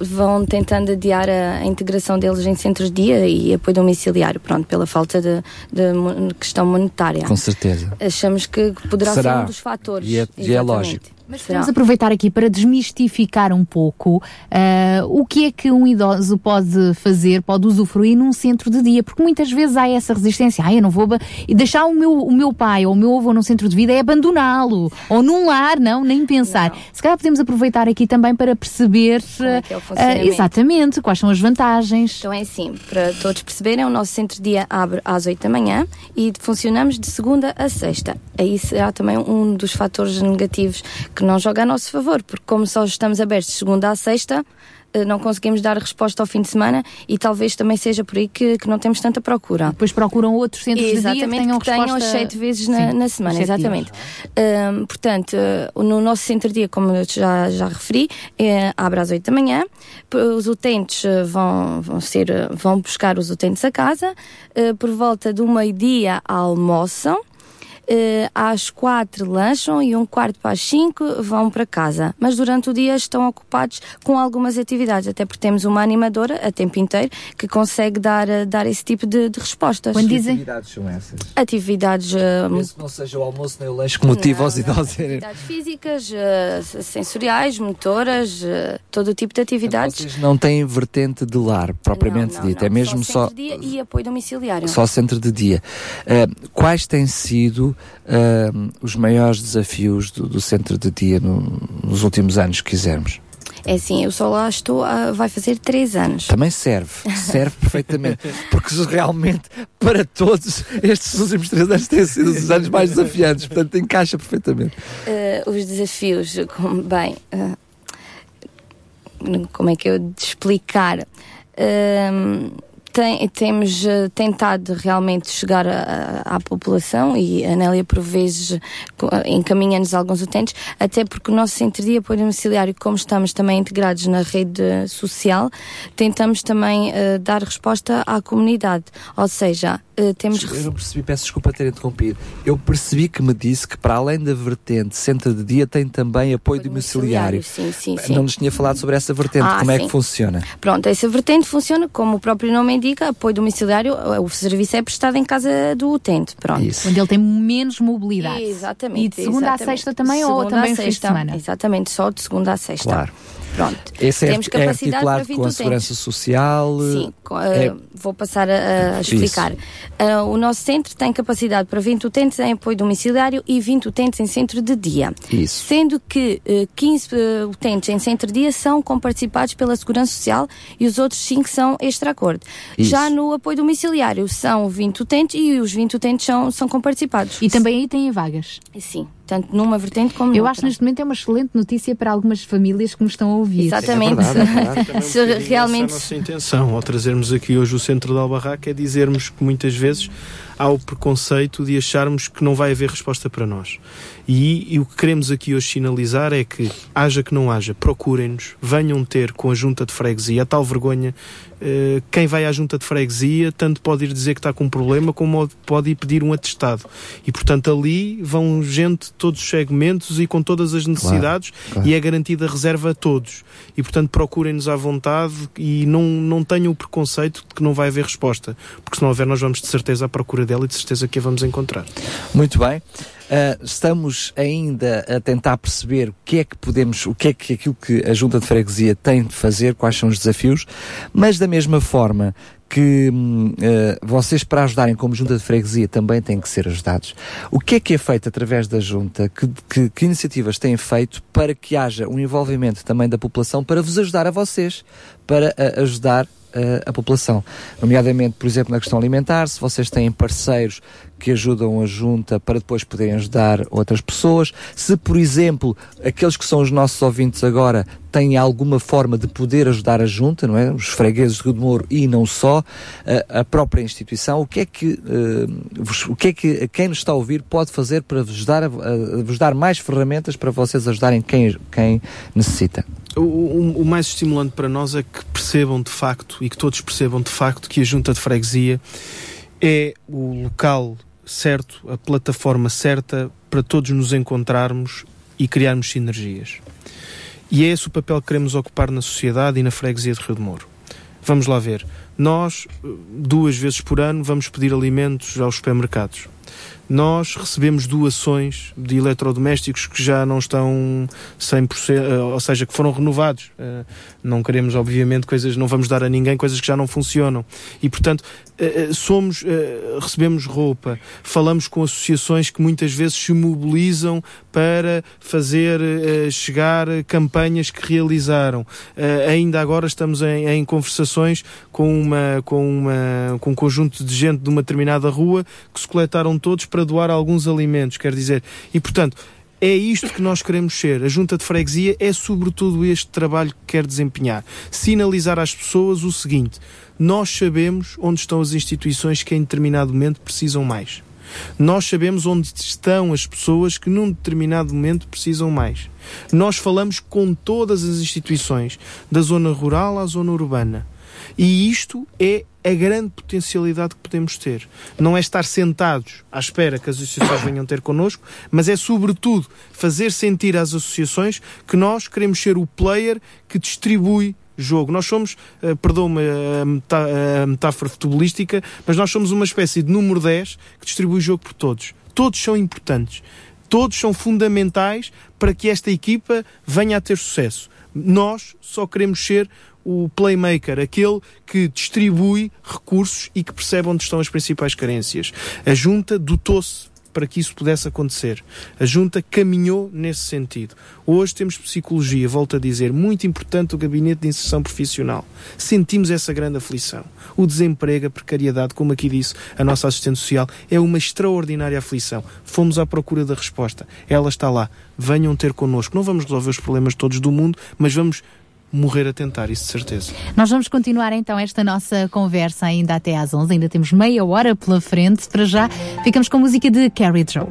Speaker 26: vão tentando adiar a, a integração deles em centros de dia e apoio domiciliário, pronto, pela falta de, de questão monetária.
Speaker 21: Com certeza.
Speaker 26: Achamos que poderá
Speaker 21: Será.
Speaker 26: ser um dos fatores.
Speaker 21: E é- e é lógico.
Speaker 1: Mas
Speaker 26: Será.
Speaker 1: vamos aproveitar aqui para desmistificar um pouco ah, o que é que um idoso pode fazer, pode usufruir num centro de dia, porque muitas vezes há essa resistência, ah, eu não vou e deixar o meu, o meu pai ou o meu avô num centro de vida é abandoná-lo, ou num lar, não, nem pensar. Se calhar podemos aproveitar aqui também para perceber
Speaker 26: é é funcionamento.
Speaker 1: exatamente quais são as vantagens.
Speaker 26: Então é assim, para todos perceberem, o nosso centro de dia abre às 8 da manhã e funcionamos de segunda a sexta. Aí será também um dos fatores negativos que não joga a nosso favor, porque como só estamos abertos de segunda a sexta, eh, não conseguimos dar resposta ao fim de semana e talvez também seja por aí que, que não temos tanta procura.
Speaker 1: Depois procuram outros centros de dia que
Speaker 26: Exatamente,
Speaker 1: tenham
Speaker 26: que tenham
Speaker 1: resposta-
Speaker 26: sete vezes na,
Speaker 1: Sim,
Speaker 26: na semana, exatamente. Ahm, portanto, eh, no nosso centro-dia, como eu já, já referi, é, abre às 8 da manhã. Os utentes vão, vão, ser, vão buscar os utentes a casa. por volta do meio-dia almoçam. Eh, às quatro lancham e um quarto para as cinco vão para casa. Mas durante o dia estão ocupados com algumas atividades, até porque temos uma animadora a tempo inteiro que consegue dar, eh, dar esse tipo de, de respostas.
Speaker 21: Que atividades são essas?
Speaker 26: Atividades eh,
Speaker 21: Penso que não seja o almoço nem o lanche que motiva os idosos.
Speaker 26: Atividades físicas, eh, sensoriais, motoras, eh, todo o tipo de atividades.
Speaker 21: Vocês não têm vertente de lar, propriamente dito, é mesmo só,
Speaker 26: Centro de dia e apoio domiciliário.
Speaker 21: só centro de dia. Uh, quais têm sido uh, os maiores desafios do, do centro de dia no- nos últimos anos, se quisermos?
Speaker 26: É assim, eu só lá estou, há- vai fazer três anos.
Speaker 21: Também serve, serve perfeitamente, porque realmente para todos estes últimos três anos têm sido os anos mais desafiantes, portanto encaixa perfeitamente.
Speaker 26: Eh, os desafios, como, bem, eh, como é que eu de explicar? Ehm, tem- temos eh, tentado realmente chegar a- a- à população e a Nélia por vezes co- encaminha-nos alguns utentes, até porque o nosso centro de apoio domiciliário, como estamos também integrados na rede social, tentamos também eh, dar resposta à comunidade. Ou seja, eh, temos
Speaker 21: Eu não percebi, peço desculpa ter interrompido. Eu percebi que me disse que para além da vertente centro de dia tem também apoio domiciliário.
Speaker 26: Sim, sim, sim.
Speaker 21: Não nos tinha falado sobre essa vertente,
Speaker 26: Ah,
Speaker 21: como é
Speaker 26: sim.
Speaker 21: que funciona?
Speaker 26: Pronto, essa vertente funciona como o próprio nome indica, apoio domiciliário, o serviço é prestado em casa do utente, pronto.
Speaker 1: Onde ele tem menos mobilidade.
Speaker 26: Exatamente.
Speaker 1: E de segunda
Speaker 26: exatamente.
Speaker 1: à sexta também, ou
Speaker 26: Segunda
Speaker 1: também
Speaker 26: à
Speaker 1: os fins de
Speaker 26: sexta.
Speaker 1: semana?
Speaker 26: Exatamente, só de segunda à sexta.
Speaker 21: Claro.
Speaker 26: Pronto.
Speaker 21: Esse é,
Speaker 26: Temos
Speaker 21: é
Speaker 26: capacidade para
Speaker 21: articulado
Speaker 26: 20
Speaker 21: com a
Speaker 26: utentes.
Speaker 21: Segurança Social?
Speaker 26: Sim,
Speaker 21: é-
Speaker 26: eh, vou passar a, a explicar. Eh, o nosso centro tem capacidade para 20 utentes em apoio domiciliário e 20 utentes em centro de dia.
Speaker 21: Isso.
Speaker 26: Sendo que eh, 15 eh, utentes em centro de dia são comparticipados pela Segurança Social e os outros 5 são extra-acordo.
Speaker 1: Isso.
Speaker 26: Já no apoio domiciliário são 20 utentes e os 20 utentes são, são comparticipados.
Speaker 1: E também aí têm vagas.
Speaker 26: Sim, tanto numa vertente como
Speaker 1: Eu
Speaker 26: noutra.
Speaker 1: acho que neste momento é uma excelente notícia para algumas famílias que nos estão a ouvir.
Speaker 26: Exatamente. Se
Speaker 23: Essa é a
Speaker 26: realmente
Speaker 23: nossa intenção ao trazermos aqui hoje o centro de Albarraca é dizermos que muitas vezes há o preconceito de acharmos que não vai haver resposta para nós. E, e o que queremos aqui hoje sinalizar é que, haja que não haja, procurem-nos, venham ter com a junta de freguesia a tal vergonha. eh, quem vai à junta de freguesia tanto pode ir dizer que está com um problema como pode ir pedir um atestado. E portanto ali vão gente de todos os segmentos e com todas as necessidades
Speaker 27: claro.
Speaker 23: e é garantida reserva a todos. E portanto procurem-nos à vontade e não, não tenham o preconceito de que não vai haver resposta. Porque se não houver, nós vamos de certeza à procura dela e de certeza que a vamos encontrar.
Speaker 21: Muito bem. Ah, estamos ainda a tentar perceber o que é que podemos, o que é que aquilo que a Junta de Freguesia tem de fazer, quais são os desafios, mas da mesma forma que ah, vocês para ajudarem como Junta de Freguesia também têm que ser ajudados. O que é que é feito através da Junta? Que, que, que iniciativas têm feito para que haja um envolvimento também da população para vos ajudar a vocês, para ajudar ah, a população? Nomeadamente, por exemplo, na questão alimentar, se vocês têm parceiros que ajudam a junta para depois poderem ajudar outras pessoas. Se, por exemplo, aqueles que são os nossos ouvintes agora têm alguma forma de poder ajudar a junta, não é? Os fregueses de Rio de Moro e não só, a, a própria instituição, o que é que, eh, vos- o que é que quem nos está a ouvir pode fazer para vos dar, a- a- vos dar mais ferramentas para vocês ajudarem quem, quem necessita?
Speaker 23: O, o- mais estimulante para nós é que percebam de facto e que todos percebam de facto que a junta de freguesia é o local certo, a plataforma certa para todos nos encontrarmos e criarmos sinergias. E é esse o papel que queremos ocupar na sociedade e na freguesia de Rio de Moro. Vamos lá ver. Nós, eh, duas vezes por ano, vamos pedir alimentos aos supermercados. Nós recebemos doações de eletrodomésticos que já não estão 100%, eh, ou seja, que foram renovados. Eh, Não queremos, obviamente, coisas, não vamos dar a ninguém coisas que já não funcionam. E, portanto, eh, somos, recebemos roupa, falamos com associações que muitas vezes se mobilizam para fazer chegar campanhas que realizaram. Ainda agora estamos em, em conversações com, uma, com, uma, com um conjunto de gente de uma determinada rua que se coletaram todos para doar alguns alimentos, quer dizer. E, portanto, é isto que nós queremos ser. A junta de freguesia é sobretudo este trabalho que quer desempenhar. Sinalizar às pessoas o seguinte: nós sabemos onde estão as instituições que em determinado momento precisam mais. Nós sabemos onde estão as pessoas que num determinado momento precisam mais. Nós falamos com todas as instituições, da zona rural à zona urbana. E isto é a grande potencialidade que podemos ter. Não é estar sentados à espera que as associações venham ter connosco, mas é sobretudo fazer sentir às associações que nós queremos ser o player que distribui jogo. Nós somos, eh, perdoa-me a, metá- a metáfora futebolística, mas nós somos uma espécie de número 10 que distribui jogo por todos. Todos são importantes. Todos são fundamentais para que esta equipa venha a ter sucesso. Nós só queremos ser o playmaker, aquele que distribui recursos e que percebe onde estão as principais carências. A junta dotou-se para que isso pudesse acontecer. A junta caminhou nesse sentido. Hoje temos psicologia, volto a dizer, muito importante o gabinete de inserção profissional. Sentimos essa grande aflição. O desemprego, a precariedade, como aqui disse a nossa assistente social, é uma extraordinária aflição. Fomos à procura da resposta. Ela está lá. Venham ter connosco. Não vamos resolver os problemas todos do mundo, mas vamos morrer a tentar, isso de certeza.
Speaker 1: Nós vamos continuar então esta nossa conversa ainda até às 11. Ainda temos meia hora pela frente. Para já, ficamos com a música de Carrie Drove.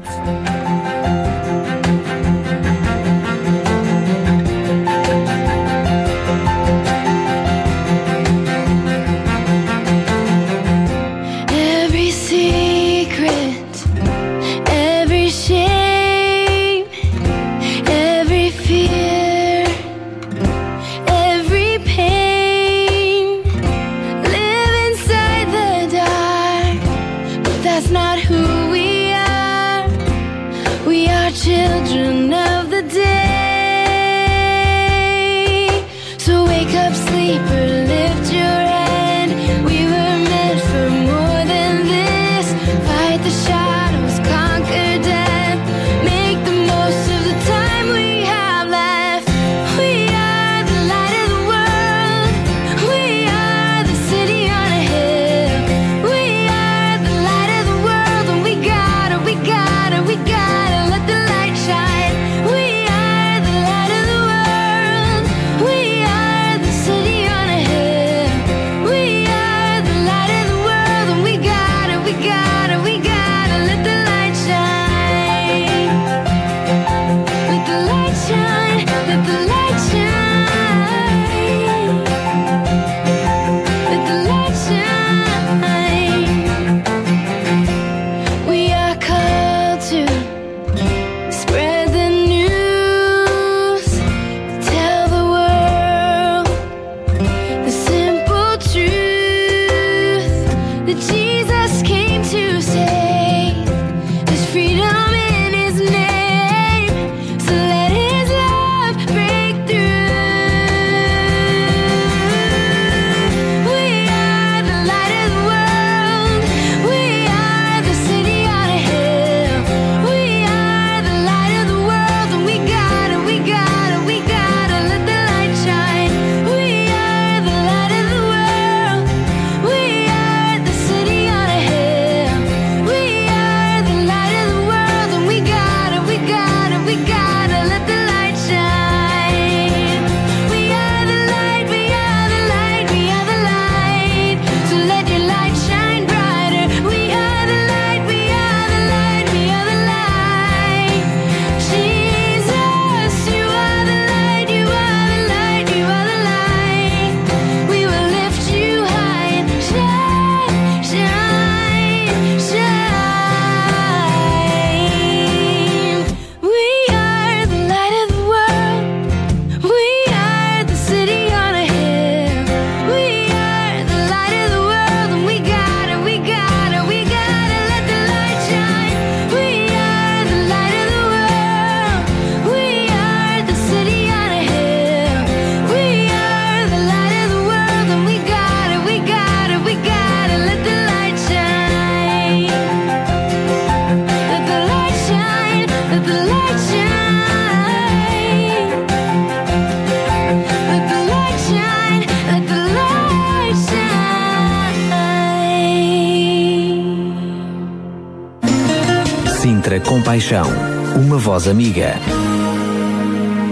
Speaker 2: Voz amiga.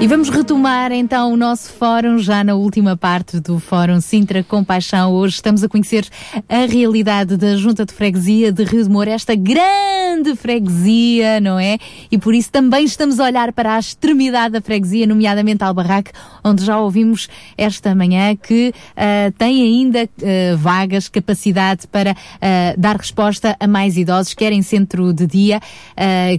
Speaker 1: E vamos retomar então o nosso fórum, já na última parte do Fórum Sintra Compaixão. Hoje estamos a conhecer a realidade da Junta de Freguesia de Rio de Moura, esta grande freguesia, não é? E por isso também estamos a olhar para a extremidade da freguesia, nomeadamente Albarraque, onde já ouvimos esta manhã que ah, tem ainda ah, vagas, capacidade para ah, dar resposta a mais idosos, quer em centro de dia,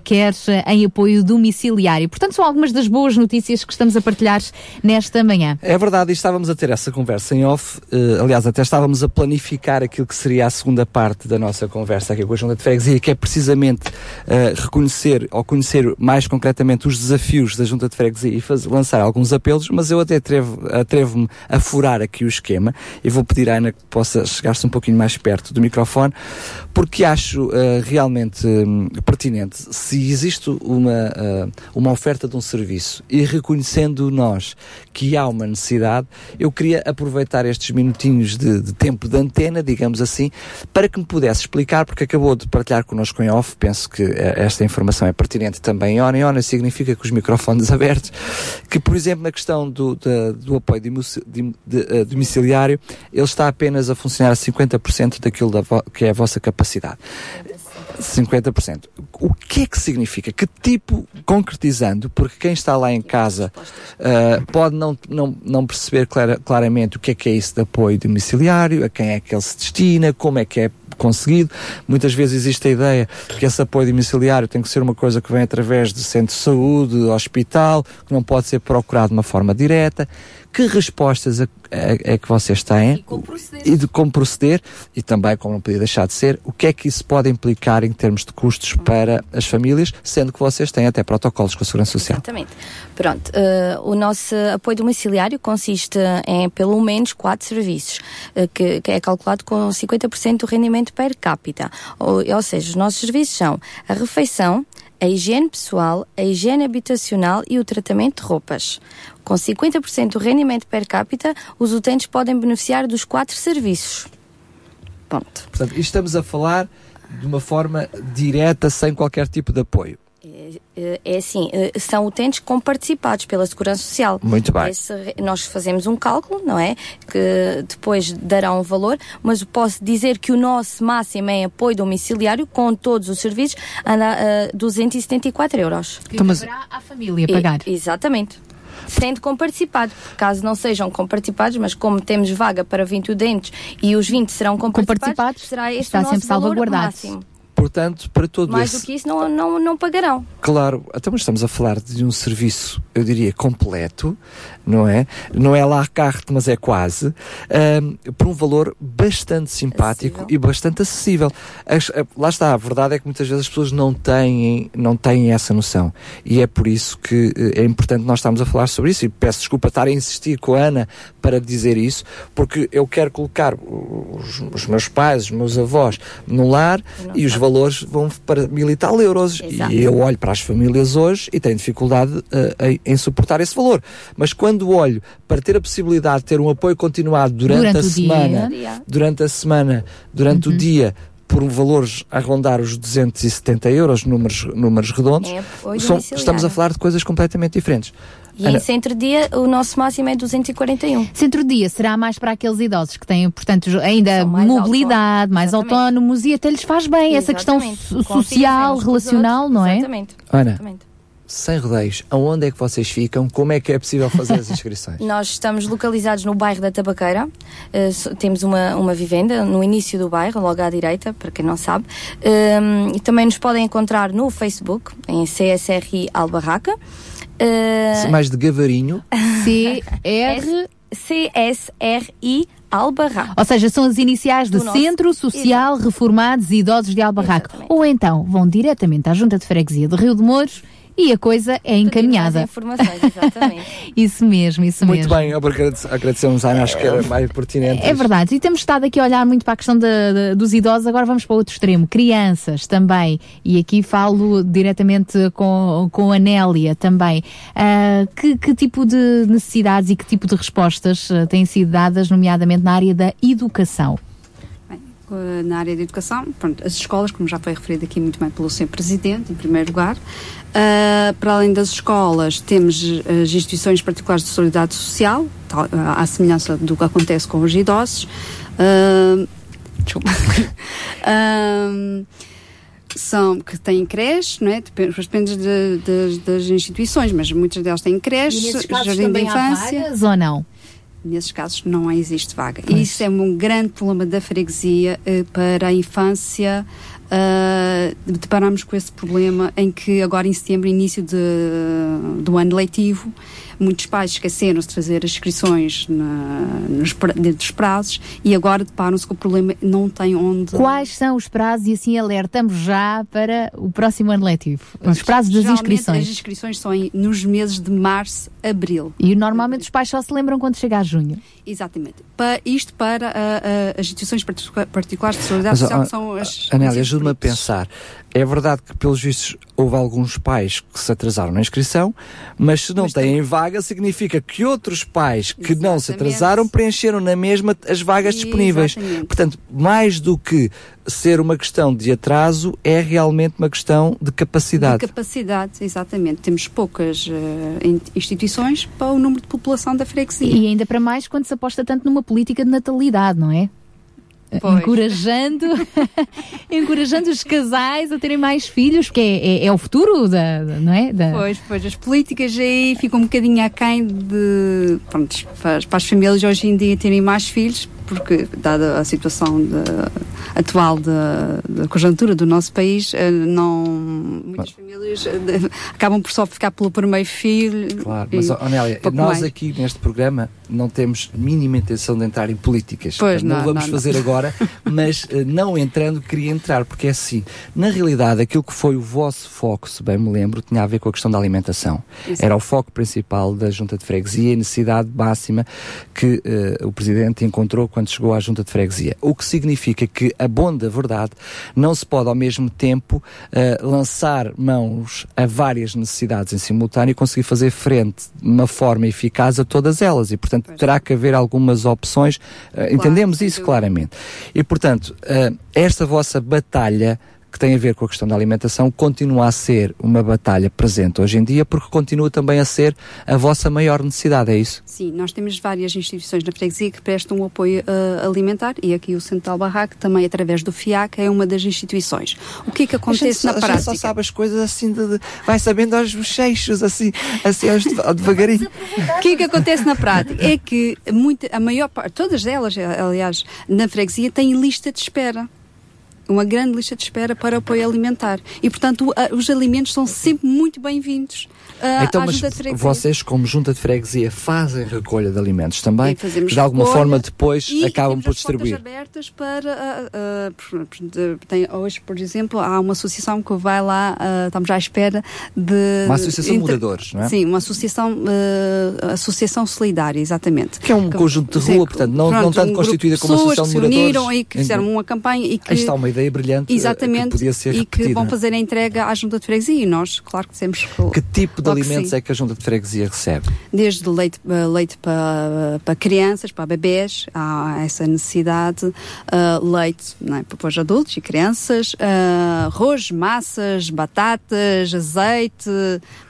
Speaker 1: quer em apoio domiciliário. Portanto, são algumas das boas notícias que estamos a partilhar nesta manhã.
Speaker 21: É verdade, e estávamos a ter essa conversa em off. eh, aliás, até estávamos a planificar aquilo que seria a segunda parte da nossa conversa aqui com a Junta de Freguesia, que é precisamente eh, reconhecer ou conhecer mais concretamente os desafios da Junta de Freguesia e fazer, lançar alguns apelos, mas eu até atrevo- atrevo-me a furar aqui o esquema e vou pedir à Ana que possa chegar-se um pouquinho mais perto do microfone, porque acho eh, realmente hum, pertinente se existe uma, eh, uma oferta de um serviço e reconhecendo nós que há uma necessidade, eu queria aproveitar estes minutinhos de, de tempo de antena, digamos assim, para que me pudesse explicar, porque acabou de partilhar connosco em off, penso que eh, esta informação é pertinente também on. Em on significa que os microfones abertos, que por exemplo na questão do, do apoio dimuci- dim- de- eh, domiciliário, ele está apenas a funcionar a 50% daquilo da que é a vossa capacidade. 50%. O que é que significa? Que tipo, concretizando, porque quem está lá em casa ah, pode não, não, não perceber clara- claramente o que é que é isso de apoio domiciliário, a quem é que ele se destina, como é que é conseguido. Muitas vezes existe a ideia que esse apoio domiciliário tem que ser uma coisa que vem através de centro de saúde, hospital, que não pode ser procurado de uma forma direta. Que respostas é, é- é que vocês têm? E de como proceder, e também, como não podia deixar de ser, o que é que isso pode implicar em termos de custos para as famílias, sendo que vocês têm até protocolos com a Segurança Social.
Speaker 26: Exatamente. Pronto, eh, o nosso apoio domiciliário consiste em pelo menos quatro serviços, eh, que, que é calculado com 50% do rendimento per capita. Ou, ou seja, os nossos serviços são a refeição, a higiene pessoal, a higiene habitacional e o tratamento de roupas. Com 50% do rendimento per capita, os utentes podem beneficiar dos quatro serviços. Ponto.
Speaker 21: Portanto, estamos a falar de uma forma direta, sem qualquer tipo de apoio.
Speaker 26: Eh, É assim, eh, são utentes comparticipados pela Segurança Social.
Speaker 21: Muito bem.
Speaker 26: Esse nós fazemos um cálculo, não é? Que depois dará um valor, mas posso dizer que o nosso máximo em apoio domiciliário, com todos os serviços, anda a 274 euros.
Speaker 1: Que caberá à família pagar.
Speaker 26: E- exatamente. Sendo comparticipado. Caso não sejam comparticipados, mas como temos vaga para 20 utentes e os 20 serão comparticipados, será este
Speaker 1: está
Speaker 26: o nosso
Speaker 1: sempre
Speaker 26: valor
Speaker 1: salvaguardado.
Speaker 26: máximo.
Speaker 21: Portanto, para todo
Speaker 26: Mais
Speaker 21: esse
Speaker 26: do que isso não, não, não pagarão.
Speaker 21: Claro, então mas estamos a falar de um serviço, eu diria, completo, não é? Não é lá a carte, mas é quase, por um valor bastante simpático e bastante acessível. As- a- lá está, a verdade é que muitas vezes as pessoas não têm, não têm essa noção. E é por isso que eh, é importante nós estarmos a falar sobre isso. E peço desculpa estar a insistir com a Ana para dizer isso, porque eu quero colocar os, os meus pais, os meus avós no lar e os valores vão para mil e tal euros.
Speaker 26: Exato.
Speaker 21: E eu olho para as famílias hoje e tenho dificuldade eh, em, em suportar esse valor. Mas quando olho para ter a possibilidade de ter um apoio continuado durante,
Speaker 1: Durante
Speaker 21: a semana,
Speaker 1: dia.
Speaker 21: durante a semana, durante o dia, por um valores a rondar os 270 euros, números, números redondos,
Speaker 26: É
Speaker 21: são- estamos a falar de coisas completamente diferentes.
Speaker 26: E
Speaker 21: Ana,
Speaker 26: em centro-dia, o nosso máximo é 241.
Speaker 1: Centro-dia será mais para aqueles idosos que têm, portanto, ainda mobilidade, mais autónomos e até lhes faz bem essa questão
Speaker 26: Exatamente.
Speaker 1: so-
Speaker 26: Com
Speaker 1: social, relacional,
Speaker 26: outros.
Speaker 1: não é?
Speaker 26: Exatamente.
Speaker 21: Ana, sem rodeios, aonde é que vocês ficam? Como é que é possível fazer as inscrições?
Speaker 26: Nós estamos localizados no bairro da Tabaqueira. Eh, so- temos uma, uma vivenda no início do bairro, logo à direita, para quem não sabe. Um, e também nos podem encontrar no Facebook, em CSRI Albarraca. Uh,
Speaker 21: Mais de gavarinho.
Speaker 1: CR...
Speaker 26: CSRI Albarraca.
Speaker 1: Ou seja, são as iniciais de
Speaker 26: Do nosso-
Speaker 1: Centro Social Reformados e Idosos de Albarraco. Ou então vão diretamente à Junta de Freguesia de Rio de Mouros e a coisa é encaminhada.
Speaker 26: informações, exatamente.
Speaker 1: isso mesmo, isso
Speaker 21: Muito
Speaker 1: mesmo.
Speaker 21: bem, agrade- agradecemos, Ana, acho que era mais pertinente.
Speaker 1: É verdade, e temos estado aqui a olhar muito para a questão da- da- dos idosos, agora vamos para o outro extremo, crianças também, e aqui falo diretamente com, com a Nélia também. Ah, que, que tipo de necessidades e que tipo de respostas ah, têm sido dadas, nomeadamente na área da educação?
Speaker 24: Na área da educação. Pronto, as escolas, como já foi referido aqui muito bem pelo Sr. Presidente, em primeiro lugar. Uh, para além das escolas, temos uh, as instituições particulares de solidariedade social, tal, uh, à semelhança do que acontece com os idosos. Uh, desculpa. Um, são que têm creche, não é? Depende, depende de- de- das instituições, mas muitas delas têm creche, jardim da
Speaker 1: também há
Speaker 24: infância.
Speaker 1: vagas ou não?
Speaker 24: Nesses casos não existe vaga. E isso é um grande problema da freguesia eh, para a infância. Uh, deparamos com esse problema em que agora em setembro, início de, do ano letivo, muitos pais esqueceram-se de fazer as inscrições na, nos, dentro dos prazos e agora deparam-se com o problema não tem onde.
Speaker 1: Quais são os prazos e assim alertamos já para o próximo ano letivo? Os prazos das inscrições.
Speaker 24: As inscrições são em- nos meses de março, abril.
Speaker 1: E normalmente os pais só se lembram quando chega a junho.
Speaker 24: Exatamente. Pa- isto para ah, ah, as instituições particu- particulares de solidariedade social,
Speaker 21: ó,
Speaker 24: que são as.
Speaker 21: Anélia, ajude-me a pensar. É verdade que, pelos vistos, houve alguns pais que se atrasaram na inscrição, mas se não têm vaga, significa que outros pais que não se atrasaram preencheram na mesma as vagas disponíveis.
Speaker 24: Exatamente.
Speaker 21: Portanto, mais do que ser uma questão de atraso, é realmente uma questão de capacidade.
Speaker 24: De capacidade, exatamente. Temos poucas in- instituições para o número de população da freguesia.
Speaker 1: E ainda para mais quando se aposta tanto numa política de natalidade, não é?
Speaker 24: Pois.
Speaker 1: Encorajando, encorajando os casais a terem mais filhos, porque é, é- é o futuro da, não é? Da-
Speaker 24: Pois, pois, as políticas aí ficam um bocadinho aquém de, pronto, para, para as famílias hoje em dia terem mais filhos, porque, dada a situação de- atual da, conjuntura do nosso país, eh, não, muitas famílias eh, de- acabam por só ficar pelo primeiro filho.
Speaker 21: Claro, mas, Anélia, nós
Speaker 24: mais.
Speaker 21: aqui neste programa não temos mínima intenção de entrar em políticas.
Speaker 24: Pois,
Speaker 21: não,
Speaker 24: não,
Speaker 21: vamos
Speaker 24: não,
Speaker 21: fazer
Speaker 24: não.
Speaker 21: agora, mas eh, não entrando, queria entrar, porque é assim, na realidade, aquilo que foi o vosso foco, se bem me lembro, tinha a ver com a questão da alimentação.
Speaker 24: Exato.
Speaker 21: Era o foco principal da Junta de Freguesia e a necessidade máxima que eh, o Presidente encontrou quando chegou à Junta de Freguesia. O que significa que, a bom da verdade, não se pode ao mesmo tempo eh, lançar mãos a várias necessidades em simultâneo e conseguir fazer frente de uma forma eficaz a todas elas. E, portanto, terá que haver algumas opções. eh, entendemos isso claramente. E, portanto, eh, esta vossa batalha que tem a ver com a questão da alimentação continua a ser uma batalha presente hoje em dia porque continua também a ser a vossa maior necessidade, é isso?
Speaker 24: Sim, nós temos várias instituições na freguesia que prestam o apoio eh, alimentar e aqui o Central Barraco, também através do FIAC, é uma das instituições. O que é que
Speaker 21: A gente
Speaker 24: acontece
Speaker 21: só-
Speaker 24: na
Speaker 21: a gente
Speaker 24: prática?
Speaker 21: só sabe as coisas assim, de, de- vai sabendo aos bochechos, assim, assim aos deva- devagarinho.
Speaker 24: O que é que acontece na prática? É que muita, a maior parte, todas elas, aliás, na freguesia, têm lista de espera. Uma grande lista de espera para apoio alimentar. E, portanto, os alimentos são sempre muito bem-vindos ah,
Speaker 21: então,
Speaker 24: à
Speaker 21: mas
Speaker 24: junta de freguesia.
Speaker 21: vocês, como junta de freguesia, fazem recolha de alimentos também?
Speaker 24: E
Speaker 21: de alguma forma depois
Speaker 24: e
Speaker 21: acabam
Speaker 24: temos
Speaker 21: por
Speaker 24: as portas
Speaker 21: distribuir.
Speaker 24: abertas para por- de- tem, hoje por exemplo há uma associação que vai lá estamos à espera de
Speaker 21: Uma associação de moradores, não é?
Speaker 24: sim uma associação associação solidária exatamente
Speaker 21: Que é um conjunto de
Speaker 24: sim,
Speaker 21: rua, portanto, não, não
Speaker 24: pronto,
Speaker 21: tanto
Speaker 24: um
Speaker 21: constituída como associação de
Speaker 24: que se
Speaker 21: moradores.
Speaker 24: uniram e que fizeram uma campanha e que
Speaker 21: Aí está uma ideia brilhante eh,
Speaker 24: exatamente
Speaker 21: que podia ser
Speaker 24: e que
Speaker 21: repetida.
Speaker 24: vão fazer a entrega à junta de freguesia e nós claro que temos
Speaker 21: Que tipo de
Speaker 24: logo que
Speaker 21: alimentos
Speaker 24: sim.
Speaker 21: é que a junta de freguesia recebe?
Speaker 24: desde leite, eh, leite para, para crianças, para bebés, há essa necessidade, eh, leite não é, para os adultos e crianças, eh, arroz, massas, batatas, azeite,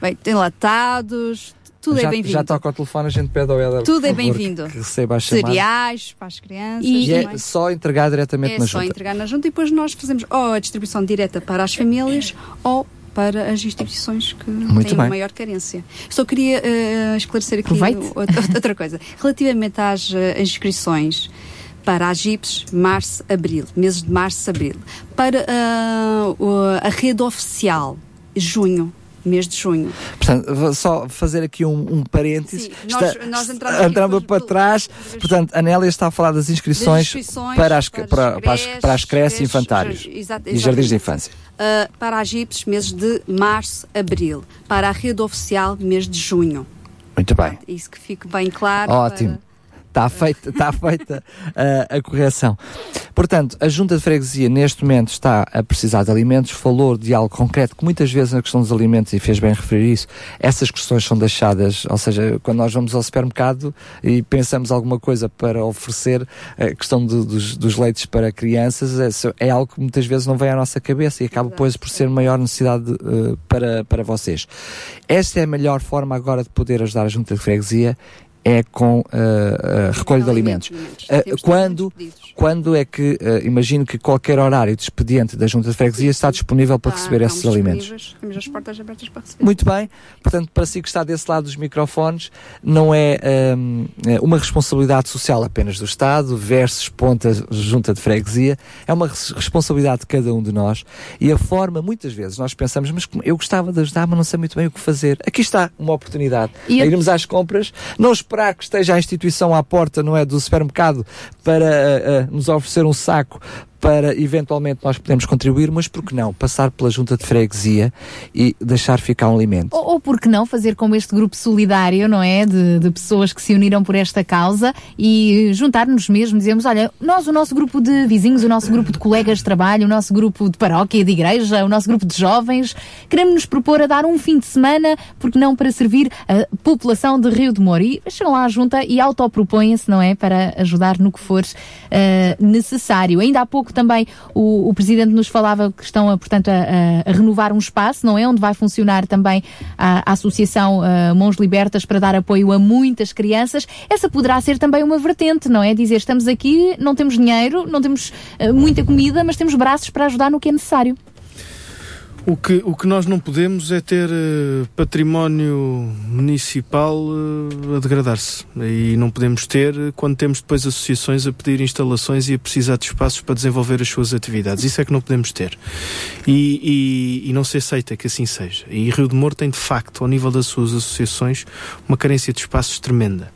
Speaker 24: bem, enlatados, tudo
Speaker 21: já,
Speaker 24: é bem-vindo.
Speaker 21: Já toca o telefone, a gente pede ao Eder.
Speaker 24: Tudo é
Speaker 21: favor,
Speaker 24: bem-vindo.
Speaker 21: Que receba a chamada.
Speaker 24: Cereais para as crianças.
Speaker 21: E, é
Speaker 24: também.
Speaker 21: só entregar diretamente
Speaker 24: É
Speaker 21: na
Speaker 24: só
Speaker 21: junta.
Speaker 24: entregar na junta e depois nós fazemos ou a distribuição direta para as famílias ou para as instituições que
Speaker 21: Muito
Speaker 24: têm
Speaker 21: bem.
Speaker 24: maior carência. Só queria eh, esclarecer aqui outra, outra coisa. Relativamente às eh, inscrições para as GIPs, março, abril, meses de março, abril. Para o- a rede oficial, junho, mês de junho.
Speaker 21: Portanto, só fazer aqui um, um parênteses.
Speaker 24: Sim, nós- nós entramos
Speaker 21: entramos para trás. Portanto, a Nélia está a falar das inscrições,
Speaker 24: Das inscrições
Speaker 21: para, as,
Speaker 24: para
Speaker 21: para, para as,
Speaker 24: creches,
Speaker 21: para as creches
Speaker 24: creches,
Speaker 21: infantários e jardins de infância.
Speaker 24: Uh, para as GIPs, meses de março, abril. Para a rede oficial, mês de junho.
Speaker 21: Muito bem.
Speaker 24: Isso que fique bem claro.
Speaker 21: Ótimo.
Speaker 24: para-
Speaker 21: está feita, está feita uh, a correção. Portanto, a Junta de Freguesia neste momento está a precisar de alimentos, falou de algo concreto, que muitas vezes na questão dos alimentos, e fez bem referir isso, essas questões são deixadas, ou seja, quando nós vamos ao supermercado e pensamos alguma coisa para oferecer, a questão de, dos, dos leites para crianças é, é, algo que muitas vezes não vem à nossa cabeça e acaba depois por ser maior necessidade uh, para, para vocês. Esta é a melhor forma agora de poder ajudar a Junta de Freguesia é com uh, uh, recolha de alimentos. Uh, quando, quando é que, imagino que qualquer horário de expediente da Junta de Freguesia está disponível para receber esses alimentos?
Speaker 24: Temos as portas abertas para receber.
Speaker 21: Muito bem, portanto, para si que está desse lado dos microfones, não é um, uma responsabilidade social apenas do Estado versus ponta Junta de Freguesia, é uma responsabilidade de cada um de nós e a forma, muitas vezes, nós pensamos, mas eu gostava de ajudar, mas não sei muito bem o que fazer. Aqui está uma oportunidade. E irmos às compras, não esperar que esteja a instituição à porta, não é, do supermercado para uh, uh, nos oferecer um saco para eventualmente nós podermos contribuir, mas por que não passar pela junta de freguesia e deixar ficar um alimento?
Speaker 1: Ou, ou por que não fazer como este grupo solidário, não é? De, de pessoas que se uniram por esta causa e juntar-nos mesmo, dizemos, olha, nós, o nosso grupo de vizinhos, o nosso grupo de colegas de trabalho, o nosso grupo de paróquia, de igreja, o nosso grupo de jovens, queremos nos propor a dar um fim de semana, porque não para servir a população de Rio de Moro. E chegam lá à junta e autopropõem-se, não é? Para ajudar no que for uh, necessário. Ainda há pouco pouco também o, o Presidente nos falava que estão, portanto, a, a, renovar um espaço, não é? Onde vai funcionar também a, a Associação uh, Mãos Libertas para dar apoio a muitas crianças. Essa poderá ser também uma vertente, não é? Dizer, estamos aqui, não temos dinheiro, não temos uh, muita comida, mas temos braços para ajudar no que é necessário.
Speaker 23: O que, o que nós não podemos é ter uh, património municipal uh, a degradar-se. E não podemos ter quando temos depois associações a pedir instalações e a precisar de espaços para desenvolver as suas atividades. Isso é que não podemos ter. E, e, e não se aceita que assim seja. E Rio de Moro tem, de facto, ao nível das suas associações, uma carência de espaços tremenda.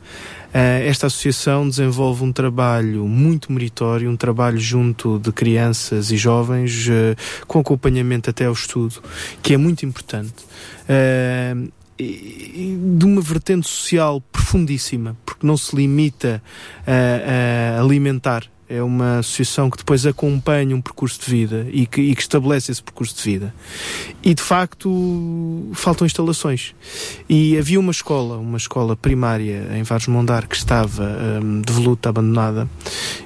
Speaker 23: Eh, esta associação desenvolve um trabalho muito meritório, um trabalho junto de crianças e jovens, eh, com acompanhamento até ao estudo, que é muito importante eh, de uma vertente social profundíssima, porque não se limita a, a alimentar é uma associação que depois acompanha um percurso de vida e que, e que, estabelece esse percurso de vida. E de facto faltam instalações. E havia uma escola, uma escola primária em Vares Mondar que estava um, devoluta, abandonada,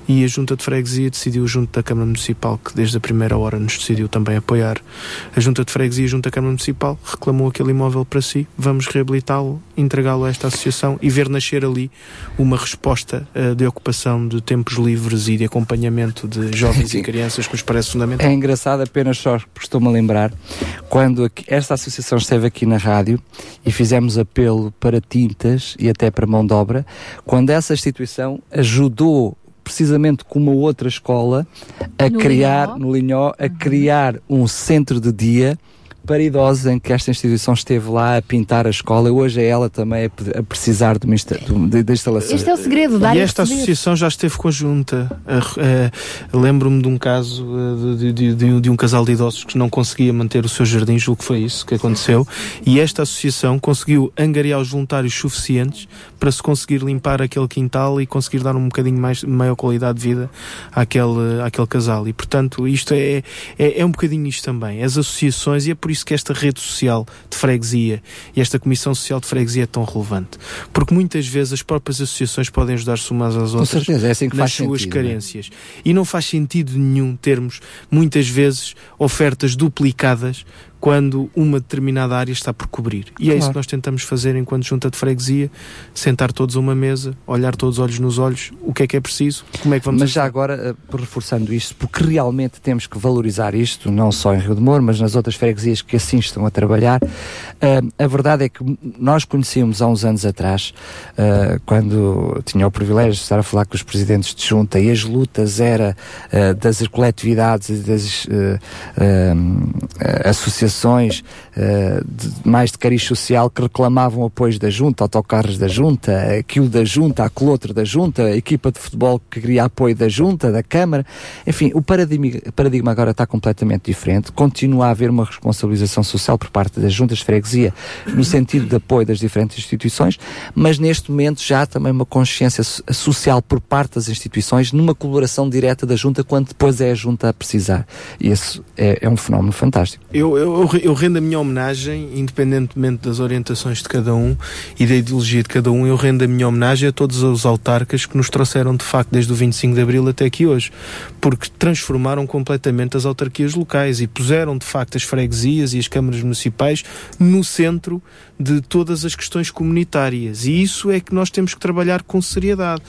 Speaker 23: e a Junta de Freguesia decidiu, junto da Câmara Municipal, que desde a primeira hora nos decidiu também apoiar, a Junta de Freguesia a Junta da Câmara Municipal reclamou aquele imóvel para si, vamos reabilitá-lo, entregá-lo a esta associação e ver nascer ali uma resposta uh, de ocupação de tempos livres e de acompanhamento de jovens Sim. e crianças que nos parece fundamental.
Speaker 21: É engraçado, apenas só estou-me a lembrar, quando esta associação esteve aqui na rádio e fizemos apelo para tintas e até para mão de obra, quando essa instituição ajudou precisamente com uma outra escola a no criar Linhó. no Linhó a criar um centro de dia para idosos em que esta instituição esteve lá a pintar a escola e hoje é ela também a, precisar de uma insta de, de instalação.
Speaker 1: Este é o segredo, dar
Speaker 23: E esta associação já esteve conjunta. Lembro-me de um caso de, de, de, de, um casal de idosos que não conseguia manter o seu jardim, julgo que foi isso que aconteceu, e esta associação conseguiu angariar os voluntários suficientes para se conseguir limpar aquele quintal e conseguir dar um bocadinho mais, maior qualidade de vida àquele, àquele casal. E portanto, isto é, é, é um bocadinho isto também. As associações, e é por isso isso que esta rede social de freguesia e esta comissão social de freguesia é tão relevante. Porque muitas vezes as próprias associações podem ajudar-se umas às outras
Speaker 21: certeza, é assim que
Speaker 23: nas suas
Speaker 21: sentido,
Speaker 23: carências. É? E não faz sentido nenhum termos, muitas vezes, ofertas duplicadas quando uma determinada área está por cobrir. E claro. é isso que nós tentamos fazer enquanto junta de freguesia, sentar todos a uma mesa, olhar todos olhos nos olhos, o que é que é preciso, como é que vamos
Speaker 21: Mas já agora, uh, reforçando isto, porque realmente temos que valorizar isto, não só em Rio de Moro, mas nas outras freguesias que assim estão a trabalhar, uh, a verdade é que nós conhecíamos há uns anos atrás, uh, quando tinha o privilégio de estar a falar com os presidentes de junta e as lutas era das coletividades e das associações instituições eh, de, mais de cariz social que reclamavam apoios da junta, autocarros da junta, aquilo da junta, aquele outro da junta, equipa de futebol que queria apoio da junta, da Câmara. Enfim, o paradigma, paradigma agora está completamente diferente. Continua a haver uma responsabilização social por parte das juntas de freguesia no sentido de apoio das diferentes instituições, mas neste momento já há também uma consciência so- social por parte das instituições numa colaboração direta da junta quando depois é a junta a precisar. E esse é, é um fenómeno fantástico.
Speaker 23: Eu, eu, eu rendo a minha homenagem, independentemente das orientações de cada um e da ideologia de cada um, eu rendo a minha homenagem a todos os autarcas que nos trouxeram de facto desde o 25 de Abril até aqui hoje, porque transformaram completamente as autarquias locais e puseram de facto as freguesias e as câmaras municipais no centro de todas as questões comunitárias e isso é que nós temos que trabalhar com seriedade.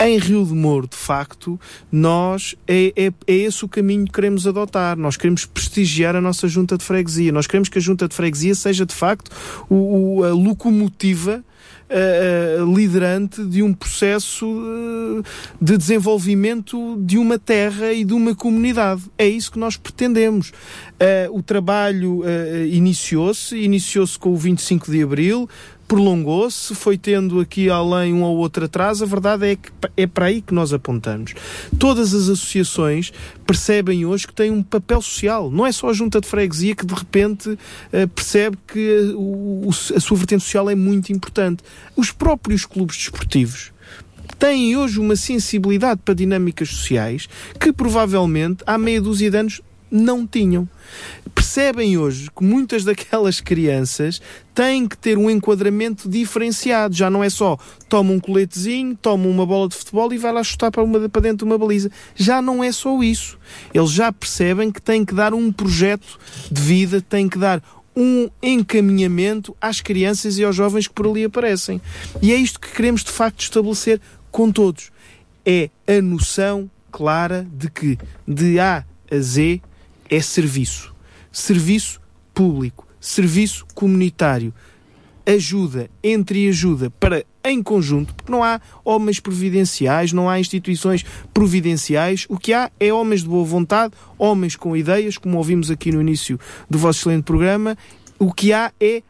Speaker 23: Em Rio de Moro, de facto, nós é, é, é esse o caminho que queremos adotar. Nós queremos prestigiar a nossa junta de freguesia. Nós queremos que a junta de freguesia seja, de facto, o, o- a locomotiva eh, eh, liderante de um processo eh, de desenvolvimento de uma terra e de uma comunidade. É isso que nós pretendemos. Eh, o trabalho iniciou-se, iniciou-se com o 25 de Abril, prolongou-se, foi tendo aqui além um ou outro atraso, a verdade é que é para aí que nós apontamos. Todas as associações percebem hoje que têm um papel social. Não é só a junta de freguesia que de repente eh, percebe que eh, a sua vertente social é muito importante. Os próprios clubes desportivos têm hoje uma sensibilidade para dinâmicas sociais que provavelmente há meia dúzia de anos não tinham. Percebem hoje que muitas daquelas crianças têm que ter um enquadramento diferenciado. Já não é só toma um coletezinho, toma uma bola de futebol e vai lá chutar para, uma, para dentro de uma baliza. Já não é só isso. Eles já percebem que têm que dar um projeto de vida, têm que dar um encaminhamento às crianças e aos jovens que por ali aparecem. E é isto que queremos de facto estabelecer com todos. É a noção clara de que de A a Z é serviço. Serviço público, serviço comunitário. Ajuda entre ajuda para em conjunto, porque não há homens providenciais, não há instituições providenciais. O que há é homens de boa vontade, homens com ideias, como ouvimos aqui no início do vosso excelente programa. O que há é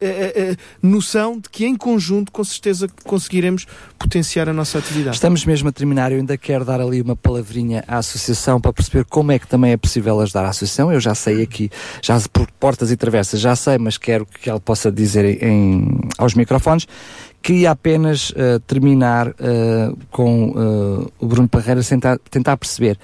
Speaker 23: a, a- a noção de que em conjunto, com certeza, conseguiremos potenciar a nossa atividade.
Speaker 21: Estamos mesmo a terminar, eu ainda quero dar ali uma palavrinha à associação para perceber como é que também é possível ajudar a associação. Eu já sei aqui, já por portas e travessas, já sei, mas quero que ela possa dizer em, aos microfones. Queria apenas eh, terminar eh, com eh, o Bruno Parreira tentar, tentar perceber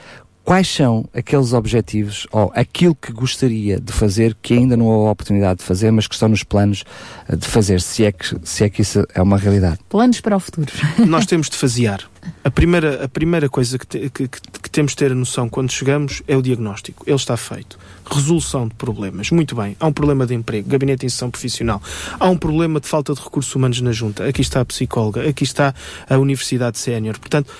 Speaker 21: quais são aqueles objetivos ou aquilo que gostaria de fazer que ainda não houve a oportunidade de fazer, mas que estão nos planos eh, de fazer, se é que, se é que isso é uma realidade.
Speaker 1: Planos para o futuro.
Speaker 23: Nós temos de fasear. A primeira, a primeira coisa que, te- que- que- que temos de ter a noção quando chegamos é o diagnóstico. Ele está feito. Resolução de problemas. Muito bem. Há um problema de emprego, gabinete de inserção profissional. Há um problema de falta de recursos humanos na junta. Aqui está a psicóloga. Aqui está a Universidade Sénior. Portanto,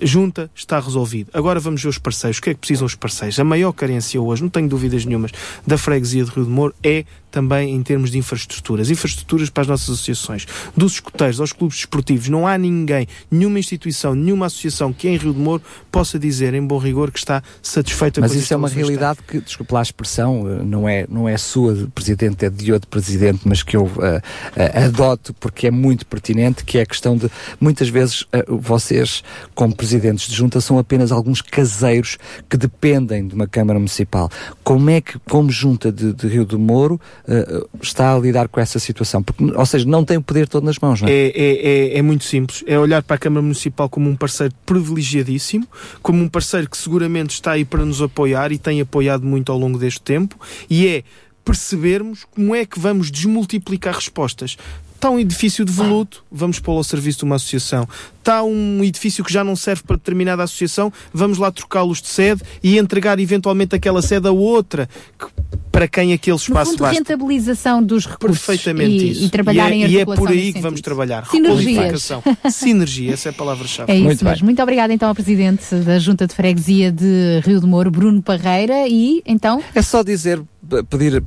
Speaker 23: junta está resolvido. Agora vamos ver os parceiros. O que é que precisam os parceiros? A maior carência hoje, não tenho dúvidas nenhumas, da freguesia de Rio de Moro é também em termos de infraestruturas. Infraestruturas para as nossas associações. Dos escuteiros aos clubes desportivos, não há ninguém, nenhuma instituição, nenhuma associação que em Rio de Moro possa dizer, em bom rigor, que está satisfeita
Speaker 21: Mas
Speaker 23: com as
Speaker 21: isso é uma realidade que, desculpa lá a expressão, eh, não é, não é sua de presidente, é de outro presidente, mas que eu eh, eh, adoto porque é muito pertinente, que é a questão de, muitas vezes, eh, vocês, como presidentes de junta, são apenas alguns caseiros que dependem de uma Câmara Municipal. Como é que, como junta de, de Rio do Moro, eh, está a lidar com essa situação? Porque, ou seja, não tem o poder todo nas mãos, não é?
Speaker 23: É, é, é, é muito simples. É olhar para a Câmara Municipal como um parceiro privilegiadíssimo, como um parceiro que seguramente está aí para nos apoiar e tem apoiado muito ao longo deste tempo, e é percebermos como é que vamos desmultiplicar respostas. Está um edifício de voluto, vamos pô-lo ao serviço de uma associação. Está um edifício que já não serve para determinada associação, vamos lá trocá-los de sede e entregar eventualmente aquela sede a outra, que- para quem aquele
Speaker 1: No
Speaker 23: espaço
Speaker 1: fundo,
Speaker 23: basta.
Speaker 1: rentabilização dos recursos
Speaker 23: Perfeitamente
Speaker 1: e,
Speaker 23: isso.
Speaker 1: e trabalharem
Speaker 23: e é,
Speaker 1: a
Speaker 23: e é por aí que vamos trabalhar.
Speaker 1: Sinergias.
Speaker 23: Requalificação. Sinergia, essa é a palavra-chave.
Speaker 1: É isso mesmo. Muito obrigada então ao Presidente da Junta de Freguesia de Rio de Moro, Bruno Parreira, e então...
Speaker 21: É só dizer pedir,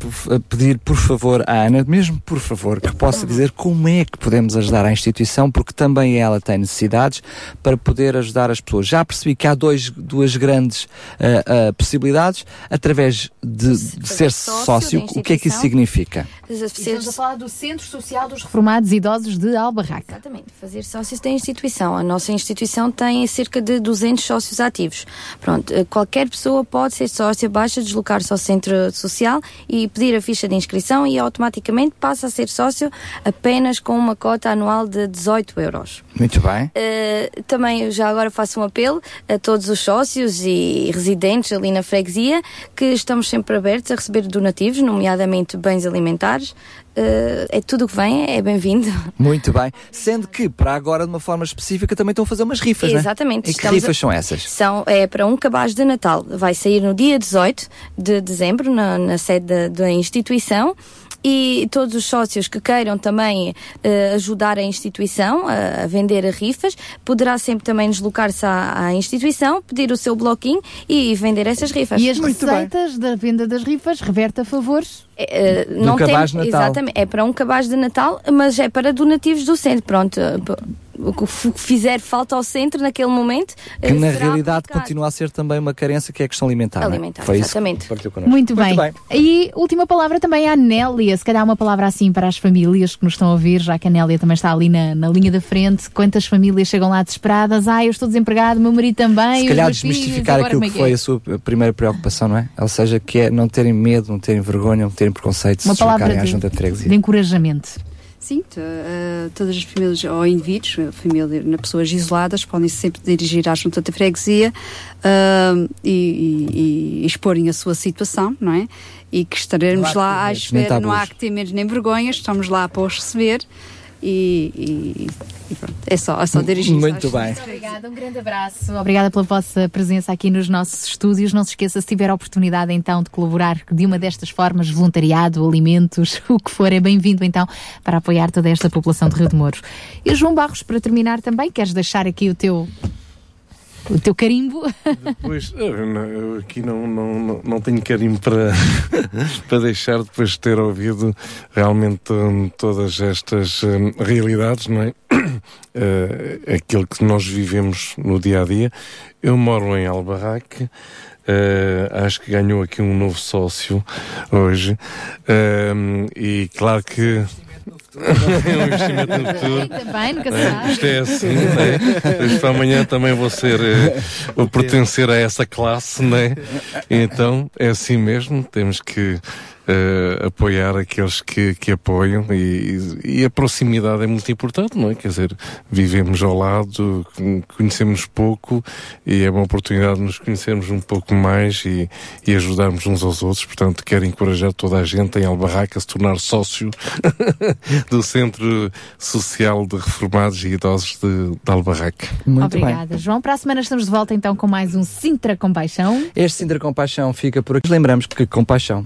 Speaker 21: pedir, por favor, à Ana, mesmo por favor, que possa dizer como é que podemos ajudar a instituição, porque também ela tem necessidades para poder ajudar as pessoas. Já percebi que há dois, duas grandes ah, ah, possibilidades através de, de ser
Speaker 26: sócio
Speaker 21: O que é que isso significa?
Speaker 1: Estamos a falar do Centro Social dos Reformados Idosos de Albarraca.
Speaker 26: Exatamente, fazer sócios da instituição. A nossa instituição tem cerca de 200 sócios ativos. Pronto, eh, qualquer pessoa pode ser sócia, basta deslocar-se ao centro social e pedir a ficha de inscrição e automaticamente passa a ser sócio apenas com uma cota anual de 18 euros.
Speaker 21: Muito bem.
Speaker 26: Uh, também já agora faço um apelo a todos os sócios e residentes ali na freguesia que estamos sempre abertos a receber donativos, nomeadamente bens alimentares. Uh, é tudo o que vem, é bem-vindo.
Speaker 21: Muito bem. Sendo que, para agora, de uma forma específica, também estão a fazer umas rifas,
Speaker 26: Exatamente.
Speaker 21: Né? E que rifas
Speaker 26: a-
Speaker 21: são essas?
Speaker 26: São, é para um cabaz de Natal. Vai sair no dia 18 de dezembro, na, na sede da, da instituição. E todos os sócios que queiram também eh, ajudar a instituição a, a vender rifas, poderá sempre também deslocar-se à, à instituição, pedir o seu bloquinho e vender essas rifas.
Speaker 1: E as receitas da venda das rifas reverte a favor
Speaker 26: Eh,
Speaker 1: Do
Speaker 26: não
Speaker 1: cabaz
Speaker 26: tem,
Speaker 1: de Natal.
Speaker 26: Exatamente, é para um cabaz de Natal, mas é para donativos do centro. Pronto, eh, o que fizer falta ao centro naquele momento.
Speaker 21: Que
Speaker 26: eh,
Speaker 21: na realidade
Speaker 26: aplicado.
Speaker 21: continua a ser também uma carência que é a questão alimentar. é?
Speaker 26: Alimentar,
Speaker 21: Foi isso
Speaker 26: exatamente.
Speaker 21: que partilhou connosco.
Speaker 1: Muito, bem. E última palavra também à Nélia. Se calhar uma palavra assim para as famílias que nos estão a ouvir, já que a Nélia também está ali na, na linha da frente. Quantas famílias chegam lá desesperadas? Ah, eu estou desempregado, meu marido também.
Speaker 21: Se calhar
Speaker 1: filhos,
Speaker 21: desmistificar
Speaker 1: agora
Speaker 21: aquilo
Speaker 1: é
Speaker 21: que foi
Speaker 1: é?
Speaker 21: a sua primeira preocupação, não é? Ou seja, que é não terem medo, não terem vergonha, não terem preconceito
Speaker 1: Uma
Speaker 21: se deslocarem
Speaker 1: palavra
Speaker 21: à
Speaker 1: de,
Speaker 21: junta de freguesia.
Speaker 1: de encorajamento.
Speaker 24: Sim, eh, todas as famílias ou indivíduos, família, na- pessoas isoladas, podem sempre dirigir à junta de freguesia ah, e, e- e exporem a sua situação, não é? E que estaremos lá à espera, não há que ter medo nem vergonhas, estamos lá para os receber e, e- e pronto, é só, é só dirigir
Speaker 21: Muito bem.
Speaker 1: Obrigada, um grande abraço. Obrigada pela vossa presença aqui nos nossos estúdios. Não se esqueça, se tiver a oportunidade então de colaborar de uma destas formas, voluntariado, alimentos, o que for, é bem-vindo então para apoiar toda esta população de Rio de Mouros. E João Barros, para terminar também, queres deixar aqui o teu, o teu carimbo?
Speaker 6: Pois, eu, aqui não, não, não, tenho carinho para, para deixar depois de ter ouvido realmente hum, todas estas hum, realidades, não é? Eh, aquilo que nós vivemos no dia a dia. Eu moro em Albarraque. eh, acho que ganhou aqui um novo sócio hoje. Hum, e claro que. é um investimento no futuro.
Speaker 1: Também, nunca se
Speaker 6: É,
Speaker 1: sabe.
Speaker 6: Isto é assim, né? Para amanhã também vou ser, eh, vou pertencer a essa classe, né? Então é assim mesmo, temos que eh, apoiar aqueles que, que apoiam e, e a proximidade é muito importante, não é? Quer dizer, vivemos ao lado, con- conhecemos pouco e é uma oportunidade de nos conhecermos um pouco mais e, e ajudarmos uns aos outros. Portanto, quero encorajar toda a gente em Albarraca a se tornar sócio do Centro Social de Reformados e Idosos de, de Albarraca.
Speaker 1: Obrigada, João. Para a semana estamos de volta então com mais um Sintra Compaixão.
Speaker 21: Este Sintra Compaixão fica por aqui. Lembramos que compaixão